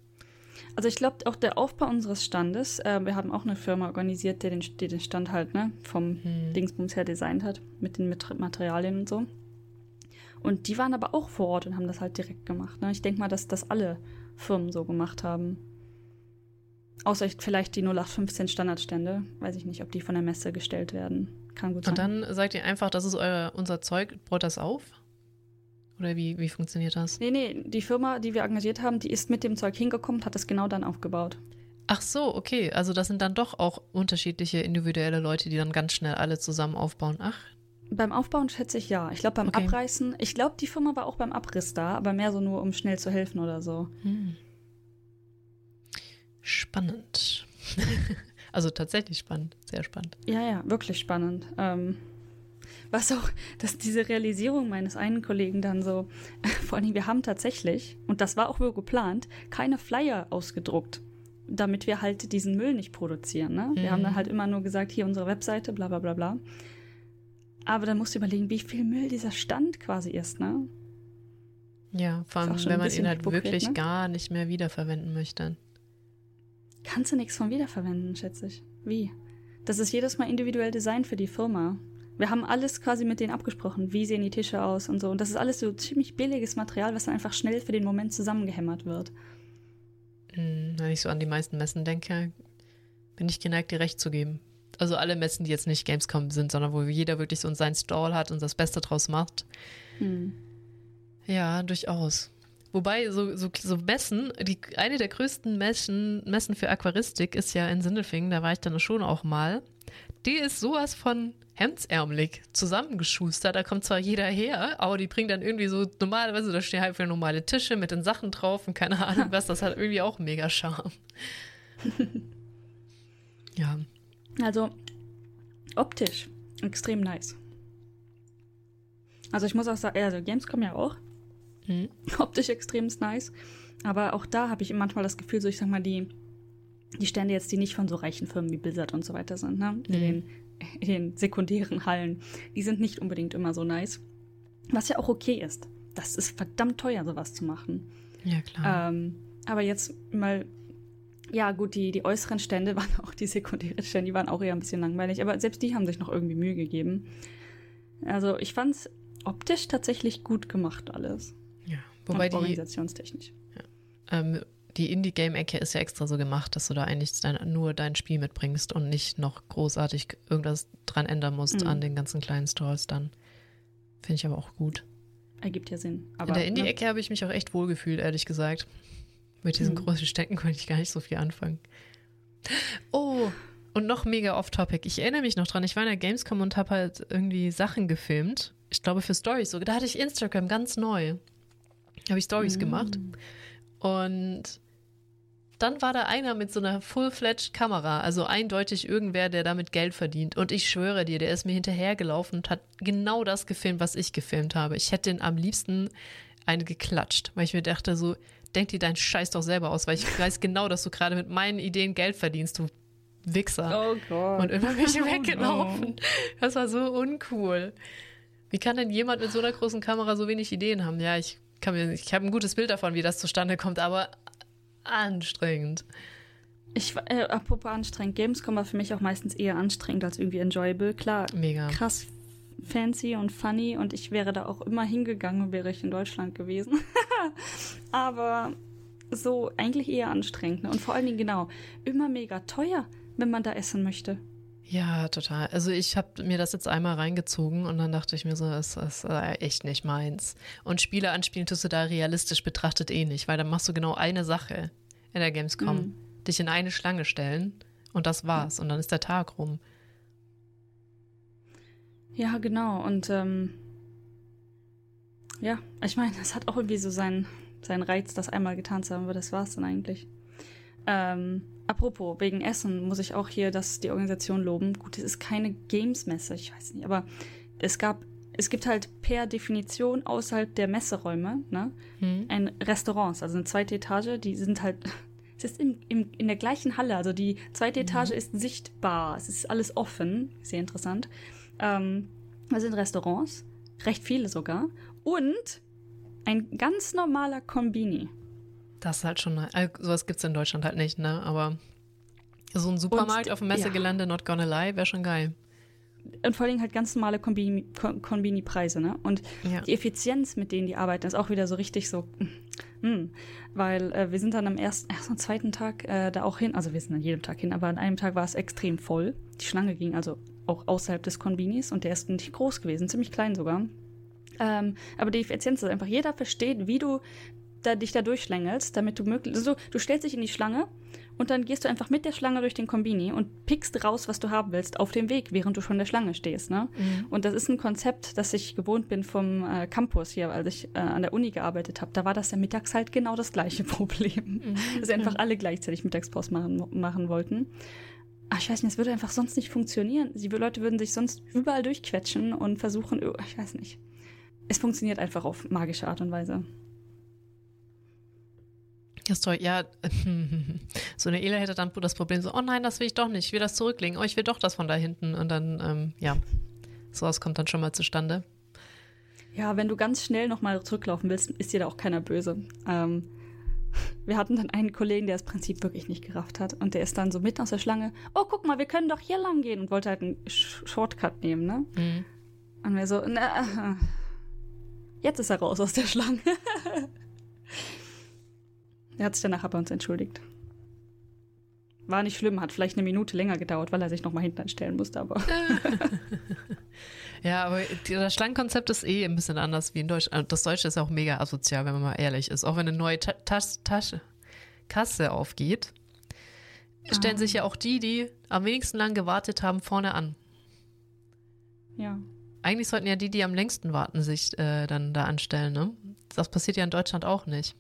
S2: Also ich glaube, auch der Aufbau unseres Standes, äh, wir haben auch eine Firma organisiert, die den, die den Stand halt ne, vom hm. Dingsbums her designt hat, mit den Materialien und so. Und die waren aber auch vor Ort und haben das halt direkt gemacht. Ne? Ich denke mal, dass das alle Firmen so gemacht haben. Außer vielleicht die 0815 Standardstände. Weiß ich nicht, ob die von der Messe gestellt werden. Kann gut
S1: sein. Und dann sagt ihr einfach, das ist euer, unser Zeug, baut das auf? Oder wie, wie funktioniert das?
S2: Nee, nee, die Firma, die wir engagiert haben, die ist mit dem Zeug hingekommen und hat es genau dann aufgebaut.
S1: Ach so, okay. Also das sind dann doch auch unterschiedliche individuelle Leute, die dann ganz schnell alle zusammen aufbauen. Ach.
S2: Beim Aufbauen schätze ich ja. Ich glaube beim okay. Abreißen, ich glaube die Firma war auch beim Abriss da, aber mehr so nur, um schnell zu helfen oder so. Hm.
S1: Spannend. [laughs] also tatsächlich spannend, sehr spannend.
S2: Ja, ja, wirklich spannend. Ähm, was auch, dass diese Realisierung meines einen Kollegen dann so, [laughs] vor allem, wir haben tatsächlich, und das war auch wohl geplant, keine Flyer ausgedruckt, damit wir halt diesen Müll nicht produzieren. Ne? Wir haben dann mhm. halt immer nur gesagt, hier unsere Webseite, bla bla bla bla. Aber dann musst du überlegen, wie viel Müll dieser Stand quasi ist, ne?
S1: Ja, vor allem, wenn man ihn halt wirklich ne? gar nicht mehr wiederverwenden möchte.
S2: Kannst du nichts von wiederverwenden, schätze ich. Wie? Das ist jedes Mal individuell designt für die Firma. Wir haben alles quasi mit denen abgesprochen. Wie sehen die Tische aus und so. Und das ist alles so ziemlich billiges Material, was dann einfach schnell für den Moment zusammengehämmert wird.
S1: Hm, wenn ich so an die meisten Messen denke, bin ich geneigt, dir recht zu geben. Also alle Messen, die jetzt nicht Gamescom sind, sondern wo jeder wirklich so seinen Stall hat und das Beste draus macht. Hm. Ja, durchaus. Wobei, so, so, so Messen, die, eine der größten Messen, Messen für Aquaristik ist ja in Sindelfingen, da war ich dann schon auch mal. Die ist sowas von hemdsärmelig zusammengeschustert. Da kommt zwar jeder her, aber die bringen dann irgendwie so normalerweise, da stehen halt für normale Tische mit den Sachen drauf und keine Ahnung was. Das hat irgendwie auch mega Charme. [laughs] ja.
S2: Also optisch extrem nice. Also ich muss auch sagen, also Gamescom ja auch. Mhm. Optisch extrem nice. Aber auch da habe ich manchmal das Gefühl, so ich sag mal, die, die Stände jetzt, die nicht von so reichen Firmen wie Blizzard und so weiter sind, ne? in, mhm. den, in den sekundären Hallen, die sind nicht unbedingt immer so nice. Was ja auch okay ist. Das ist verdammt teuer, sowas zu machen.
S1: Ja, klar.
S2: Ähm, aber jetzt mal, ja gut, die, die äußeren Stände [laughs] waren auch, die sekundären Stände, die waren auch eher ein bisschen langweilig, aber selbst die haben sich noch irgendwie Mühe gegeben. Also ich fand es optisch tatsächlich gut gemacht alles.
S1: Ja, wobei
S2: Und organisationstechnisch.
S1: Die, ähm, die Indie-Game-Ecke ist ja extra so gemacht, dass du da eigentlich dein, nur dein Spiel mitbringst und nicht noch großartig irgendwas dran ändern musst
S2: Mhm.
S1: an den ganzen kleinen Stores dann. Finde ich aber auch gut.
S2: Ergibt ja Sinn. Aber,
S1: In der
S2: ne?
S1: Indie-Ecke habe ich mich auch echt wohl gefühlt, ehrlich gesagt. Mit diesen
S2: Mhm.
S1: großen Ständen konnte ich gar nicht so viel anfangen. Oh, und noch mega off-topic. Ich erinnere mich noch dran, ich war in der Gamescom und habe halt irgendwie Sachen gefilmt. Ich glaube für Stories sogar. Da hatte ich Instagram ganz neu. Habe ich Stories
S2: Mhm.
S1: gemacht. Und dann war da einer mit so einer full-fledged Kamera, also eindeutig irgendwer, der damit Geld verdient. Und ich schwöre dir, der ist mir hinterhergelaufen und hat genau das gefilmt, was ich gefilmt habe. Ich hätte ihn am liebsten eine geklatscht, weil ich mir dachte so, denk dir deinen Scheiß doch selber aus, weil ich [laughs] weiß genau, dass du gerade mit meinen Ideen Geld verdienst, du Wichser.
S2: Oh Gott.
S1: Und immer bin ich [laughs]
S2: Oh
S1: weggelaufen. Das war so uncool. Wie kann denn jemand mit so einer großen Kamera so wenig Ideen haben? Ja, ich kann mir, ich habe ein gutes Bild davon, wie das zustande kommt, aber anstrengend.
S2: Ich, äh, apropos anstrengend, Gamescom war für mich auch meistens eher anstrengend als irgendwie enjoyable. Klar,
S1: Mega.
S2: krass fancy und funny und ich wäre da auch immer hingegangen, wäre ich in Deutschland gewesen. [laughs] Aber so eigentlich eher anstrengend. Ne? Und vor allen Dingen genau, immer mega teuer, wenn man da essen möchte.
S1: Ja, total. Also ich habe mir das jetzt einmal reingezogen und dann dachte ich mir so, das ist äh, echt nicht meins. Und Spiele anspielen tust du da realistisch betrachtet eh nicht, weil dann machst du genau eine Sache in der Gamescom.
S2: Mhm.
S1: Dich in eine Schlange stellen und das war's. Und dann ist der Tag rum.
S2: Ja, genau. Und ähm, ja, ich meine, es hat auch irgendwie so seinen, seinen Reiz, das einmal getan zu haben, aber das war's dann eigentlich. Ähm, apropos, wegen Essen muss ich auch hier das, die Organisation loben. Gut, es ist keine Games-Messe, ich weiß nicht, aber es gab, es gibt halt per Definition außerhalb der Messeräume, ne,
S1: Hm?
S2: ein Restaurants, also eine zweite Etage, die sind halt, [laughs] es ist im, im, in der gleichen Halle, also die zweite Etage ist sichtbar, es ist alles offen, sehr interessant. Ähm, das sind Restaurants, recht viele sogar, und ein ganz normaler Kombini.
S1: Das ist halt schon, äh, sowas gibt's in Deutschland halt nicht, ne? Aber so ein Supermarkt
S2: Und-
S1: auf dem Messegelände, not gonna lie, wäre schon geil.
S2: Und vor allem halt ganz normale Kombini- Kombini-Preise, ne? Und
S1: Ja.
S2: die Effizienz, mit denen die arbeiten, ist auch wieder so richtig so, hm, weil äh, wir sind dann am ersten, ersten und zweiten Tag äh, da auch hin, also wir sind an jedem Tag hin, aber an einem Tag war es extrem voll. Die Schlange ging also auch außerhalb des Konbinis und der ist nicht groß gewesen, ziemlich klein sogar. Ähm, aber die Effizienz ist einfach, jeder versteht, wie du da, dich da durchschlängelst, damit du möglichst, also du stellst dich in die Schlange und dann gehst du einfach mit der Schlange durch den Kombini und pickst raus, was du haben willst, auf dem Weg, während du schon in der Schlange stehst. Ne? Und das ist ein Konzept, das ich gewohnt bin vom äh, Campus hier, als ich äh, an der Uni gearbeitet habe. Da war das ja mittags halt genau das gleiche [laughs] Problem. Dass einfach alle gleichzeitig Mittagspause machen, machen wollten. Ach, ich weiß nicht, es würde einfach sonst nicht funktionieren. Die Leute würden sich sonst überall durchquetschen und versuchen, oh, ich weiß nicht. Es funktioniert einfach auf magische Art und Weise.
S1: Das ist toll. Ja, [laughs] so eine Ele hätte dann das Problem so, oh nein, das will ich doch nicht, ich will das zurücklegen, oh, ich will doch das von da hinten. Und dann, ähm, ja, sowas kommt dann schon mal zustande.
S2: Ja, wenn du ganz schnell nochmal zurücklaufen willst, ist dir da auch keiner böse. Ähm, [laughs] wir hatten dann einen Kollegen, der das Prinzip wirklich nicht gerafft hat. Und der ist dann so mitten aus der Schlange, oh, guck mal, wir können doch hier lang gehen. Und wollte halt einen Sh Shortcut nehmen, ne?
S1: Mhm.
S2: Und wir so, na, [laughs] jetzt ist er raus aus der Schlange. Er hat sich danach bei uns entschuldigt. War nicht schlimm, hat vielleicht eine Minute länger gedauert, weil er sich nochmal hinten anstellen musste, aber. [laughs]
S1: Ja, aber das Schlangenkonzept ist eh ein bisschen anders wie in Deutschland. Das Deutsche ist auch mega asozial, wenn man mal ehrlich ist. Auch wenn eine neue Ta Tas Tasche, Kasse aufgeht, stellen
S2: Ah.
S1: sich ja auch die, die am wenigsten lang gewartet haben, vorne an.
S2: ja.
S1: Eigentlich sollten ja die, die am längsten warten, sich äh, dann da anstellen, ne? Das passiert ja in Deutschland auch nicht.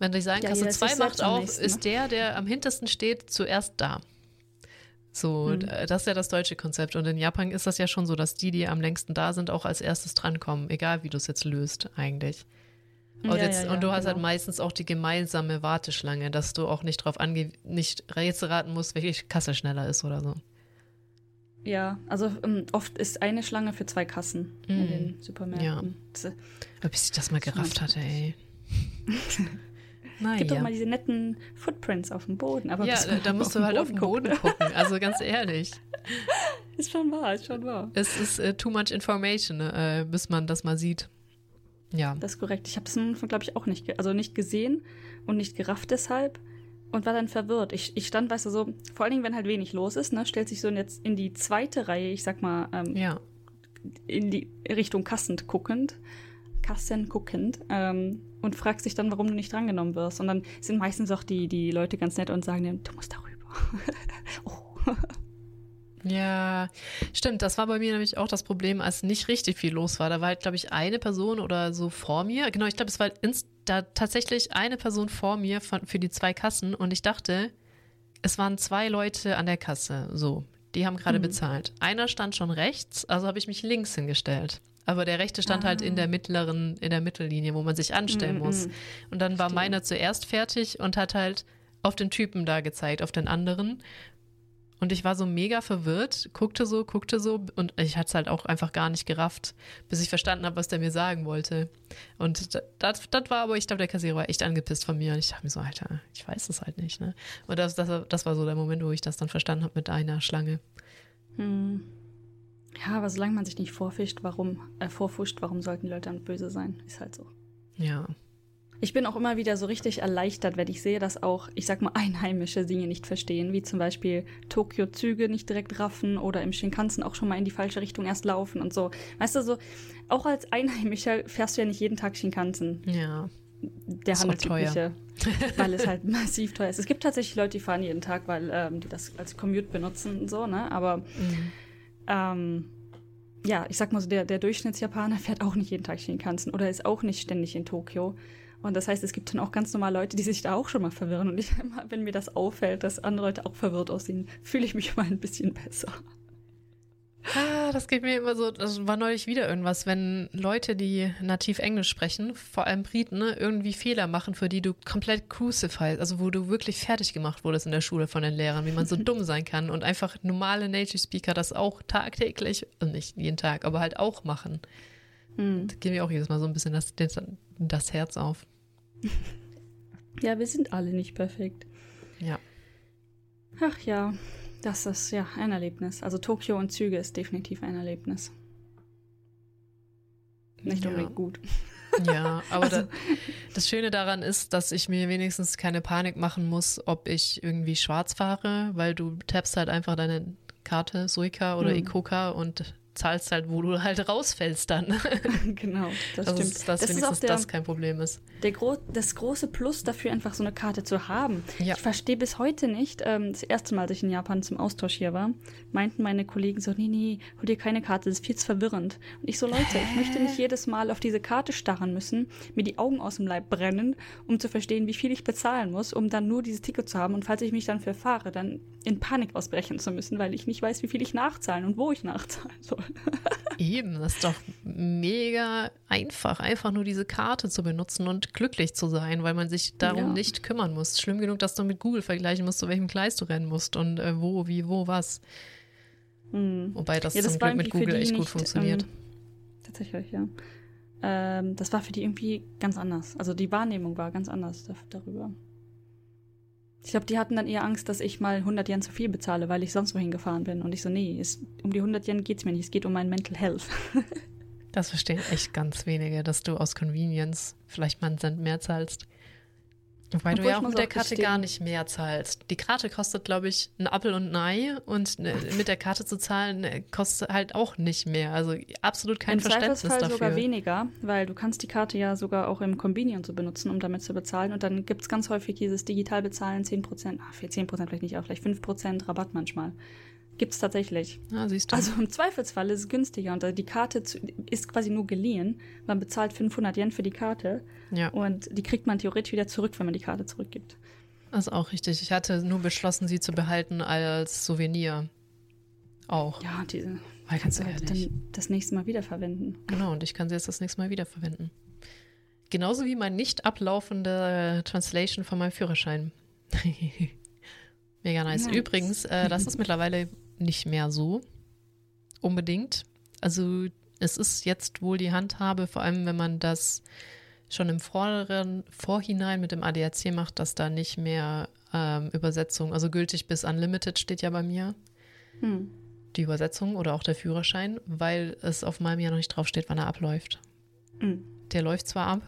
S1: Wenn die sagen,
S2: Ja,
S1: Kasse
S2: jeder ist
S1: 2
S2: sich
S1: macht auf,
S2: nächsten,
S1: ist
S2: ne?
S1: der, der am hintersten steht, zuerst da. So,
S2: Hm.
S1: d- das ist ja das deutsche Konzept. Und in Japan ist das ja schon so, dass die, die am längsten da sind, auch als erstes drankommen, egal wie du es jetzt löst, eigentlich. Und,
S2: Ja,
S1: jetzt,
S2: ja, ja,
S1: und du hast halt
S2: genau.
S1: meistens auch die gemeinsame Warteschlange, dass du auch nicht drauf ange nicht jetzt raten musst, welche Kasse schneller ist oder so.
S2: Ja, also ähm, oft ist eine Schlange für zwei Kassen in
S1: Mm.
S2: den Supermärkten. Das, äh,
S1: Bis ich das mal gerafft hatte, ey. [laughs]
S2: Na, Gibt ja. doch mal diese netten Footprints auf dem Boden. Aber
S1: ja, da musst du halt auf den Boden gucken. Also ganz [laughs] ehrlich.
S2: ist schon wahr, ist schon wahr.
S1: Es ist uh, too much information, uh, bis man das mal sieht. Ja.
S2: Das ist korrekt. Ich habe es, glaube ich, auch nicht, also nicht gesehen und nicht gerafft deshalb und war dann verwirrt. Ich, ich stand, weißt du, so, vor allen Dingen, wenn halt wenig los ist, ne, stellt sich so jetzt in die zweite Reihe, ich sag mal, ähm,
S1: ja.
S2: in die Richtung Kassen guckend, Kassen guckend, ähm, und fragt sich dann, warum du nicht drangenommen wirst. Und dann sind meistens auch die, die Leute ganz nett und sagen dir, du musst darüber. [laughs] oh.
S1: Ja, stimmt. Das war bei mir nämlich auch das Problem, als nicht richtig viel los war. Da war halt, glaube ich, eine Person oder so vor mir. Genau, ich glaube, es war da tatsächlich eine Person vor mir von, für die zwei Kassen und ich dachte, es waren zwei Leute an der Kasse. So, die haben gerade mhm. bezahlt. Einer stand schon rechts, also habe ich mich links hingestellt. Aber der rechte stand ah. halt in der ah. mittleren, in der Mittellinie, wo man sich anstellen mhm. muss. Und dann war meiner zuerst fertig und hat halt auf den Typen da gezeigt, auf den anderen. Und ich war so mega verwirrt, guckte so, guckte so und ich hatte es halt auch einfach gar nicht gerafft, bis ich verstanden habe, was der mir sagen wollte. Und das, das war aber, ich glaube, der Kassierer war echt angepisst von mir und ich dachte mir so, Alter, ich weiß es halt nicht. Ne? Und das, das, das war so der Moment, wo ich das dann verstanden habe mit einer Schlange.
S2: Hm. Ja, aber solange man sich nicht vorfischt, warum, äh, vorfuscht, warum sollten die Leute dann böse sein? Ist halt so.
S1: Ja.
S2: Ich bin auch immer wieder so richtig erleichtert, wenn ich sehe, dass auch, ich sag mal, [laughs] Einheimische Dinge nicht verstehen, wie zum Beispiel Tokio-Züge nicht direkt raffen oder im Shinkansen auch schon mal in die falsche Richtung erst laufen und so. Weißt du, so, auch als Einheimischer fährst du ja nicht jeden Tag Shinkansen.
S1: Ja.
S2: Der handelsübliche, [laughs] weil es halt massiv teuer ist. Es gibt tatsächlich Leute, die fahren jeden Tag, weil ähm, die das als Commute benutzen und so, ne? Aber mhm. Ähm, ja, ich sag mal so, der, der Durchschnittsjapaner [laughs] fährt auch nicht jeden Tag Shinkansen oder ist auch nicht ständig in Tokio. Und das heißt, es gibt dann auch ganz normal Leute, die sich da auch schon mal verwirren. Und ich, [laughs] wenn mir das auffällt, dass andere Leute auch verwirrt aussehen, fühle ich mich [laughs] mal ein bisschen besser.
S1: Ah, das geht mir immer so, das war neulich wieder irgendwas, wenn Leute, die nativ Englisch sprechen, vor allem Briten, ne, irgendwie Fehler machen, für die du komplett crucified, also wo du wirklich fertig gemacht wurdest in der Schule von den Lehrern, wie man so [laughs] dumm sein kann und einfach normale Native Speaker das auch tagtäglich, und nicht jeden Tag, aber halt auch machen. Hm. Da geht mir auch jedes Mal so ein bisschen das, das Herz auf. [laughs]
S2: Ja, wir sind alle nicht perfekt.
S1: Ja.
S2: Ach ja, das ist ja ein Erlebnis. Also Tokio und Züge ist definitiv ein Erlebnis. Nicht ja. unbedingt gut.
S1: Ja, [laughs] aber also. da, das Schöne daran ist, dass ich mir wenigstens keine Panik machen muss, ob ich irgendwie schwarz fahre, weil du tappst halt einfach deine Karte, Suica oder hm. Ikoka und zahlst halt, wo du halt rausfällst dann. [laughs]
S2: genau, das
S1: also
S2: stimmt.
S1: Ist, dass das wenigstens ist der, das kein Problem ist.
S2: Der Gro das große Plus dafür, einfach so eine Karte zu haben. Ja. Ich verstehe bis heute nicht, ähm, das erste Mal, als ich in Japan zum Austausch hier war, meinten meine Kollegen so, nee, nee, hol dir keine Karte, das ist viel zu verwirrend. Und ich so, Leute, Hä? ich möchte nicht jedes Mal auf diese Karte starren müssen, mir die Augen aus dem Leib brennen, um zu verstehen, wie viel ich bezahlen muss, um dann nur dieses Ticket zu haben. Und falls ich mich dann verfahre, dann in Panik ausbrechen zu müssen, weil ich nicht weiß, wie viel ich nachzahlen und wo ich nachzahlen soll.
S1: Eben, das ist doch mega einfach, einfach nur diese Karte zu benutzen und glücklich zu sein, weil man sich darum ja. nicht kümmern muss. Schlimm genug, dass du mit Google vergleichen musst, zu welchem Gleis du rennen musst und äh, wo, wie, wo, was. Mhm. Wobei das, ja, das zum Glück mit Google echt nicht, gut funktioniert. Ähm,
S2: tatsächlich, ja. Ähm, das war für die irgendwie ganz anders. Also die Wahrnehmung war ganz anders darüber. Ich glaube, die hatten dann eher Angst, dass ich mal 100 Yen zu viel bezahle, weil ich sonst wohin gefahren bin. Und ich so, nee, es, um die 100 Yen geht es mir nicht, es geht um mein Mental Health. [laughs]
S1: das verstehen echt ganz wenige, dass du aus Convenience vielleicht mal einen Cent mehr zahlst. Wobei Obwohl du ja auch mit der Karte gar nicht mehr zahlst. Die Karte kostet, glaube ich, ein Apfel und ein Ei und ne, mit der Karte zu zahlen ne, kostet halt auch nicht mehr. Also absolut kein Im Verständnis Zweifelsfall dafür.
S2: sogar weniger, weil du kannst die Karte ja sogar auch im Convenience so benutzen, um damit zu bezahlen. Und dann gibt es ganz häufig dieses Digitalbezahlen 10%, ah, für 10% vielleicht nicht, aber vielleicht 5% Rabatt manchmal. Gibt es tatsächlich.
S1: Ah, siehst du.
S2: Also im Zweifelsfall ist es günstiger und die Karte ist quasi nur geliehen. Man bezahlt 500 Yen für die Karte ja. und die kriegt man theoretisch wieder zurück, wenn man die Karte zurückgibt.
S1: Das ist auch richtig. Ich hatte nur beschlossen, sie zu behalten als Souvenir. Auch.
S2: Ja, diese.
S1: Weil kannst du halt
S2: dann das nächste Mal wiederverwenden.
S1: Genau, und ich kann sie jetzt das nächste Mal wiederverwenden. Genauso wie mein nicht ablaufende Translation von meinem Führerschein. [laughs] Mega nice. nice. Übrigens, äh, das ist mittlerweile nicht mehr so unbedingt. Also es ist jetzt wohl die Handhabe, vor allem wenn man das schon im vorderen Vorhinein mit dem ADAC macht, dass da nicht mehr ähm, Übersetzung, also gültig bis Unlimited steht ja bei mir. Hm. Die Übersetzung oder auch der Führerschein, weil es auf meinem Jahr noch nicht draufsteht, wann er abläuft. Hm. Der läuft zwar ab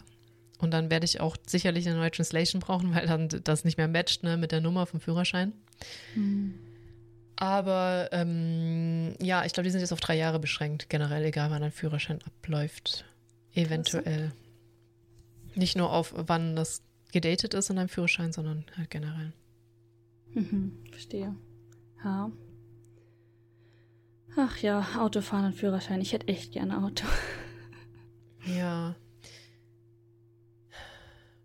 S1: und dann werde ich auch sicherlich eine neue Translation brauchen, weil dann das nicht mehr matcht ne, mit der Nummer vom Führerschein. Hm. Aber ähm, ja, ich glaube, die sind jetzt auf drei Jahre beschränkt, generell, egal wann ein Führerschein abläuft. Eventuell. Nicht nur auf, wann das gedatet ist in deinem Führerschein, sondern halt generell.
S2: Mhm, verstehe. Ja. Ach ja, Autofahren und Führerschein. Ich hätte echt gerne Auto.
S1: Ja.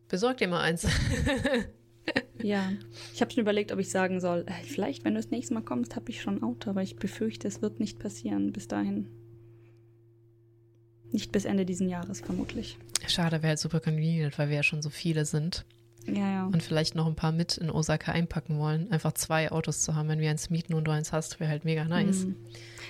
S1: Besorg dir mal eins. [laughs] [laughs]
S2: ja, ich habe schon überlegt, ob ich sagen soll, äh, vielleicht, wenn du das nächste Mal kommst, habe ich schon ein Auto, aber ich befürchte, es wird nicht passieren bis dahin. Nicht bis Ende diesen Jahres vermutlich.
S1: Schade, wäre halt super convenient, weil wir ja schon so viele sind.
S2: Ja, ja.
S1: Und vielleicht noch ein paar mit in Osaka einpacken wollen. Einfach zwei Autos zu haben, wenn wir eins mieten und du eins hast, wäre halt mega nice. Mhm.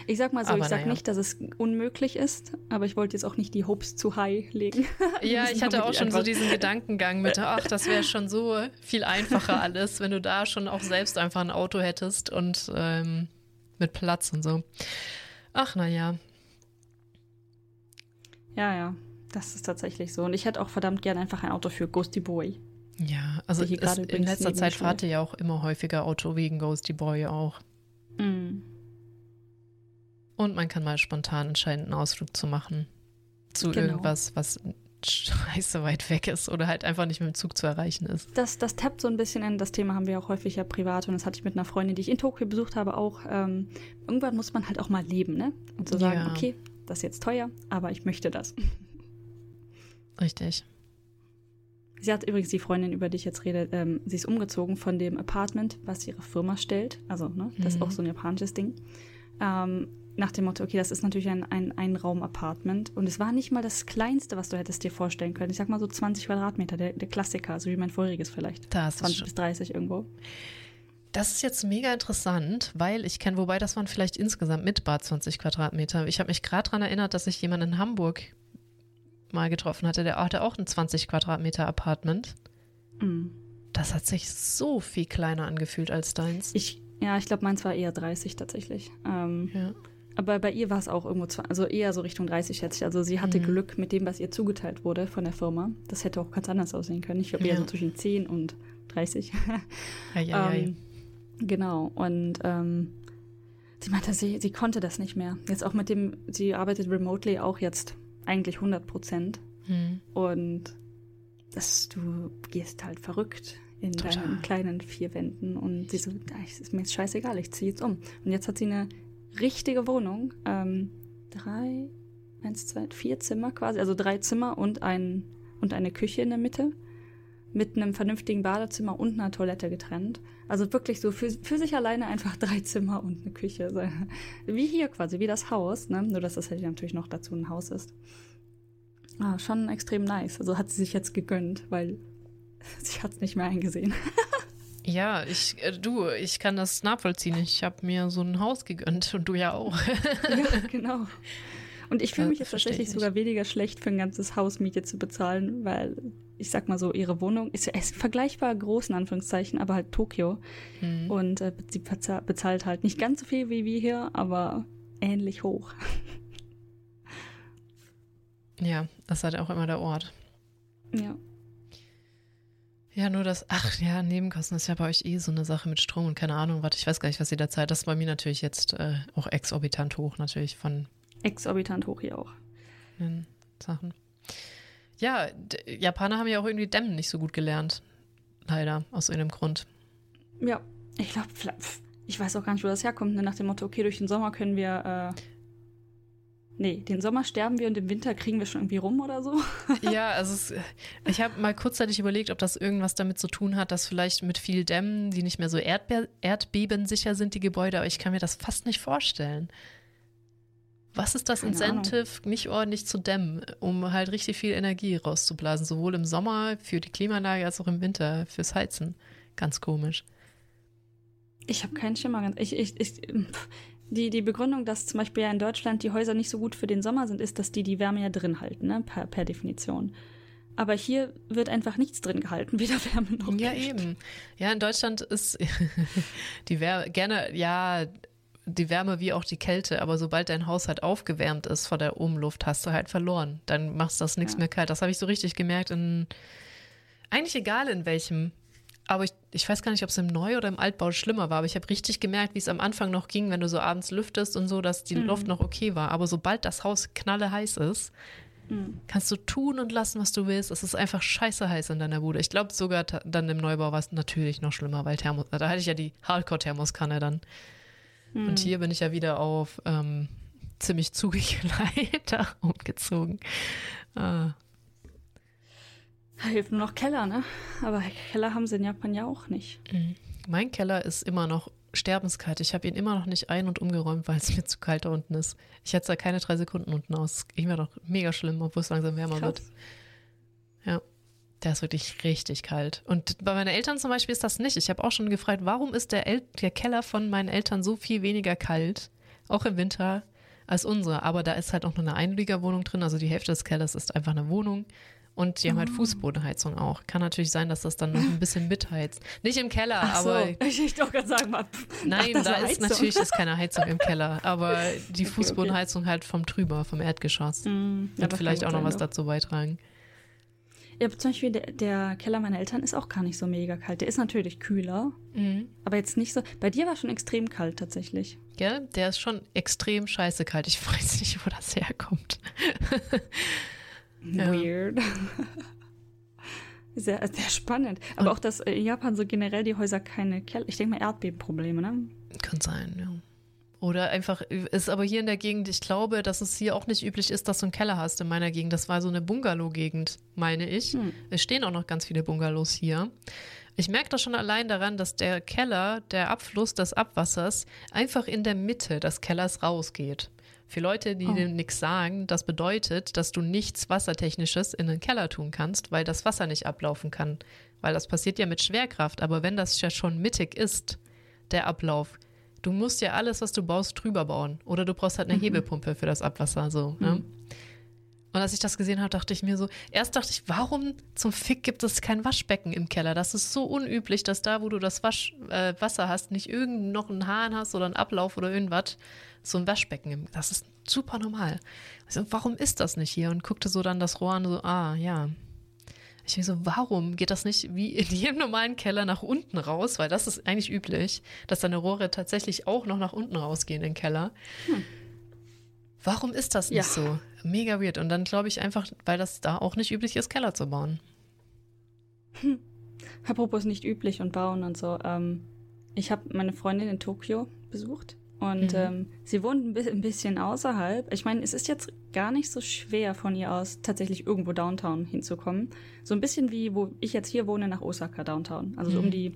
S2: Ich sag mal so, aber ich sag naja. nicht, dass es unmöglich ist, aber ich wollte jetzt auch nicht die Hopes zu high legen. [laughs]
S1: ja, ich hatte auch schon so diesen Gedankengang mit, ach, das wäre schon so viel einfacher alles, wenn du da schon auch selbst einfach ein Auto hättest und ähm, mit Platz und so. Ach, naja.
S2: Ja, ja, das ist tatsächlich so. Und ich hätte auch verdammt gern einfach ein Auto für Ghosty Boy.
S1: Ja, also es, in letzter Zeit fahrt ihr ja auch immer häufiger Auto wegen Ghosty Boy auch. Mm. Und man kann mal spontan entscheiden, einen Ausflug zu machen. Zu genau. irgendwas, was scheiße weit weg ist oder halt einfach nicht mit dem Zug zu erreichen ist.
S2: Das, das tappt so ein bisschen in, das Thema haben wir auch häufig ja privat und das hatte ich mit einer Freundin, die ich in Tokio besucht habe, auch. Ähm, irgendwann muss man halt auch mal leben, ne? Und so sagen, ja. okay, das ist jetzt teuer, aber ich möchte das. [laughs]
S1: Richtig.
S2: Sie hat übrigens die Freundin, über die ich jetzt rede, ähm, sie ist umgezogen von dem Apartment, was ihre Firma stellt. Also, ne, das mhm. ist auch so ein japanisches Ding. Ähm, nach dem Motto, okay, das ist natürlich ein, ein Einraum-Apartment. Und es war nicht mal das Kleinste, was du hättest dir vorstellen können. Ich sag mal so 20 Quadratmeter, der, der Klassiker, so wie mein vorheriges vielleicht.
S1: Das
S2: 20 bis 30 irgendwo.
S1: Das ist jetzt mega interessant, weil ich kenne, wobei das waren vielleicht insgesamt mit Bad 20 Quadratmeter. Ich habe mich gerade daran erinnert, dass ich jemanden in Hamburg mal getroffen hatte, der hatte auch ein 20 Quadratmeter Apartment. Mhm. Das hat sich so viel kleiner angefühlt als deins.
S2: Ich, ja, ich glaube, meins war eher 30 tatsächlich. Ähm, ja. Aber bei ihr war es auch irgendwo, also eher so Richtung 30, schätze ich. Also sie hatte mhm. Glück mit dem, was ihr zugeteilt wurde von der Firma. Das hätte auch ganz anders aussehen können. Ich glaube eher ja. so zwischen 10 und 30. ja, ja, ähm, Genau. Und ähm, sie meinte, sie, sie konnte das nicht mehr. Jetzt auch mit dem, sie arbeitet remotely auch jetzt eigentlich 100 Prozent. Hm. Und das, du gehst halt verrückt in Total. deinen kleinen vier Wänden und sie so, ist mir jetzt scheißegal, ich ziehe jetzt um. Und jetzt hat sie eine richtige Wohnung, ähm, drei, eins, zwei, vier Zimmer quasi, also drei Zimmer und ein und eine Küche in der Mitte mit einem vernünftigen Badezimmer und einer Toilette getrennt. Also wirklich so für, für sich alleine einfach [laughs] drei Zimmer und eine Küche. Wie hier quasi, wie das Haus, ne? Nur dass das halt natürlich noch dazu ein Haus ist. Ah, schon extrem nice. Also hat sie sich jetzt gegönnt, weil [laughs] sie hat es nicht mehr eingesehen. [laughs]
S1: Ja, ich, äh, du, ich kann das nachvollziehen. Ich habe mir so ein Haus gegönnt und du ja auch.
S2: ja, genau. Und ich fühle mich jetzt tatsächlich sogar weniger schlecht für ein ganzes Haus Miete zu bezahlen, weil ich sag mal so, ihre Wohnung ist, ist vergleichbar groß in Anführungszeichen, aber halt Tokio. Mhm. Und äh, sie bezahlt halt nicht ganz so viel wie wir hier, aber ähnlich hoch. [laughs]
S1: Ja, das ist halt auch immer der Ort.
S2: Ja.
S1: Ja, nur das, ach ja, Nebenkosten ist ja bei euch eh so eine Sache mit Strom und keine Ahnung, warte, ich weiß gar nicht, was ihr da zahlt. Das ist bei mir natürlich jetzt äh, auch exorbitant hoch, natürlich von
S2: exorbitant hoch hier auch.
S1: Sachen. Ja, Japaner haben ja auch irgendwie Dämmen nicht so gut gelernt. Leider, aus irgendeinem Grund.
S2: Ja, ich glaube, ich weiß auch gar nicht, wo das herkommt. Ne? Nach dem Motto, okay, durch den Sommer können wir. Äh, nee, den Sommer sterben wir und im Winter kriegen wir schon irgendwie rum oder so. [laughs]
S1: ja, also es, ich habe mal kurzzeitig überlegt, ob das irgendwas damit zu tun hat, dass vielleicht mit viel Dämmen, die nicht mehr so erdbe erdbebensicher sind, die Gebäude, aber ich kann mir das fast nicht vorstellen. Was ist das Keine Incentive, Ahnung. nicht ordentlich zu dämmen, um halt richtig viel Energie rauszublasen, sowohl im Sommer für die Klimaanlage als auch im Winter fürs Heizen? Ganz komisch.
S2: Ich habe keinen Schimmer. Ich, ich, ich, die, die Begründung, dass zum Beispiel ja in Deutschland die Häuser nicht so gut für den Sommer sind, ist, dass die die Wärme ja drin halten, ne? per, per Definition. Aber hier wird einfach nichts drin gehalten, [laughs] weder Wärme noch
S1: Ja, eben. Ja, in Deutschland ist [laughs] die Wärme gerne, ja, die Wärme wie auch die Kälte, aber sobald dein Haus halt aufgewärmt ist von der Umluft, hast du halt verloren. Dann machst du das nichts ja. mehr kalt. Das habe ich so richtig gemerkt in, eigentlich egal in welchem, aber ich, ich weiß gar nicht, ob es im Neu- oder im Altbau schlimmer war, aber ich habe richtig gemerkt, wie es am Anfang noch ging, wenn du so abends lüftest und so, dass die mhm. Luft noch okay war. Aber sobald das Haus knalle heiß ist, Mhm. Kannst du tun und lassen, was du willst. Es ist einfach scheiße heiß in deiner Bude. Ich glaube sogar dann im Neubau war es natürlich noch schlimmer, weil Thermos, da hatte ich ja die Hardcore-Thermoskanne dann. Mhm. Und hier bin ich ja wieder auf ähm, ziemlich zugige [laughs] Leiter umgezogen. Ah.
S2: Hilft nur noch Keller, ne? Aber Keller haben sie in Japan ja auch nicht.
S1: Mhm. Mein Keller ist immer noch sterbenskalt. Ich habe ihn immer noch nicht ein- und umgeräumt, weil es [laughs] mir zu kalt da unten ist. Ich hätte da keine drei Sekunden unten aus. Ich mir doch mega schlimm, obwohl es langsam wärmer Krass. wird. Ja. Der ist wirklich richtig kalt. Und bei meinen Eltern zum Beispiel ist das nicht. Ich habe auch schon gefragt, warum ist der, El der Keller von meinen Eltern so viel weniger kalt, auch im Winter, als unsere. Aber da ist halt auch nur eine Einliegerwohnung drin. Also die Hälfte des Kellers ist einfach eine Wohnung. Und die haben halt ah. Fußbodenheizung auch. Kann natürlich sein, dass das dann noch ein bisschen mitheizt. Nicht im Keller, Ach so. aber. [laughs]
S2: Ich, ich doch gerade sagen, mal, [laughs]
S1: nein, da ist natürlich ist keine Heizung im [laughs] Keller, aber die okay, Fußbodenheizung okay. halt vom Trüber, vom Erdgeschoss. Mm, Wird vielleicht auch noch was dazu beitragen.
S2: Ja, zum Beispiel der, der, Keller meiner Eltern ist auch gar nicht so mega kalt. Der ist natürlich kühler, mhm. aber jetzt nicht so. Bei dir war schon extrem kalt tatsächlich.
S1: Ja, der ist schon extrem scheiße kalt. Ich [laughs] weiß nicht, wo das herkommt. [laughs]
S2: Weird. [laughs] Sehr, sehr spannend. Aber Und auch, dass in Japan so generell die Häuser keine Keller, ich denke mal Erdbebenprobleme, ne?
S1: Kann sein, ja. Oder einfach, ist aber hier in der Gegend, ich glaube, dass es hier auch nicht üblich ist, dass du einen Keller hast in meiner Gegend. Das war so eine Bungalow-Gegend, meine ich. Hm. Es stehen auch noch ganz viele Bungalows hier. Ich merke das schon allein daran, dass der Keller, der Abfluss des Abwassers, einfach in der Mitte des Kellers rausgeht. Für Leute, die oh. dem nichts sagen, das bedeutet, dass du nichts Wassertechnisches in den Keller tun kannst, weil das Wasser nicht ablaufen kann. Weil das passiert ja mit Schwerkraft. Aber wenn das ja schon mittig ist, der Ablauf, du musst ja alles, was du baust, drüber bauen. Oder du brauchst halt eine mhm. Hebelpumpe für das Abwasser. So, ne? mhm. ne? Und als ich das gesehen habe, dachte ich mir so, erst dachte ich, warum zum Fick gibt es kein Waschbecken im Keller? Das ist so unüblich, dass da, wo du das Wasch, äh, Wasser hast, nicht irgend noch einen Hahn hast oder einen Ablauf oder irgendwas, so ein Waschbecken. Das ist super normal. Also, warum ist das nicht hier? Und guckte so dann das Rohr an, so, ah, ja. Ich denke so, warum geht das nicht wie in jedem normalen Keller nach unten raus? Weil das ist eigentlich üblich, dass deine Rohre tatsächlich auch noch nach unten rausgehen in den Keller. Hm. Warum ist das nicht ja. so? Mega weird. Und dann glaube ich einfach, weil das da auch nicht üblich ist, Keller zu bauen.
S2: Hm. Apropos nicht üblich und bauen und so. Ähm, ich habe meine Freundin in Tokio besucht und mhm. ähm, sie wohnt ein bisschen außerhalb. Ich meine, es ist jetzt gar nicht so schwer von ihr aus tatsächlich irgendwo Downtown hinzukommen. So ein bisschen wie, wo ich jetzt hier wohne, nach Osaka Downtown. Also so um mhm. die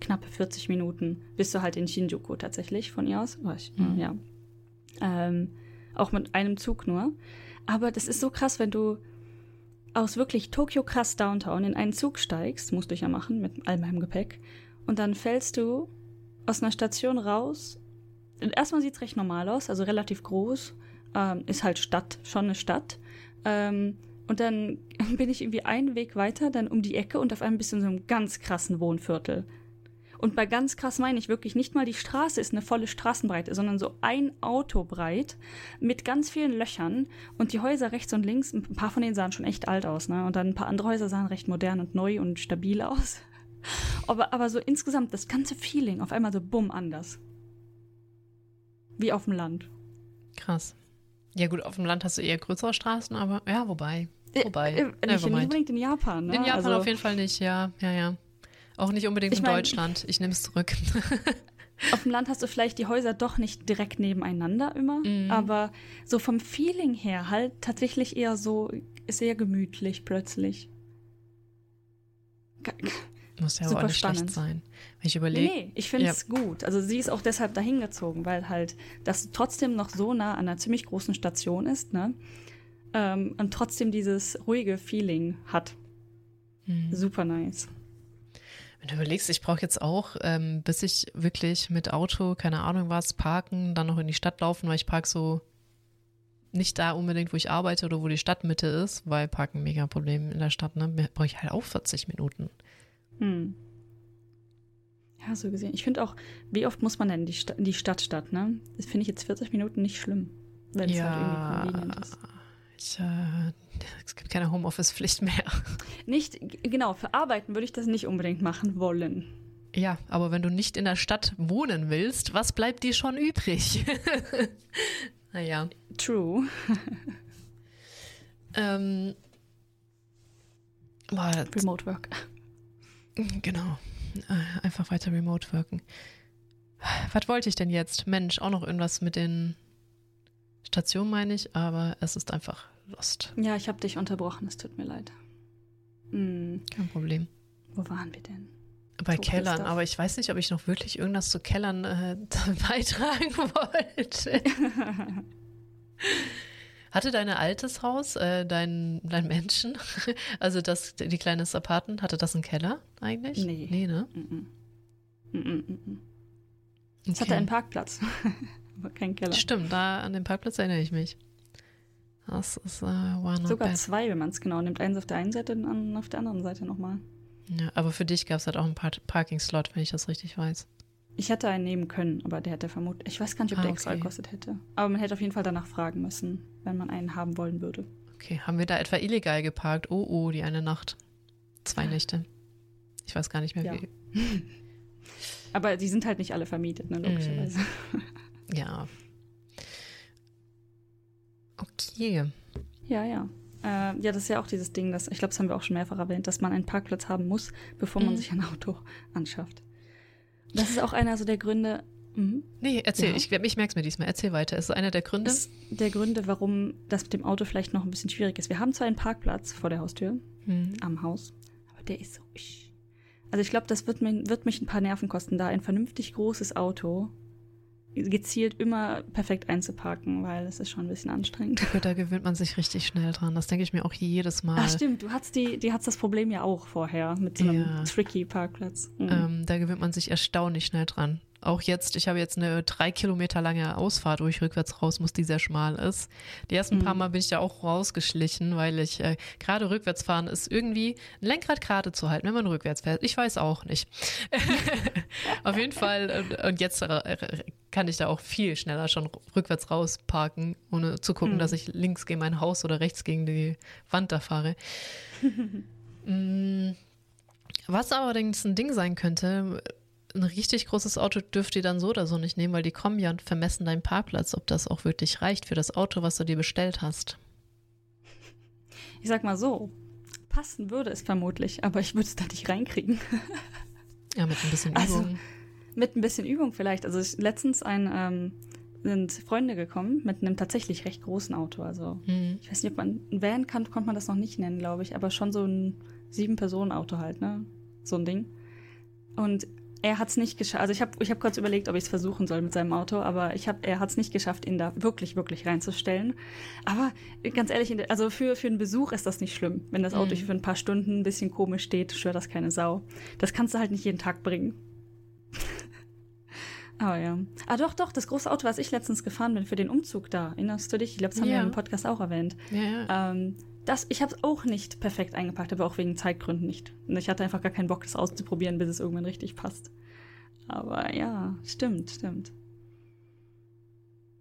S2: knappe 40 Minuten bist du halt in Shinjuku tatsächlich von ihr aus. Ich, mhm. Ja. Ähm, auch mit einem Zug nur. Aber das ist so krass, wenn du aus wirklich Tokio krass Downtown in einen Zug steigst, musst du ja machen mit all meinem Gepäck, und dann fällst du aus einer Station raus. Erstmal sieht es recht normal aus, also relativ groß. Ähm, ist halt Stadt, schon eine Stadt. Ähm, und dann [laughs] bin ich irgendwie einen Weg weiter, dann um die Ecke und auf einmal bist du in so einem ganz krassen Wohnviertel. Und bei ganz krass meine ich wirklich nicht mal die Straße ist eine volle Straßenbreite, sondern so ein Auto breit mit ganz vielen Löchern und die Häuser rechts und links, ein paar von denen sahen schon echt alt aus, ne? Und dann ein paar andere Häuser sahen recht modern und neu und stabil aus. [laughs] Aber, aber so insgesamt das ganze Feeling auf einmal so bumm anders. Wie auf dem Land.
S1: Krass. Ja gut, auf dem Land hast du eher größere Straßen, aber ja, wobei. Äh, wobei. Äh,
S2: äh, nicht unbedingt in Japan, ne?
S1: In Japan also, auf jeden Fall nicht, ja, ja, ja. Auch nicht unbedingt in mein, Deutschland. Ich nehme es zurück. [laughs]
S2: auf dem Land hast du vielleicht die Häuser doch nicht direkt nebeneinander immer, mhm. aber so vom Feeling her halt tatsächlich eher so sehr gemütlich plötzlich.
S1: Muss ja Super auch nicht spannend. schlecht sein. Wenn ich überlege.
S2: Nee, nee, ich finde es ja. gut. Also sie ist auch deshalb dahin gezogen, weil halt das trotzdem noch so nah an einer ziemlich großen Station ist, ne? Ähm, und trotzdem dieses ruhige Feeling hat. Mhm. Super nice.
S1: Wenn du überlegst, ich brauche jetzt auch, ähm, bis ich wirklich mit Auto, keine Ahnung was, parken, dann noch in die Stadt laufen, weil ich park so nicht da unbedingt, wo ich arbeite oder wo die Stadtmitte ist, weil Parken mega Problem in der Stadt, ne? Brauche ich halt auch 40 Minuten.
S2: Hm. Ja, so gesehen. Ich finde auch, wie oft muss man denn in die, Sta die Stadt statt, ne? Das finde ich jetzt 40 Minuten nicht schlimm, wenn es halt irgendwie convenient ist.
S1: Ich, äh, es gibt keine Homeoffice-Pflicht mehr. [laughs]
S2: Nicht, genau, für Arbeiten würde ich das nicht unbedingt machen wollen.
S1: Ja, aber wenn du nicht in der Stadt wohnen willst, was bleibt dir schon übrig? [laughs] naja.
S2: True.
S1: ähm,
S2: Remote Work.
S1: Genau. Äh, einfach weiter remote wirken. Was wollte ich denn jetzt? Mensch, auch noch irgendwas mit den Stationen, meine ich, aber es ist einfach lost.
S2: Ja, ich habe dich unterbrochen, es tut mir leid.
S1: Hm. Kein Problem.
S2: Wo waren wir denn?
S1: Bei Tot Kellern, aber ich weiß nicht, ob ich noch wirklich irgendwas zu Kellern äh, [laughs] beitragen wollte. [laughs] Hatte dein altes Haus, äh, dein, dein Menschen, [laughs] also das, die kleine Apartment, hatte das einen Keller eigentlich?
S2: Nee.
S1: Nee, ne?
S2: Mm -mm. Mm es okay. hatte einen Parkplatz, [laughs] aber kein Keller.
S1: Stimmt, da an den Parkplatz erinnere ich mich. Das ist äh,
S2: war Sogar bad. zwei, wenn man es genau nimmt. Eins auf der einen Seite und auf der anderen Seite nochmal.
S1: Ja, aber für dich gab es halt auch einen Parking-Slot, wenn ich das richtig weiß.
S2: Ich hätte einen nehmen können, aber der hätte vermutlich. Ich weiß gar nicht, ob ah, der extra okay. gekostet hätte. Aber man hätte auf jeden Fall danach fragen müssen, wenn man einen haben wollen würde.
S1: Okay, haben wir da etwa illegal geparkt? Oh, oh, die eine Nacht. Zwei Nächte. Ich weiß gar nicht mehr,
S2: ja.
S1: wie. [laughs]
S2: aber die sind halt nicht alle vermietet, ne, logischerweise.
S1: Mm. [laughs] Ja. Okay.
S2: Ja, ja. Äh, ja, das ist ja auch dieses Ding, dass, ich glaube, das haben wir auch schon mehrfach erwähnt, dass man einen Parkplatz haben muss, bevor man mhm. sich ein Auto [laughs] anschafft. Das ist auch einer so der Gründe.
S1: Mhm. Nee, erzähl, ja. ich, ich merke es mir diesmal. Erzähl weiter. Ist einer der Gründe?
S2: Ist der Gründe, warum das mit dem Auto vielleicht noch ein bisschen schwierig ist. Wir haben zwar einen Parkplatz vor der Haustür, mhm. am Haus, aber der ist so. Also ich glaube, das wird, mir, wird mich ein paar Nerven kosten, da ein vernünftig großes Auto gezielt immer perfekt einzuparken, weil es ist schon ein bisschen anstrengend.
S1: Da gewöhnt man sich richtig schnell dran. Das denke ich mir auch jedes Mal.
S2: Ach stimmt, du hast die, die hast das Problem ja auch vorher mit so einem ja. tricky Parkplatz.
S1: Mhm. Ähm, da gewöhnt man sich erstaunlich schnell dran. Auch jetzt, ich habe jetzt eine drei Kilometer lange Ausfahrt, wo ich rückwärts raus muss, die sehr schmal ist. Die ersten mhm. paar Mal bin ich da auch rausgeschlichen, weil ich äh, gerade rückwärts fahren ist irgendwie ein Lenkrad gerade zu halten, wenn man rückwärts fährt. Ich weiß auch nicht. [laughs] Auf jeden Fall, und, und jetzt äh, kann ich da auch viel schneller schon rückwärts raus parken, ohne zu gucken, mhm. dass ich links gegen mein Haus oder rechts gegen die Wand da fahre. [laughs] Mm, was allerdings ein Ding sein könnte, ein richtig großes Auto dürft ihr dann so oder so nicht nehmen, weil die kommen ja und vermessen deinen Parkplatz, ob das auch wirklich reicht für das Auto, was du dir bestellt hast.
S2: Ich sag mal so, passen würde es vermutlich, aber ich würde es da nicht reinkriegen.
S1: ja, mit ein bisschen also, Übung. Also,
S2: mit ein bisschen Übung vielleicht. Also ich, letztens ein, ähm, sind Freunde gekommen mit einem tatsächlich recht großen Auto. Also mhm. ich weiß nicht, ob man ein Van kann, konnte man das noch nicht nennen, glaube ich, aber schon so ein Sieben-Personen-Auto halt, ne? So ein Ding. Und er hat es nicht geschafft. Also ich habe ich hab kurz überlegt, ob ich es versuchen soll mit seinem Auto, aber ich hab, er hat es nicht geschafft, ihn da wirklich, wirklich reinzustellen. Aber ganz ehrlich, also für, für einen Besuch ist das nicht schlimm. Wenn das Auto mhm. für ein paar Stunden ein bisschen komisch steht, stört das keine Sau. Das kannst du halt nicht jeden Tag bringen. [laughs] aber ja. Ah, doch, doch, das große Auto, was ich letztens gefahren bin für den Umzug da. Erinnerst du dich? Ich glaube, das haben ja. wir im Podcast auch erwähnt.
S1: Ja.
S2: Ähm, das, ich habe es auch nicht perfekt eingepackt, aber auch wegen Zeitgründen nicht. Und ich hatte einfach gar keinen Bock, das auszuprobieren, bis es irgendwann richtig passt. Aber ja, stimmt, stimmt.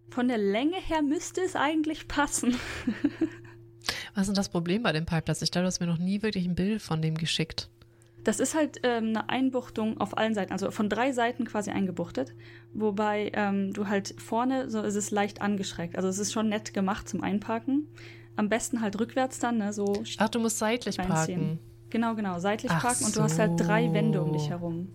S2: Von der Länge her müsste es eigentlich passen. [laughs]
S1: Was ist denn das Problem bei dem Parkplatz? Ich glaube, du hast mir noch nie wirklich ein Bild von dem geschickt.
S2: Das ist halt ähm, eine Einbuchtung auf allen Seiten, also von drei Seiten quasi eingebuchtet, wobei ähm, du halt vorne, so ist es leicht angeschrägt. Also es ist schon nett gemacht zum Einparken. Am besten halt rückwärts dann, ne, so.
S1: Ach, du musst seitlich reinziehen. parken.
S2: Genau, genau, seitlich Ach parken so. und du hast halt drei Wände um dich herum.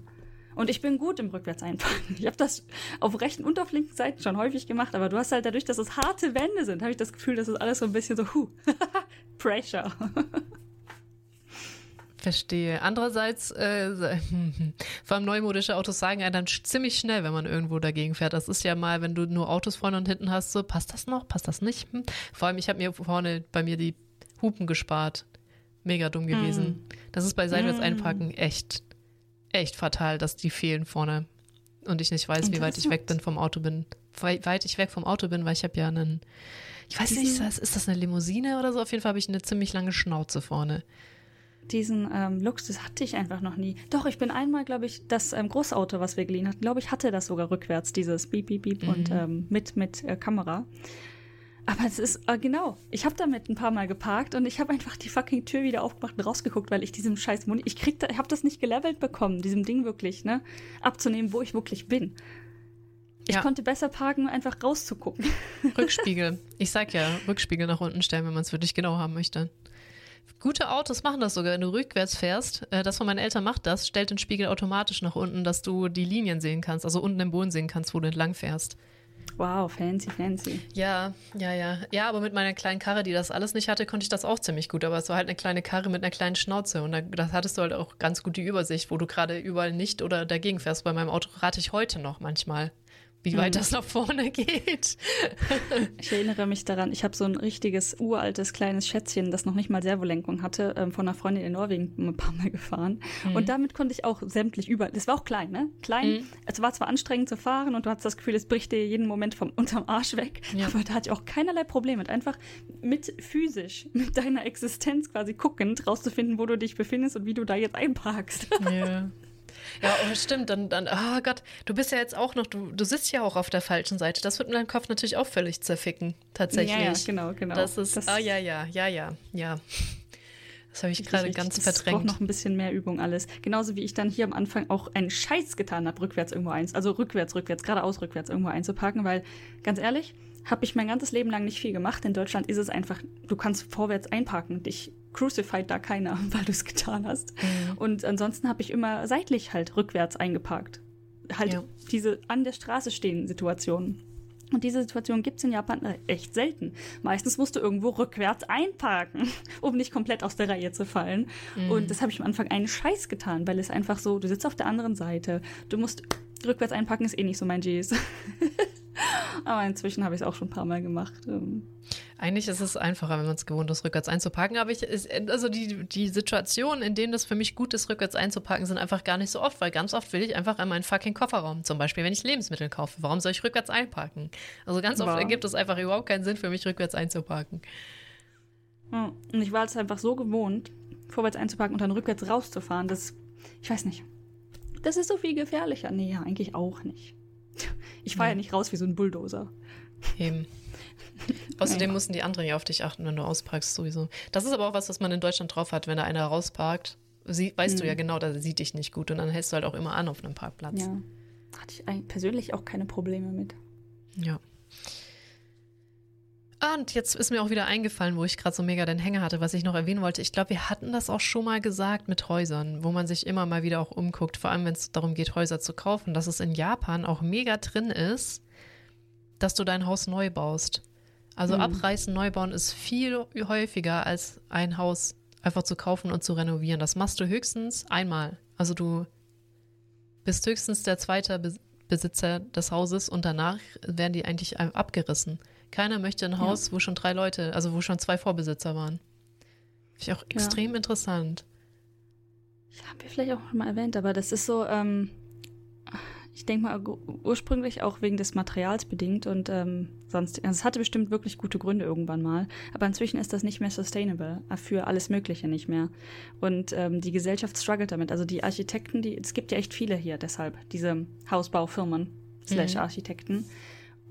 S2: Und ich bin gut im Rückwärts einparken. Ich habe das auf rechten und auf linken Seiten schon häufig gemacht, aber du hast halt dadurch, dass es harte Wände sind, habe ich das Gefühl, dass es alles so ein bisschen so, huh, [laughs] Pressure.
S1: Verstehe. Andererseits, äh, [laughs] vor allem neumodische Autos sagen ja dann ziemlich schnell, wenn man irgendwo dagegen fährt. Das ist ja mal, wenn du nur Autos vorne und hinten hast, so, passt das noch, passt das nicht? Hm. Vor allem, ich habe mir vorne bei mir die Hupen gespart. Mega dumm gewesen. Mm. Das ist bei seitwärts mm. einparken echt, echt fatal, dass die fehlen vorne. Und ich nicht weiß, wie weit ich weg bin vom Auto bin. Wie weit ich weg vom Auto bin, weil ich habe ja einen Ich weiß nicht, ist das, ist das eine Limousine oder so? Auf jeden Fall habe ich eine ziemlich lange Schnauze vorne.
S2: Diesen ähm, Luxus hatte ich einfach noch nie. Doch, ich bin einmal, glaube ich, das ähm, Großauto, was wir geliehen hatten, glaube ich, hatte das sogar rückwärts, dieses Beep, Beep, Beep mhm. und ähm, mit, mit äh, Kamera. Aber es ist, äh, genau, ich habe damit ein paar Mal geparkt und ich habe einfach die fucking Tür wieder aufgemacht und rausgeguckt, weil ich diesem scheiß Moni, ich krieg da, ich habe das nicht gelevelt bekommen, diesem Ding wirklich, ne, abzunehmen, wo ich wirklich bin. Ich ja. konnte besser parken, einfach rauszugucken. [laughs]
S1: Rückspiegel. Ich sag ja, Rückspiegel nach unten stellen, wenn man es wirklich genau haben möchte. Gute Autos machen das sogar, wenn du rückwärts fährst. Äh, das von meinen Eltern macht das, stellt den Spiegel automatisch nach unten, dass du die Linien sehen kannst, also unten im Boden sehen kannst, wo du entlang fährst.
S2: Wow, fancy, fancy.
S1: Ja, ja, ja. Ja, aber mit meiner kleinen Karre, die das alles nicht hatte, konnte ich das auch ziemlich gut. Aber es war halt eine kleine Karre mit einer kleinen Schnauze. Und da, da hattest du halt auch ganz gut die Übersicht, wo du gerade überall nicht oder dagegen fährst. Bei meinem Auto rate ich heute noch manchmal wie weit mhm. das nach vorne geht.
S2: ich erinnere mich daran, ich habe so ein richtiges uraltes kleines Schätzchen, das noch nicht mal Servolenkung hatte, ähm, von einer Freundin in Norwegen ein paar Mal gefahren. Mhm. Und damit konnte ich auch sämtlich überall, das war auch klein, ne? Klein. Mhm. Es war zwar anstrengend zu fahren und du hattest das Gefühl, es bricht dir jeden Moment vom unterm Arsch weg, ja. aber da hatte ich auch keinerlei Probleme mit. Einfach mit physisch, mit deiner Existenz quasi guckend, rauszufinden, wo du dich befindest und wie du da jetzt einparkst.
S1: Ja. Ja, oh, stimmt. Dann, dann, oh Gott, du bist ja jetzt auch noch, du, du sitzt ja auch auf der falschen Seite. Das wird mir deinen Kopf natürlich auch völlig zerficken, tatsächlich. Ja, ja
S2: genau, genau.
S1: Das ist, das, ah, ja, ja, ja, ja, ja. Das habe ich gerade ganz das verdrängt.
S2: braucht noch ein bisschen mehr Übung alles. Genauso wie ich dann hier am Anfang auch einen Scheiß getan habe, rückwärts irgendwo eins, also rückwärts, rückwärts, geradeaus, rückwärts irgendwo einzuparken, weil, ganz ehrlich, habe ich mein ganzes Leben lang nicht viel gemacht. In Deutschland ist es einfach, du kannst vorwärts einparken. Dich crucified da keiner, [laughs] weil du es getan hast. Mhm. Und ansonsten habe ich immer seitlich halt rückwärts eingeparkt. Halt ja. diese an der Straße stehenden Situationen. Und diese Situation gibt es in Japan äh, echt selten. Meistens musst du irgendwo rückwärts einparken, [laughs] um nicht komplett aus der Reihe zu fallen. Mhm. Und das habe ich am Anfang einen Scheiß getan, weil es einfach so, du sitzt auf der anderen Seite, du musst rückwärts einparken, ist eh nicht so mein Gs. [laughs] Aber inzwischen habe ich es auch schon ein paar Mal gemacht. Ähm.
S1: Eigentlich ist es einfacher, wenn man es gewohnt ist, rückwärts einzuparken. Aber ich, also die, die Situationen, in denen das für mich gut ist, rückwärts einzuparken, sind einfach gar nicht so oft, weil ganz oft will ich einfach in meinen fucking Kofferraum. Zum Beispiel, wenn ich Lebensmittel kaufe. Warum soll ich rückwärts einparken? Also ganz oft ergibt es einfach überhaupt keinen Sinn für mich, rückwärts einzuparken.
S2: Und ich war es einfach so gewohnt, vorwärts einzuparken und dann rückwärts rauszufahren, dass, ich weiß nicht, das ist so viel gefährlicher. Nee, ja, eigentlich auch nicht. [laughs] Ich fahre ja. ja nicht raus wie so ein Bulldozer.
S1: Eben. [laughs] Außerdem naja. mussten die anderen ja auf dich achten, wenn du ausparkst, sowieso. Das ist aber auch was, was man in Deutschland drauf hat, wenn da einer rausparkt. Sie, weißt mhm. du ja genau, da sieht dich nicht gut und dann hältst du halt auch immer an auf einem Parkplatz.
S2: Ja. Hatte ich persönlich auch keine Probleme mit.
S1: Ja. Und jetzt ist mir auch wieder eingefallen, wo ich gerade so mega den Hänger hatte, was ich noch erwähnen wollte. Ich glaube, wir hatten das auch schon mal gesagt mit Häusern, wo man sich immer mal wieder auch umguckt, vor allem wenn es darum geht, Häuser zu kaufen, dass es in Japan auch mega drin ist, dass du dein Haus neu baust. Also mhm. abreißen, neu bauen ist viel häufiger als ein Haus einfach zu kaufen und zu renovieren. Das machst du höchstens einmal. Also du bist höchstens der zweite Besitzer des Hauses und danach werden die eigentlich abgerissen. Keiner möchte ein Haus, ja. wo schon drei Leute, also wo schon zwei Vorbesitzer waren. Finde ich auch extrem ja. interessant.
S2: Ich habe wir vielleicht auch mal erwähnt, aber das ist so, ähm, ich denke mal ursprünglich auch wegen des Materials bedingt und ähm, sonst, also es hatte bestimmt wirklich gute Gründe irgendwann mal, aber inzwischen ist das nicht mehr sustainable, äh, für alles Mögliche nicht mehr. Und ähm, die Gesellschaft struggelt damit. Also die Architekten, die, es gibt ja echt viele hier deshalb, diese Hausbaufirmen slash mhm.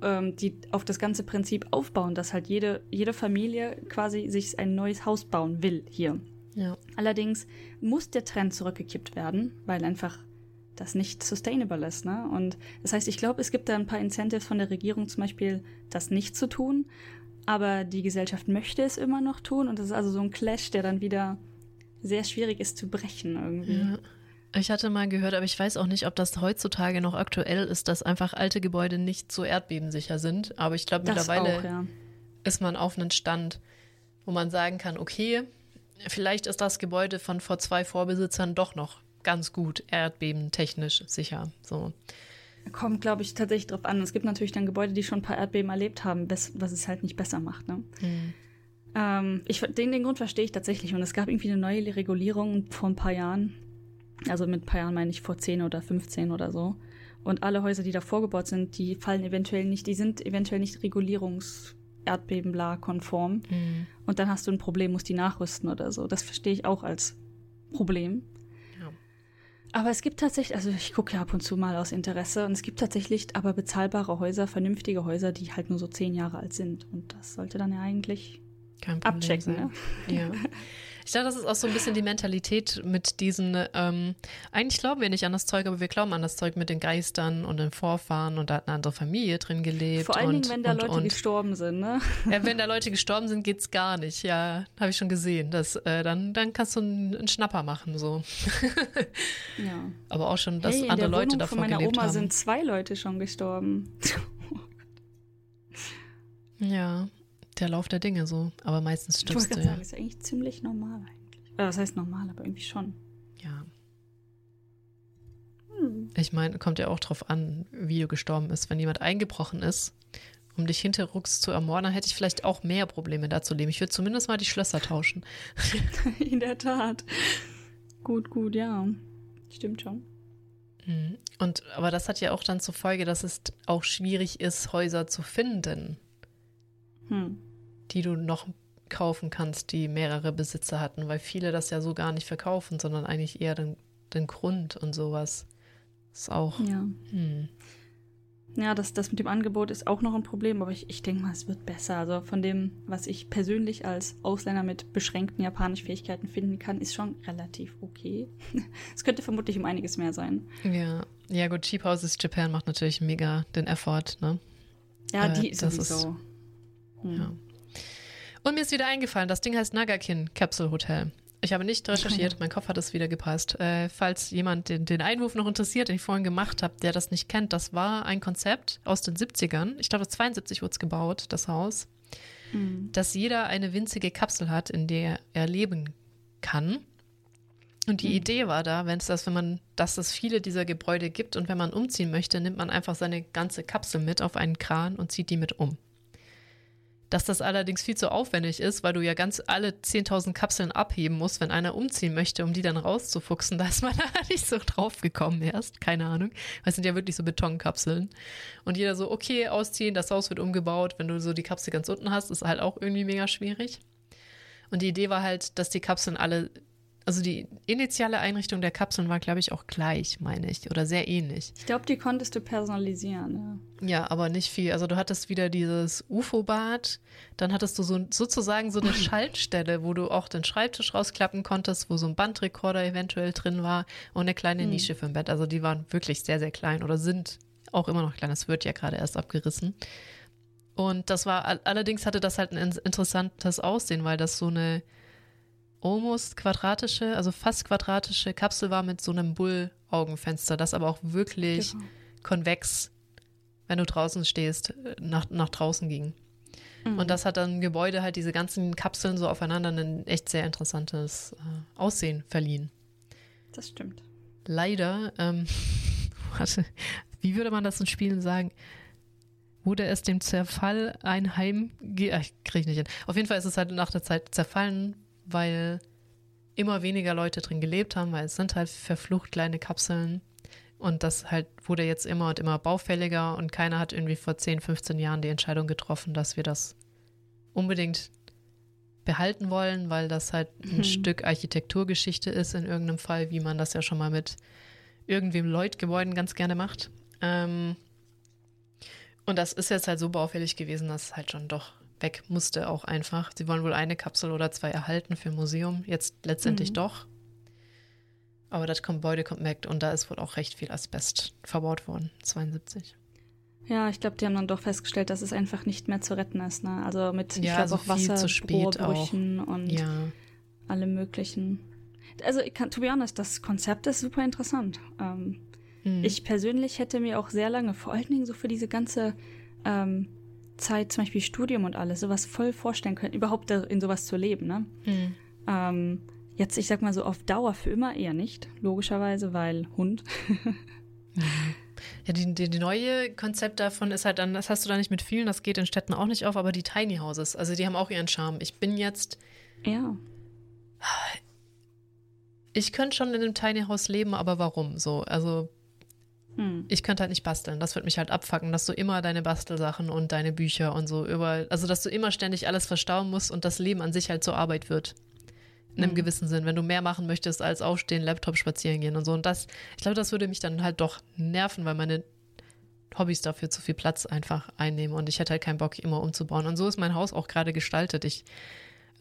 S2: Ähm, die auf das ganze Prinzip aufbauen, dass halt jede, jede Familie quasi sich ein neues Haus bauen will hier. Ja. Allerdings muss der Trend zurückgekippt werden, weil einfach das nicht sustainable ist. Ne? Und das heißt, ich glaube, es gibt da ein paar Incentives von der Regierung zum Beispiel, das nicht zu tun, aber die Gesellschaft möchte es immer noch tun und das ist also so ein Clash, der dann wieder sehr schwierig ist zu brechen irgendwie. Ja.
S1: Ich hatte mal gehört, aber ich weiß auch nicht, ob das heutzutage noch aktuell ist, dass einfach alte Gebäude nicht so erdbebensicher sind. Aber ich glaube, mittlerweile auch, ja. ist man auf einem Stand, wo man sagen kann, okay, vielleicht ist das Gebäude von vor zwei Vorbesitzern doch noch ganz gut erdbebentechnisch sicher. So.
S2: Kommt, glaube ich, tatsächlich drauf an. Es gibt natürlich dann Gebäude, die schon ein paar Erdbeben erlebt haben, was es halt nicht besser macht. Ne? Hm. Ähm, ich, den, den Grund verstehe ich tatsächlich. Und es gab irgendwie eine neue Regulierung vor ein paar Jahren also mit ein paar Jahren meine ich vor 10 oder 15 oder so. Und alle Häuser, die da vorgebaut sind, die fallen eventuell nicht, die sind eventuell nicht regulierungs Erdbeben-La-konform. Mhm. Und dann hast du ein Problem, musst die nachrüsten oder so. Das verstehe ich auch als Problem. Ja. Aber es gibt tatsächlich, also ich gucke ja ab und zu mal aus Interesse, und es gibt tatsächlich aber bezahlbare Häuser, vernünftige Häuser, die halt nur so zehn Jahre alt sind. Und das sollte dann ja eigentlich abchecken. Ne?
S1: Ja. [laughs] Ich glaube, das ist auch so ein bisschen die Mentalität mit diesen, ähm, eigentlich glauben wir nicht an das Zeug, aber wir glauben an das Zeug mit den Geistern und den Vorfahren und da hat eine andere Familie drin gelebt.
S2: Vor allen
S1: und,
S2: Dingen, wenn da
S1: und,
S2: Leute
S1: und.
S2: gestorben sind, ne?
S1: Ja, wenn da Leute gestorben sind, geht's gar nicht. Ja, habe ich schon gesehen. Das, äh, dann, dann kannst du einen, einen Schnapper machen, so. [laughs]
S2: ja.
S1: Aber auch schon, dass
S2: hey,
S1: andere
S2: Leute
S1: Wohnung davor
S2: von meiner
S1: gelebt
S2: Oma
S1: haben.
S2: sind zwei Leute schon gestorben. [laughs]
S1: Ja, der Lauf der Dinge so. Aber meistens
S2: Ich
S1: stirbst
S2: wollte
S1: du ja.
S2: sagen, ist eigentlich ziemlich normal eigentlich. Was heißt normal, aber irgendwie schon.
S1: Ja.
S2: Hm.
S1: Ich meine, kommt ja auch drauf an, wie du gestorben bist. Wenn jemand eingebrochen ist, um dich hinterrucks zu ermorden, dann hätte ich vielleicht auch mehr Probleme da zu leben. Ich würde zumindest mal die Schlösser tauschen. [laughs]
S2: In der Tat. Gut, gut, ja. Stimmt schon.
S1: Mhm. Und aber das hat ja auch dann zur Folge, dass es auch schwierig ist, Häuser zu finden,
S2: Hm.
S1: Die du noch kaufen kannst, die mehrere Besitzer hatten, weil viele das ja so gar nicht verkaufen, sondern eigentlich eher den, den Grund und sowas. Ist auch.
S2: Ja.
S1: Hm.
S2: Ja, das, das mit dem Angebot ist auch noch ein Problem, aber ich, ich denke mal, es wird besser. Also von dem, was ich persönlich als Ausländer mit beschränkten japanischen Fähigkeiten finden kann, ist schon relativ okay. [laughs] Es könnte vermutlich um einiges mehr sein.
S1: Ja. Ja, gut, Cheap Houses Japan macht natürlich mega den Effort, ne?
S2: Ja,
S1: Äh,
S2: die ist
S1: das
S2: sowieso. Hm.
S1: Ja. Und mir ist wieder eingefallen, das Ding heißt Nagakin Capsule Hotel. Ich habe nicht recherchiert, mein Kopf hat es wieder gepasst. Äh, falls jemand den, den Einwurf noch interessiert, den ich vorhin gemacht habe, der das nicht kennt, das war ein Konzept aus den 70ern. Ich glaube, 72 wurde es gebaut, das Haus.
S2: Hm.
S1: Dass jeder eine winzige Kapsel hat, in der er leben kann. Und die
S2: Mhm.
S1: Idee war da, wenn es das, wenn man, dass es viele dieser Gebäude gibt und wenn man umziehen möchte, nimmt man einfach seine ganze Kapsel mit auf einen Kran und zieht die mit um. Dass das allerdings viel zu aufwendig ist, weil du ja ganz alle 10.000 Kapseln abheben musst, wenn einer umziehen möchte, um die dann rauszufuchsen. [laughs] Da ist man da nicht so drauf gekommen erst. Keine Ahnung. Weil es sind ja wirklich so Betonkapseln. Und jeder so, okay, ausziehen, das Haus wird umgebaut. Wenn du so die Kapsel ganz unten hast, ist halt auch irgendwie mega schwierig. Und die Idee war halt, dass die Kapseln alle, also die initiale Einrichtung der Kapseln war, glaube ich, auch gleich, meine ich, oder sehr ähnlich.
S2: Ich glaube, die konntest du personalisieren. Ja.
S1: Ja, aber nicht viel. Also du hattest wieder dieses UFO-Bad, dann hattest du so sozusagen so eine [clears throat] Schaltstelle, wo du auch den Schreibtisch rausklappen konntest, wo so ein Bandrekorder eventuell drin war und eine kleine
S2: Hm.
S1: Nische für ein Bett. Also die waren wirklich sehr, sehr klein oder sind auch immer noch klein. Das wird ja gerade erst abgerissen. Und das war, all- allerdings hatte das halt ein in- interessantes Aussehen, weil das so eine almost quadratische, also fast quadratische Kapsel war mit so einem Bull-Augenfenster, das aber auch wirklich
S2: Genau.
S1: konvex, wenn du draußen stehst, nach, nach draußen ging.
S2: Mhm.
S1: Und das hat dann Gebäude halt diese ganzen Kapseln so aufeinander ein echt sehr interessantes äh, Aussehen verliehen.
S2: Das stimmt.
S1: Leider, ähm, [laughs] warte, wie würde man das in Spielen sagen? Wurde es dem Zerfall einheim, ge- ach, krieg ich nicht hin. Auf jeden Fall ist es halt nach der Zeit zerfallen, weil immer weniger Leute drin gelebt haben, weil es sind halt verflucht kleine Kapseln. Und das halt wurde jetzt immer und immer baufälliger und keiner hat irgendwie vor 10, 15 Jahren die Entscheidung getroffen, dass wir das unbedingt behalten wollen, weil das halt ein
S2: Mhm.
S1: Stück Architekturgeschichte ist in irgendeinem Fall, wie man das ja schon mal mit irgendwem Lloyd-Gebäuden ganz gerne macht. Ähm, und das ist jetzt halt so baufällig gewesen, dass es halt schon doch weg musste auch einfach. Sie wollen wohl eine Kapsel oder zwei erhalten für ein Museum, jetzt letztendlich
S2: Mhm.
S1: doch. Aber das Gebäude kommt weg und da ist wohl auch recht viel Asbest verbaut worden, 72.
S2: Ja, ich glaube, die haben dann doch festgestellt, dass es einfach nicht mehr zu retten ist. Ne? Also mit, ich
S1: Ja,
S2: glaube,
S1: also
S2: auch
S1: viel
S2: Wasser,
S1: zu spät
S2: Rohrbrüchen und
S1: Ja,
S2: alle möglichen. Also, ich kann, to be honest, das Konzept ist super interessant. Ähm,
S1: Hm.
S2: Ich persönlich hätte mir auch sehr lange, vor allen Dingen so für diese ganze ähm, Zeit, zum Beispiel Studium und alles, sowas voll vorstellen können, überhaupt in sowas zu leben. Ne?
S1: Hm.
S2: Ähm, jetzt, ich sag mal so, auf Dauer für immer eher nicht, logischerweise, weil Hund. [laughs]
S1: Ja, die, die, die neue Konzept davon ist halt dann, das hast du da nicht mit vielen, das geht in Städten auch nicht auf, aber die Tiny Houses, also die haben auch ihren Charme. Ich bin jetzt,
S2: ja.
S1: ich könnte schon in einem Tiny House leben, aber warum so? Also hm. ich könnte halt nicht basteln. Das wird mich halt abfacken, dass du immer deine Bastelsachen und deine Bücher und so überall, also dass du immer ständig alles verstauen musst und das Leben an sich halt zur Arbeit wird. In einem hm. gewissen Sinn, wenn du mehr machen möchtest als aufstehen, Laptop spazieren gehen und so. Und das, ich glaube, das würde mich dann halt doch nerven, weil meine Hobbys dafür zu viel Platz einfach einnehmen und ich hätte halt keinen Bock, immer umzubauen. Und so ist mein Haus auch gerade gestaltet. Ich,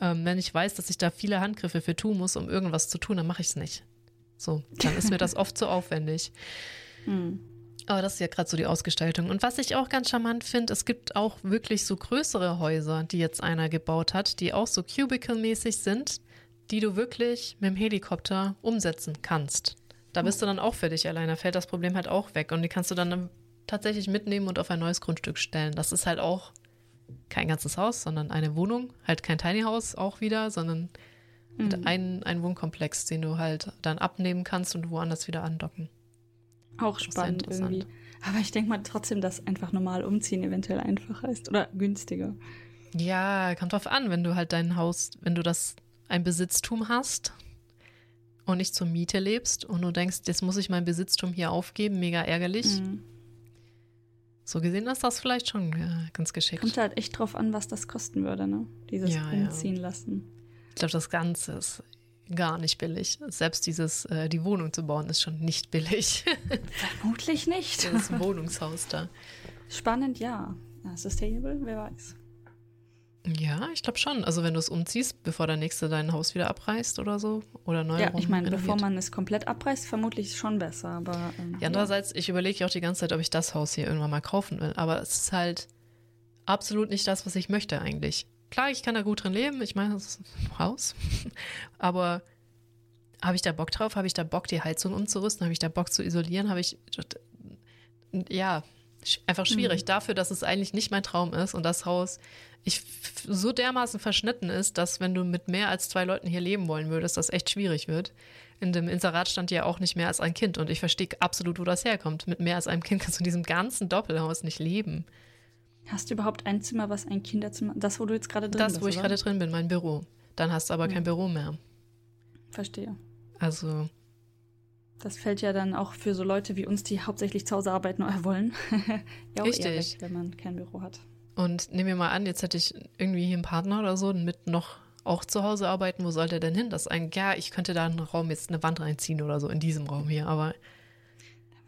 S1: ähm, wenn ich weiß, dass ich da viele Handgriffe für tun muss, um irgendwas zu tun, dann mache ich es nicht. So, dann ist mir das oft zu aufwendig. Hm. Aber das ist ja gerade so die Ausgestaltung. Und was ich auch ganz charmant finde, es gibt auch wirklich so größere Häuser, die jetzt einer gebaut hat, die auch so cubicle-mäßig sind, die du wirklich mit dem Helikopter umsetzen kannst. Da bist du dann auch für dich allein. Da fällt das Problem halt auch weg. Und die kannst du dann tatsächlich mitnehmen und auf ein neues Grundstück stellen. Das ist halt auch kein ganzes Haus, sondern eine Wohnung. Halt kein Tiny House auch wieder, sondern mhm. ein, ein Wohnkomplex, den du halt dann abnehmen kannst und woanders wieder andocken.
S2: Auch spannend irgendwie. Aber ich denke mal trotzdem, dass einfach normal umziehen eventuell einfacher ist oder günstiger.
S1: Ja, kommt drauf an, wenn du halt dein Haus, wenn du das ein Besitztum hast und nicht zur Miete lebst und du denkst, jetzt muss ich mein Besitztum hier aufgeben, mega ärgerlich. Mhm so gesehen ist das vielleicht schon ja, ganz geschickt.
S2: Kommt halt echt drauf an, was das kosten würde, ne? Dieses ja, Umziehen ja. lassen.
S1: Ich glaube, das Ganze ist gar nicht billig. Selbst dieses, äh, die Wohnung zu bauen, ist schon nicht billig. [laughs]
S2: Vermutlich nicht.
S1: Das [laughs] Wohnungshaus da.
S2: Spannend, ja. ja. Sustainable, wer weiß.
S1: Ja, ich glaube schon. Also wenn du es umziehst, bevor der Nächste dein Haus wieder abreißt oder so oder neu
S2: Ja, ich meine, bevor man es komplett abreißt, vermutlich schon besser. Aber
S1: ähm, ja, andererseits, ich überlege auch die ganze Zeit, ob ich das Haus hier irgendwann mal kaufen will. Aber es ist halt absolut nicht das, was ich möchte eigentlich. Klar, ich kann da gut drin leben. Ich meine, das ist ein Haus. [laughs] aber habe ich da Bock drauf? Habe ich da Bock, die Heizung umzurüsten? Habe ich da Bock zu isolieren? Habe ich ja einfach schwierig mhm. dafür, dass es eigentlich nicht mein Traum ist und das Haus ich so dermaßen verschnitten ist, dass wenn du mit mehr als zwei Leuten hier leben wollen würdest, das echt schwierig wird. In dem Inserat stand ja auch nicht mehr als ein Kind und ich verstehe absolut, wo das herkommt. Mit mehr als einem Kind kannst du in diesem ganzen Doppelhaus nicht leben.
S2: Hast du überhaupt ein Zimmer, was ein Kinderzimmer, das, wo du jetzt gerade drin
S1: das,
S2: bist?
S1: Das, wo ich gerade drin bin, mein Büro. Dann hast du aber hm. kein Büro mehr.
S2: Verstehe.
S1: Also.
S2: Das fällt ja dann auch für so Leute wie uns, die hauptsächlich zu Hause arbeiten oder wollen, [laughs] ja auch Richtig. eher weg, wenn man kein Büro hat.
S1: Und nehmen wir mal an, jetzt hätte ich irgendwie hier einen Partner oder so mit noch auch zu Hause arbeiten. Wo soll der denn hin? Das ist ein, ja, ich könnte da einen Raum jetzt eine Wand reinziehen oder so in diesem Raum hier, aber.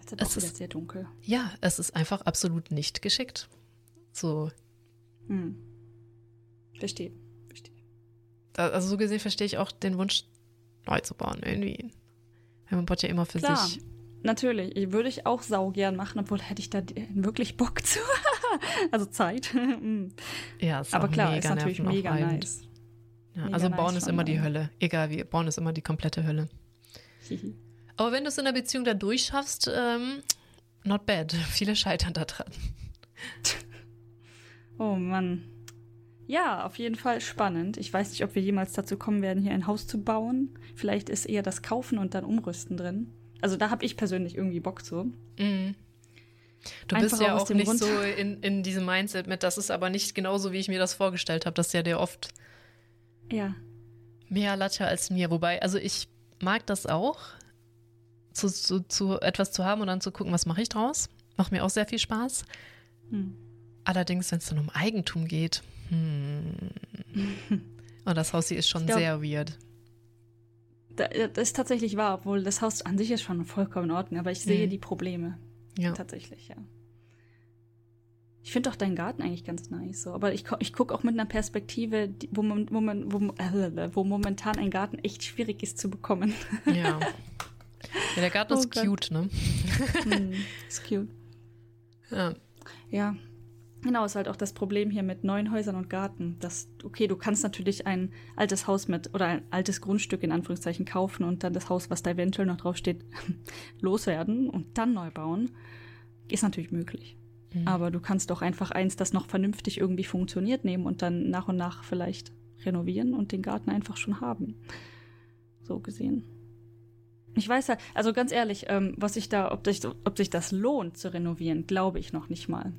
S2: Da wird es ist sehr dunkel.
S1: Ja, es ist einfach absolut nicht geschickt. So. Hm.
S2: Verstehe. Verstehe.
S1: Also so gesehen verstehe ich auch den Wunsch, neu zu bauen, irgendwie. Man baut ja immer für Klar. sich
S2: Natürlich, würde ich auch sau gern machen, obwohl hätte ich da wirklich Bock zu. [laughs] also Zeit. Mm. [laughs]
S1: ja, ist Aber klar, ist natürlich mega nice. Ja, mega also bauen nice ist immer die Hölle. Egal wie, bauen ist immer die komplette Hölle. [laughs] Aber wenn du es in der Beziehung da durchschaffst, ähm, not bad. Viele scheitern da dran.
S2: Oh Mann. Ja, auf jeden Fall spannend. Ich weiß nicht, ob wir jemals dazu kommen werden, hier ein Haus zu bauen. Vielleicht ist eher das Kaufen und dann Umrüsten drin. Also da habe ich persönlich irgendwie Bock zu. Mhm.
S1: Du Einfach bist ja auch nicht Grund so in, in diesem Mindset mit, das ist aber nicht genauso, wie ich mir das vorgestellt habe. Das ist ja der oft
S2: ja.
S1: mehr Latte als mir. Wobei, also ich mag das auch, zu, zu, zu etwas zu haben und dann zu gucken, was mache ich draus. Macht mir auch sehr viel Spaß. Hm. Allerdings, wenn es dann um Eigentum geht, hm. und das Haus hier ist schon glaub, sehr weird
S2: das ist tatsächlich wahr, obwohl das Haus an sich ist schon vollkommen in Ordnung, aber ich sehe mhm. die Probleme. Ja. Tatsächlich, ja. Ich finde auch deinen Garten eigentlich ganz nice, so. aber ich, ich gucke auch mit einer Perspektive, wo, man, wo, man, wo, äh, [laughs] wo momentan ein Garten echt schwierig ist zu bekommen.
S1: Ja. ja der Garten [laughs] oh ist Gott. cute, ne?
S2: hm, ist cute. Ja. Ja, Genau, ist halt auch das Problem hier mit neuen Häusern und Garten. Das, okay, du kannst natürlich ein altes Haus mit oder ein altes Grundstück in Anführungszeichen kaufen und dann das Haus, was da eventuell noch draufsteht, [laughs] loswerden und dann neu bauen. Ist natürlich möglich. Mhm. Aber du kannst doch einfach eins, das noch vernünftig irgendwie funktioniert, nehmen und dann nach und nach vielleicht renovieren und den Garten einfach schon haben. So gesehen. Ich weiß ja, also ganz ehrlich, ähm, was ich da, ob, sich, ob sich das lohnt zu renovieren, glaube ich noch nicht mal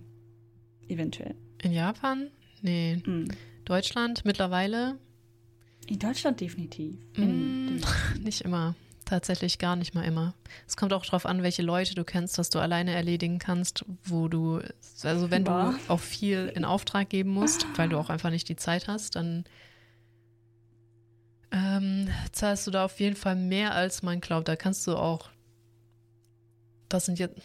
S2: eventuell.
S1: In Japan? Nee. Mm. Deutschland mittlerweile?
S2: In Deutschland definitiv.
S1: Mm, [laughs] nicht immer. tatsächlich gar nicht mal immer. Es kommt auch darauf an, welche Leute du kennst, was du alleine erledigen kannst, wo du, also wenn ja. du auch viel in Auftrag geben musst, weil du auch einfach nicht die Zeit hast, dann ähm, zahlst du da auf jeden Fall mehr als man glaubt. Da kannst du auch, das sind jetzt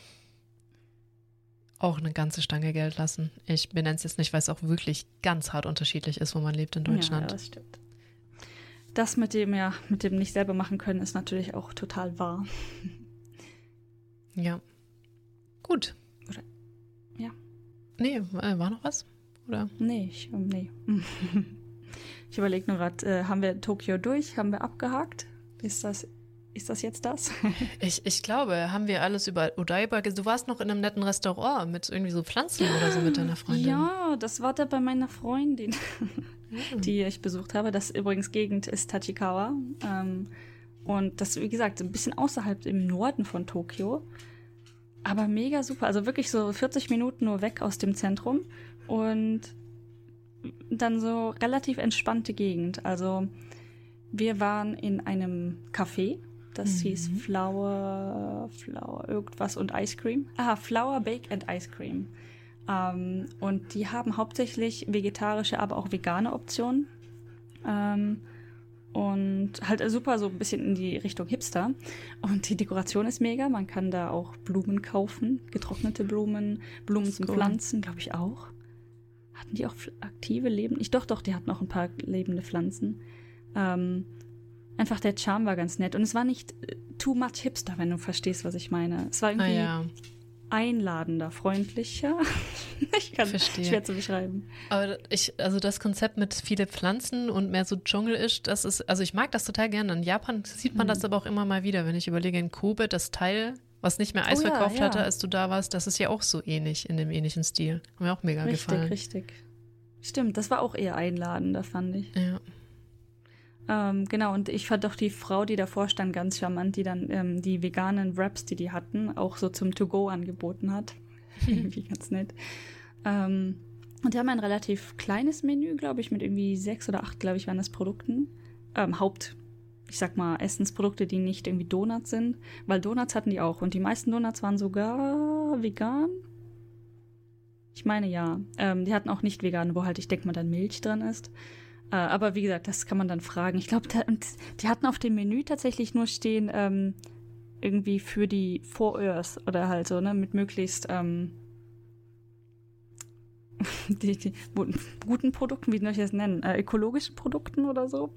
S1: auch eine ganze Stange Geld lassen. Ich benenne es jetzt nicht, weil es auch wirklich ganz hart unterschiedlich ist, wo man lebt in Deutschland.
S2: Ja, das stimmt. Das mit dem, ja, mit dem nicht selber machen können, ist natürlich auch total wahr.
S1: Ja. Gut.
S2: Oder, ja.
S1: Nee, äh, war noch was? Oder?
S2: Nee, ich, ähm, nee. [laughs] ich überlege nur gerade, äh, haben wir Tokio durch? Haben wir abgehakt? Ist das ist das jetzt das? [laughs]
S1: ich, ich glaube, haben wir alles über Odaiba. Du warst noch in einem netten Restaurant mit irgendwie so Pflanzen oder so mit deiner Freundin.
S2: Ja, das war da bei meiner Freundin, die ich besucht habe. Das übrigens Gegend ist Tachikawa. Ähm, und das, wie gesagt, ein bisschen außerhalb im Norden von Tokio. Aber mega super. Also wirklich so 40 Minuten nur weg aus dem Zentrum. Und dann so relativ entspannte Gegend. Also wir waren in einem Café das mhm. hieß Flower, Flower, irgendwas und Ice Cream. Ah, Flower, Bake and Ice Cream. Ähm, und die haben hauptsächlich vegetarische, aber auch vegane Optionen. Ähm, und halt super so ein bisschen in die Richtung Hipster. Und die Dekoration ist mega. Man kann da auch Blumen kaufen, getrocknete Blumen, Blumen zum cool. Pflanzen, glaube ich auch. Hatten die auch aktive Leben? Ich doch, doch, die hatten auch ein paar lebende Pflanzen. Ähm, einfach der Charme war ganz nett. Und es war nicht äh, too much hipster, wenn du verstehst, was ich meine. Es war irgendwie ah, ja. einladender, freundlicher. [laughs] ich kann Verstehe. schwer zu beschreiben.
S1: Aber ich, also das Konzept mit viele Pflanzen und mehr so Dschungel ist, das ist, also ich mag das total gerne. In Japan sieht man mhm. das aber auch immer mal wieder, wenn ich überlege, in Kobe, das Teil, was nicht mehr Eis oh, verkauft ja, hatte, als du da warst, das ist ja auch so ähnlich, in dem ähnlichen Stil. Hat mir auch mega
S2: richtig,
S1: gefallen.
S2: Richtig, richtig. Stimmt, das war auch eher einladender, fand ich.
S1: Ja.
S2: Ähm, genau, und ich fand auch die Frau, die davor stand, ganz charmant, die dann ähm, die veganen Wraps, die die hatten, auch so zum To-Go angeboten hat. [laughs] irgendwie ganz nett. Ähm, und die haben ein relativ kleines Menü, glaube ich, mit irgendwie sechs oder acht, glaube ich, waren das Produkten. Ähm, Haupt, ich sag mal, Essensprodukte, die nicht irgendwie Donuts sind. Weil Donuts hatten die auch. Und die meisten Donuts waren sogar vegan. Ich meine ja. Ähm, die hatten auch nicht vegan, wo halt, ich denke mal, dann Milch drin ist. Äh, aber wie gesagt, das kann man dann fragen. Ich glaube, die hatten auf dem Menü tatsächlich nur stehen, ähm, irgendwie für die For Earth oder halt so, ne, mit möglichst ähm, [laughs] die, die, guten Produkten, wie soll ich das nennen, äh, ökologischen Produkten oder so.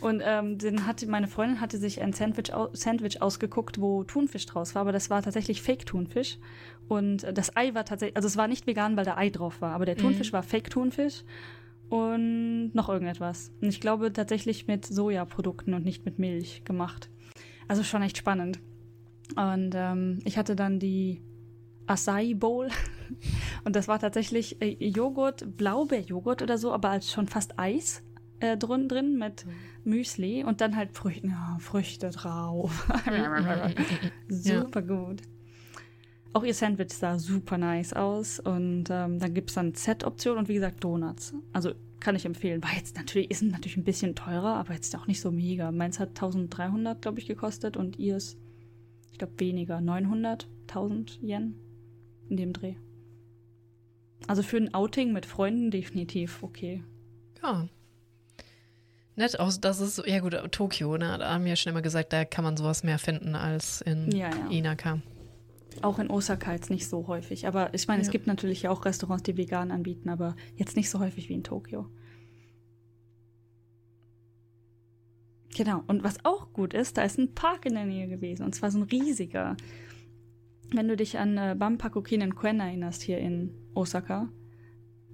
S2: Und ähm, dann hatte meine Freundin hatte sich ein Sandwich, Sandwich ausgeguckt, wo Thunfisch draus war, aber das war tatsächlich Fake-Thunfisch. Und das Ei war tatsächlich, also es war nicht vegan, weil da Ei drauf war, aber der Thunfisch mhm. war Fake-Thunfisch und noch irgendetwas. Und ich glaube tatsächlich mit Sojaprodukten und nicht mit Milch gemacht. Also schon echt spannend. Und ähm, ich hatte dann die Acai Bowl [laughs] und das war tatsächlich äh, Joghurt, Blaubeerjoghurt oder so, aber als schon fast Eis äh, drin, drin mit mhm. Müsli und dann halt Früchte, ja, Früchte drauf. [laughs] [laughs] super gut. Auch ihr Sandwich sah super nice aus und ähm, dann gibt es dann Set-Option und wie gesagt Donuts. Also kann ich empfehlen. War jetzt natürlich, ist natürlich ein bisschen teurer, aber jetzt auch nicht so mega. Meins hat 1300, glaube ich, gekostet und ihr ist, ich glaube, weniger. 900, 1000 Yen in dem Dreh. Also für ein Outing mit Freunden definitiv okay.
S1: Ja. Nett aus, das ist, ja gut, Tokio, ne? Da haben wir ja schon immer gesagt, da kann man sowas mehr finden als in ja, ja. Inaka.
S2: Auch in Osaka jetzt nicht so häufig. Aber ich meine, ja. es gibt natürlich auch Restaurants, die vegan anbieten, aber jetzt nicht so häufig wie in Tokio. Genau. Und was auch gut ist, da ist ein Park in der Nähe gewesen. Und zwar so ein riesiger. Wenn du dich an äh, Bampaku Quen erinnerst, hier in Osaka.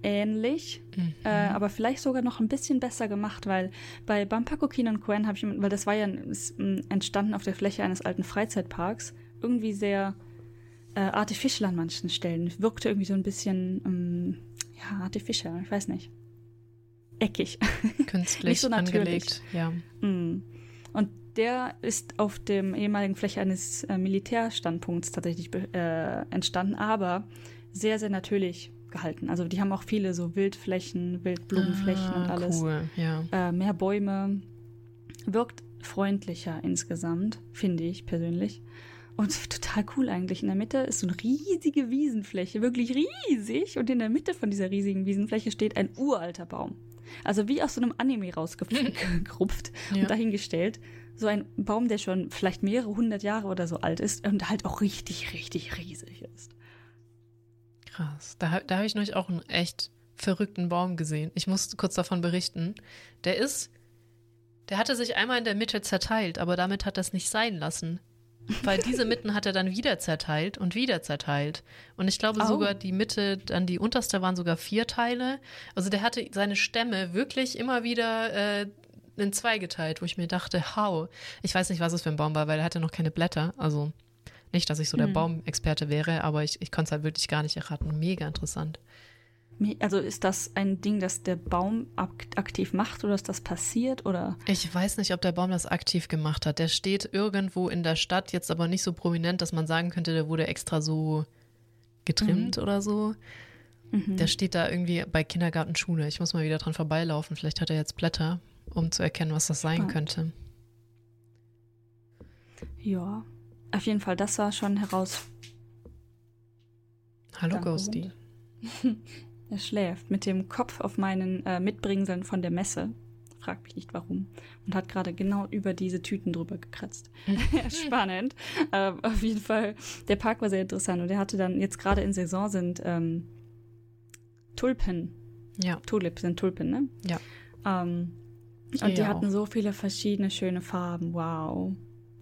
S2: Ähnlich, mhm. äh, aber vielleicht sogar noch ein bisschen besser gemacht, weil bei Bampaku Quen habe ich, weil das war ja entstanden auf der Fläche eines alten Freizeitparks, irgendwie sehr äh, artificial an manchen Stellen. Wirkte irgendwie so ein bisschen, ähm, ja, artificial, ich weiß nicht. Eckig. [laughs]
S1: Künstlich so angelegt, ja.
S2: Mm. Und der ist auf dem ehemaligen Fläche eines äh, Militärstandpunkts tatsächlich äh, entstanden, aber sehr, sehr natürlich gehalten. Also die haben auch viele so Wildflächen, Wildblumenflächen ah, und alles.
S1: Cool, ja.
S2: Äh, mehr Bäume. Wirkt freundlicher insgesamt, finde ich persönlich. Und total cool eigentlich. In der Mitte ist so eine riesige Wiesenfläche, wirklich riesig. Und in der Mitte von dieser riesigen Wiesenfläche steht ein uralter Baum. Also wie aus so einem Anime rausgerupft ja. und dahingestellt. So ein Baum, der schon vielleicht mehrere hundert Jahre oder so alt ist und halt auch richtig, richtig riesig ist.
S1: Krass. Da, da habe ich neulich auch einen echt verrückten Baum gesehen. Ich muss kurz davon berichten. Der ist, der hatte sich einmal in der Mitte zerteilt, aber damit hat es nicht sein lassen. Weil diese Mitten hat er dann wieder zerteilt und wieder zerteilt. Und ich glaube oh. sogar die Mitte, dann die unterste waren sogar vier Teile. Also der hatte seine Stämme wirklich immer wieder äh, in zwei geteilt, wo ich mir dachte, how. Ich weiß nicht, was es für ein Baum war, weil er hatte noch keine Blätter. Also nicht, dass ich so der hm. Baumexperte wäre, aber ich, ich konnte es halt wirklich gar nicht erraten. Mega interessant.
S2: Also ist das ein Ding, das der Baum aktiv macht oder ist das passiert oder?
S1: Ich weiß nicht, ob der Baum das aktiv gemacht hat. Der steht irgendwo in der Stadt, jetzt aber nicht so prominent, dass man sagen könnte, der wurde extra so getrimmt mhm. oder so. Mhm. Der steht da irgendwie bei Kindergartenschule. Ich muss mal wieder dran vorbeilaufen. Vielleicht hat er jetzt Blätter, um zu erkennen, was das sein Spannend. könnte.
S2: Ja, auf jeden Fall, das war schon heraus.
S1: Hallo Ghosty. [laughs]
S2: Er schläft mit dem Kopf auf meinen äh, Mitbringseln von der Messe. Frag mich nicht warum. Und hat gerade genau über diese Tüten drüber gekratzt. [laughs] [laughs] Spannend. äh, auf jeden Fall, der Park war sehr interessant und er hatte dann jetzt gerade in Saison sind ähm, Tulpen.
S1: Ja.
S2: Tulip sind Tulpen, ne?
S1: Ja.
S2: Ähm, und die hatten so viele verschiedene schöne Farben. Wow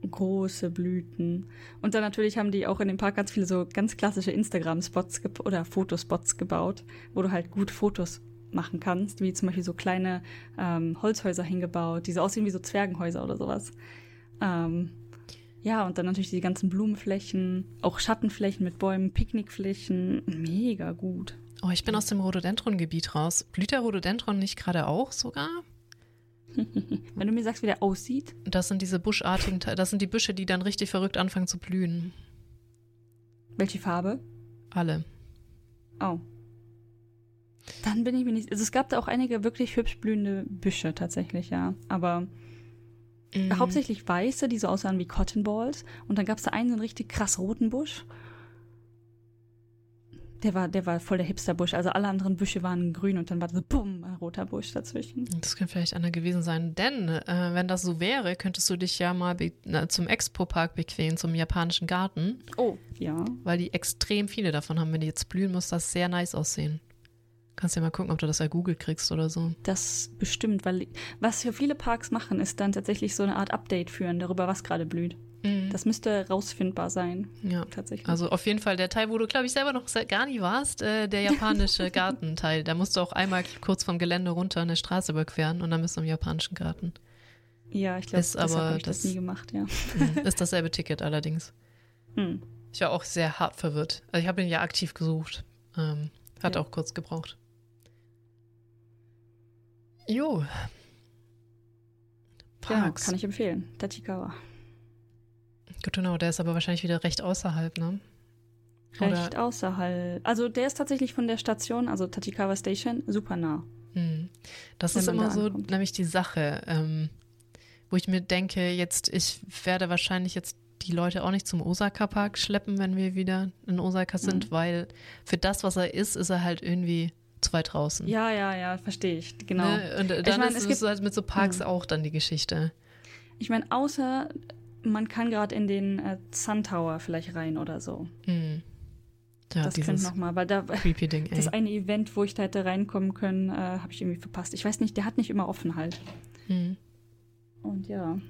S2: große Blüten. Und dann natürlich haben die auch in dem Park ganz viele so ganz klassische Instagram-Spots oder Fotospots gebaut, wo du halt gut Fotos machen kannst, wie zum Beispiel so kleine ähm, Holzhäuser hingebaut, die so aussehen wie so Zwergenhäuser oder sowas. Ähm, ja, und dann natürlich die ganzen Blumenflächen, auch Schattenflächen mit Bäumen, Picknickflächen. Mega gut.
S1: Oh, ich bin aus dem Rhododendron-Gebiet raus. Blüht der Rhododendron nicht gerade auch sogar? [laughs]
S2: Wenn du mir sagst, wie der aussieht.
S1: Das sind diese buschartigen, das sind die Büsche, die dann richtig verrückt anfangen zu blühen.
S2: Welche Farbe?
S1: Alle.
S2: Oh. Dann bin ich mir nicht. Also es gab da auch einige wirklich hübsch blühende Büsche tatsächlich, ja. Aber mhm. hauptsächlich weiße, die so aussahen wie Cotton Balls. Und dann gab es da einen so einen richtig krass roten Busch. Der war, der war voll der Hipsterbusch. Also alle anderen Büsche waren grün und dann war so bumm, ein roter Busch dazwischen.
S1: Das könnte vielleicht einer gewesen sein. Denn äh, wenn das so wäre, könntest du dich ja mal na, zum Expo-Park bequemen, zum japanischen Garten.
S2: Oh, ja.
S1: Weil die extrem viele davon haben. Wenn die jetzt blühen, muss das sehr nice aussehen. Kannst ja mal gucken, ob du das bei Google kriegst oder so.
S2: Das bestimmt, weil was für viele Parks machen, ist dann tatsächlich so eine Art Update führen darüber, was gerade blüht. Mhm. Das müsste rausfindbar sein.
S1: Ja, tatsächlich. Also auf jeden Fall der Teil, wo du, glaube ich, selber noch gar nie warst, äh, der japanische [laughs] Gartenteil. Da musst du auch einmal kurz vom Gelände runter eine Straße überqueren und dann bist du im japanischen Garten.
S2: Ja, ich glaube, das habe ich das, das nie gemacht, ja.
S1: Mhm. [laughs] Ist dasselbe Ticket allerdings. Mhm. Ich war auch sehr hart verwirrt. Also ich habe ihn ja aktiv gesucht. Ähm, hat ja. auch kurz gebraucht. Jo.
S2: Parks. Ja, kann ich empfehlen. Tachikawa.
S1: Gut, genau, der ist aber wahrscheinlich wieder recht außerhalb, ne?
S2: Recht Oder? außerhalb. Also der ist tatsächlich von der Station, also Tachikawa Station, super nah.
S1: Hm. Das ist immer da so nämlich die Sache, ähm, wo ich mir denke, jetzt, ich werde wahrscheinlich jetzt die Leute auch nicht zum Osaka-Park schleppen, wenn wir wieder in Osaka sind, mhm. weil für das, was er ist, ist er halt irgendwie zu weit draußen.
S2: Ja, ja, ja, verstehe ich, genau. Ne?
S1: Und dann ich mein, ist es halt mit so Parks mh. auch dann die Geschichte.
S2: Ich meine, außer man kann gerade in den äh, Sun Tower vielleicht rein oder so. Mhm. Ja, das könnte nochmal, weil da
S1: Ding, [laughs]
S2: das eine Event, wo ich da hätte reinkommen können, äh, habe ich irgendwie verpasst. Ich weiß nicht, der hat nicht immer offen halt. Mhm. Und ja.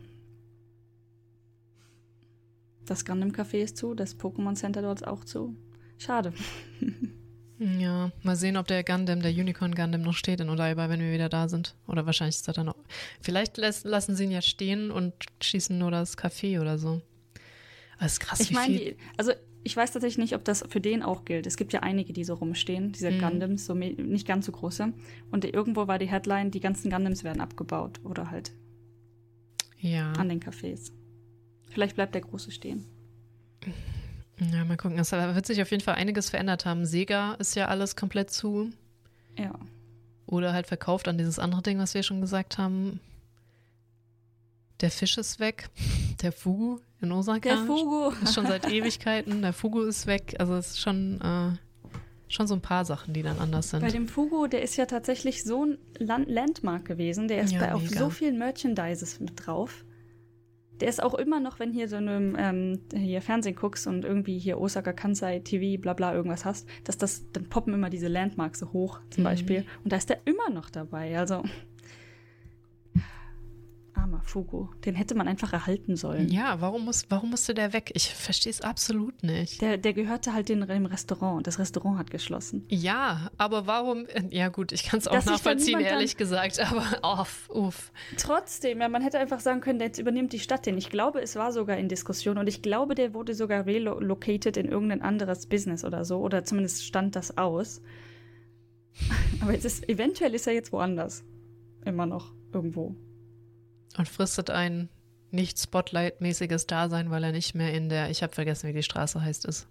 S2: Das Gundam Café ist zu, das Pokémon Center dort ist auch zu. Schade. [laughs]
S1: Ja, mal sehen, ob der Gundam, der Unicorn Gundam noch steht in Odaiba, wenn wir wieder da sind. Oder wahrscheinlich ist er dann noch. Vielleicht lassen sie ihn ja stehen und schießen nur das Café oder so. Das ist krass,
S2: ich meine, also ich weiß tatsächlich nicht, ob das für den auch gilt. Es gibt ja einige, die so rumstehen, diese mhm. Gundams, so nicht ganz so große. Und irgendwo war die Headline, die ganzen Gundams werden abgebaut oder halt
S1: ja.
S2: an den Cafés. Vielleicht bleibt der große stehen.
S1: Ja, mal gucken. Es wird sich auf jeden Fall einiges verändert haben. Sega ist ja alles komplett zu.
S2: Ja.
S1: Oder halt verkauft an dieses andere Ding, was wir schon gesagt haben. Der Fisch ist weg. Der Fugu in Osaka.
S2: Der Fugu.
S1: Ist schon seit Ewigkeiten. Der Fugu ist weg. Also es ist schon, äh, schon so ein paar Sachen, die dann anders sind.
S2: Bei dem Fugu, der ist ja tatsächlich so ein Land Landmark gewesen. Der ist
S1: Ja,
S2: bei auf
S1: mega.
S2: so vielen Merchandises mit drauf. Der ist auch immer noch, wenn hier so einem ähm, hier Fernsehen guckst und irgendwie hier Osaka Kansai TV, bla bla irgendwas hast, dass das, dann poppen immer diese Landmarks so hoch, zum
S1: Mhm.
S2: Beispiel. Und da ist der immer noch dabei. Also armer Fugu. Den hätte man einfach erhalten sollen.
S1: Ja, warum, muss, warum musste der weg? Ich verstehe es absolut nicht.
S2: Der, der gehörte halt dem Restaurant und das Restaurant hat geschlossen.
S1: Ja, aber warum? Ja, gut, ich kann es auch
S2: Dass
S1: nachvollziehen, ehrlich gesagt, aber [laughs] off, uff.
S2: Trotzdem, ja, man hätte einfach sagen können, jetzt übernimmt die Stadt den. Ich glaube, es war sogar in Diskussion und ich glaube, der wurde sogar relocated in irgendein anderes Business oder so. Oder zumindest stand das aus. [laughs] Aber jetzt ist, eventuell ist er jetzt woanders. Immer noch irgendwo.
S1: Und fristet ein nicht Spotlight-mäßiges Dasein, weil er nicht mehr in der, ich habe vergessen, wie die Straße heißt, ist.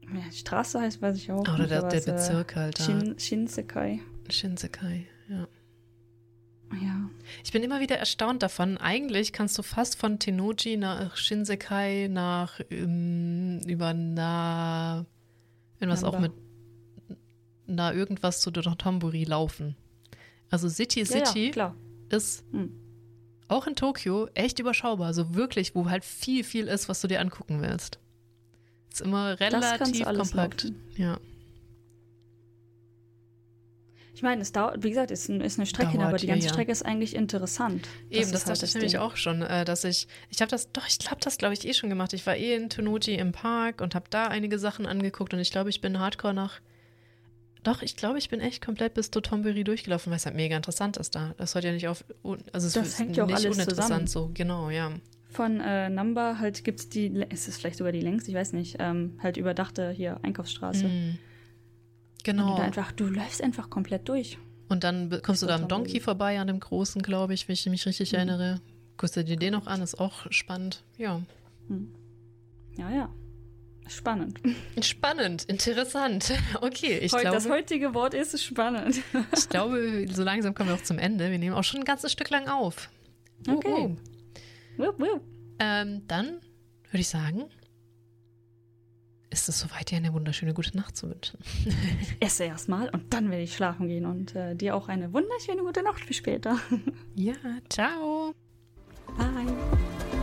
S2: Ja, Straße heißt, weiß ich auch.
S1: Oder
S2: nicht,
S1: der, der
S2: es, äh,
S1: Bezirk halt.
S2: Shin, Shinsekai.
S1: Shinsekai, ja.
S2: Ja.
S1: Ich bin immer wieder erstaunt davon. Eigentlich kannst du fast von Tennoji nach Shinsekai nach ähm, über na irgendwas auch
S2: Namba.
S1: mit na irgendwas zu Dotonbori laufen. Also City
S2: Ja,
S1: City
S2: ja, klar.
S1: ist
S2: Hm.
S1: auch in Tokio echt überschaubar. Also wirklich, wo halt viel, viel ist, was du dir angucken willst. Ist immer relativ kompakt.
S2: laufen.
S1: Ja.
S2: Ich meine, es dauert, wie gesagt, es ist, ein- ist eine Strecke,
S1: Dauert,
S2: aber die
S1: ja,
S2: ganze
S1: ja.
S2: Strecke ist eigentlich interessant.
S1: Eben, das
S2: halt
S1: dachte ich nämlich auch schon, äh, dass ich, ich habe das, doch, ich glaube, das glaube ich eh schon gemacht. Ich war eh in Tonuji im Park und habe da einige Sachen angeguckt und ich glaube, ich bin hardcore nach, doch, ich glaube, ich bin echt komplett bis Dotonbori durchgelaufen, weil es halt mega interessant ist da. Das hört ja nicht auf, also es
S2: Das
S1: ist
S2: hängt ja auch
S1: nicht
S2: alles
S1: uninteressant
S2: zusammen.
S1: so, genau, ja.
S2: Von äh, Number halt gibt es die, ist es vielleicht sogar die längste, ich weiß nicht, ähm, halt überdachte hier Einkaufsstraße.
S1: Mhm.
S2: Und
S1: Genau.
S2: da einfach, du läufst einfach komplett durch.
S1: Und dann kommst du da am. Donkey vorbei, an dem großen, glaube ich, wenn ich mich richtig
S2: Mhm.
S1: erinnere. Guckst du dir den noch an, ist auch spannend. Ja.
S2: Ja, ja. Spannend.
S1: Spannend, interessant. [laughs] Okay, ich
S2: Heut-
S1: glaube.
S2: das heutige Wort ist spannend. [laughs]
S1: Ich glaube, so langsam kommen wir auch zum Ende. Wir nehmen auch schon ein ganzes Stück lang auf.
S2: Okay.
S1: uh.
S2: wup, wup.
S1: Ähm, dann würde ich sagen, ist es soweit, dir eine wunderschöne gute Nacht zu wünschen. [laughs]
S2: Esse erstmal und dann werde ich schlafen gehen und äh, dir auch eine wunderschöne gute Nacht für später.
S1: Ja, ciao.
S2: Bye.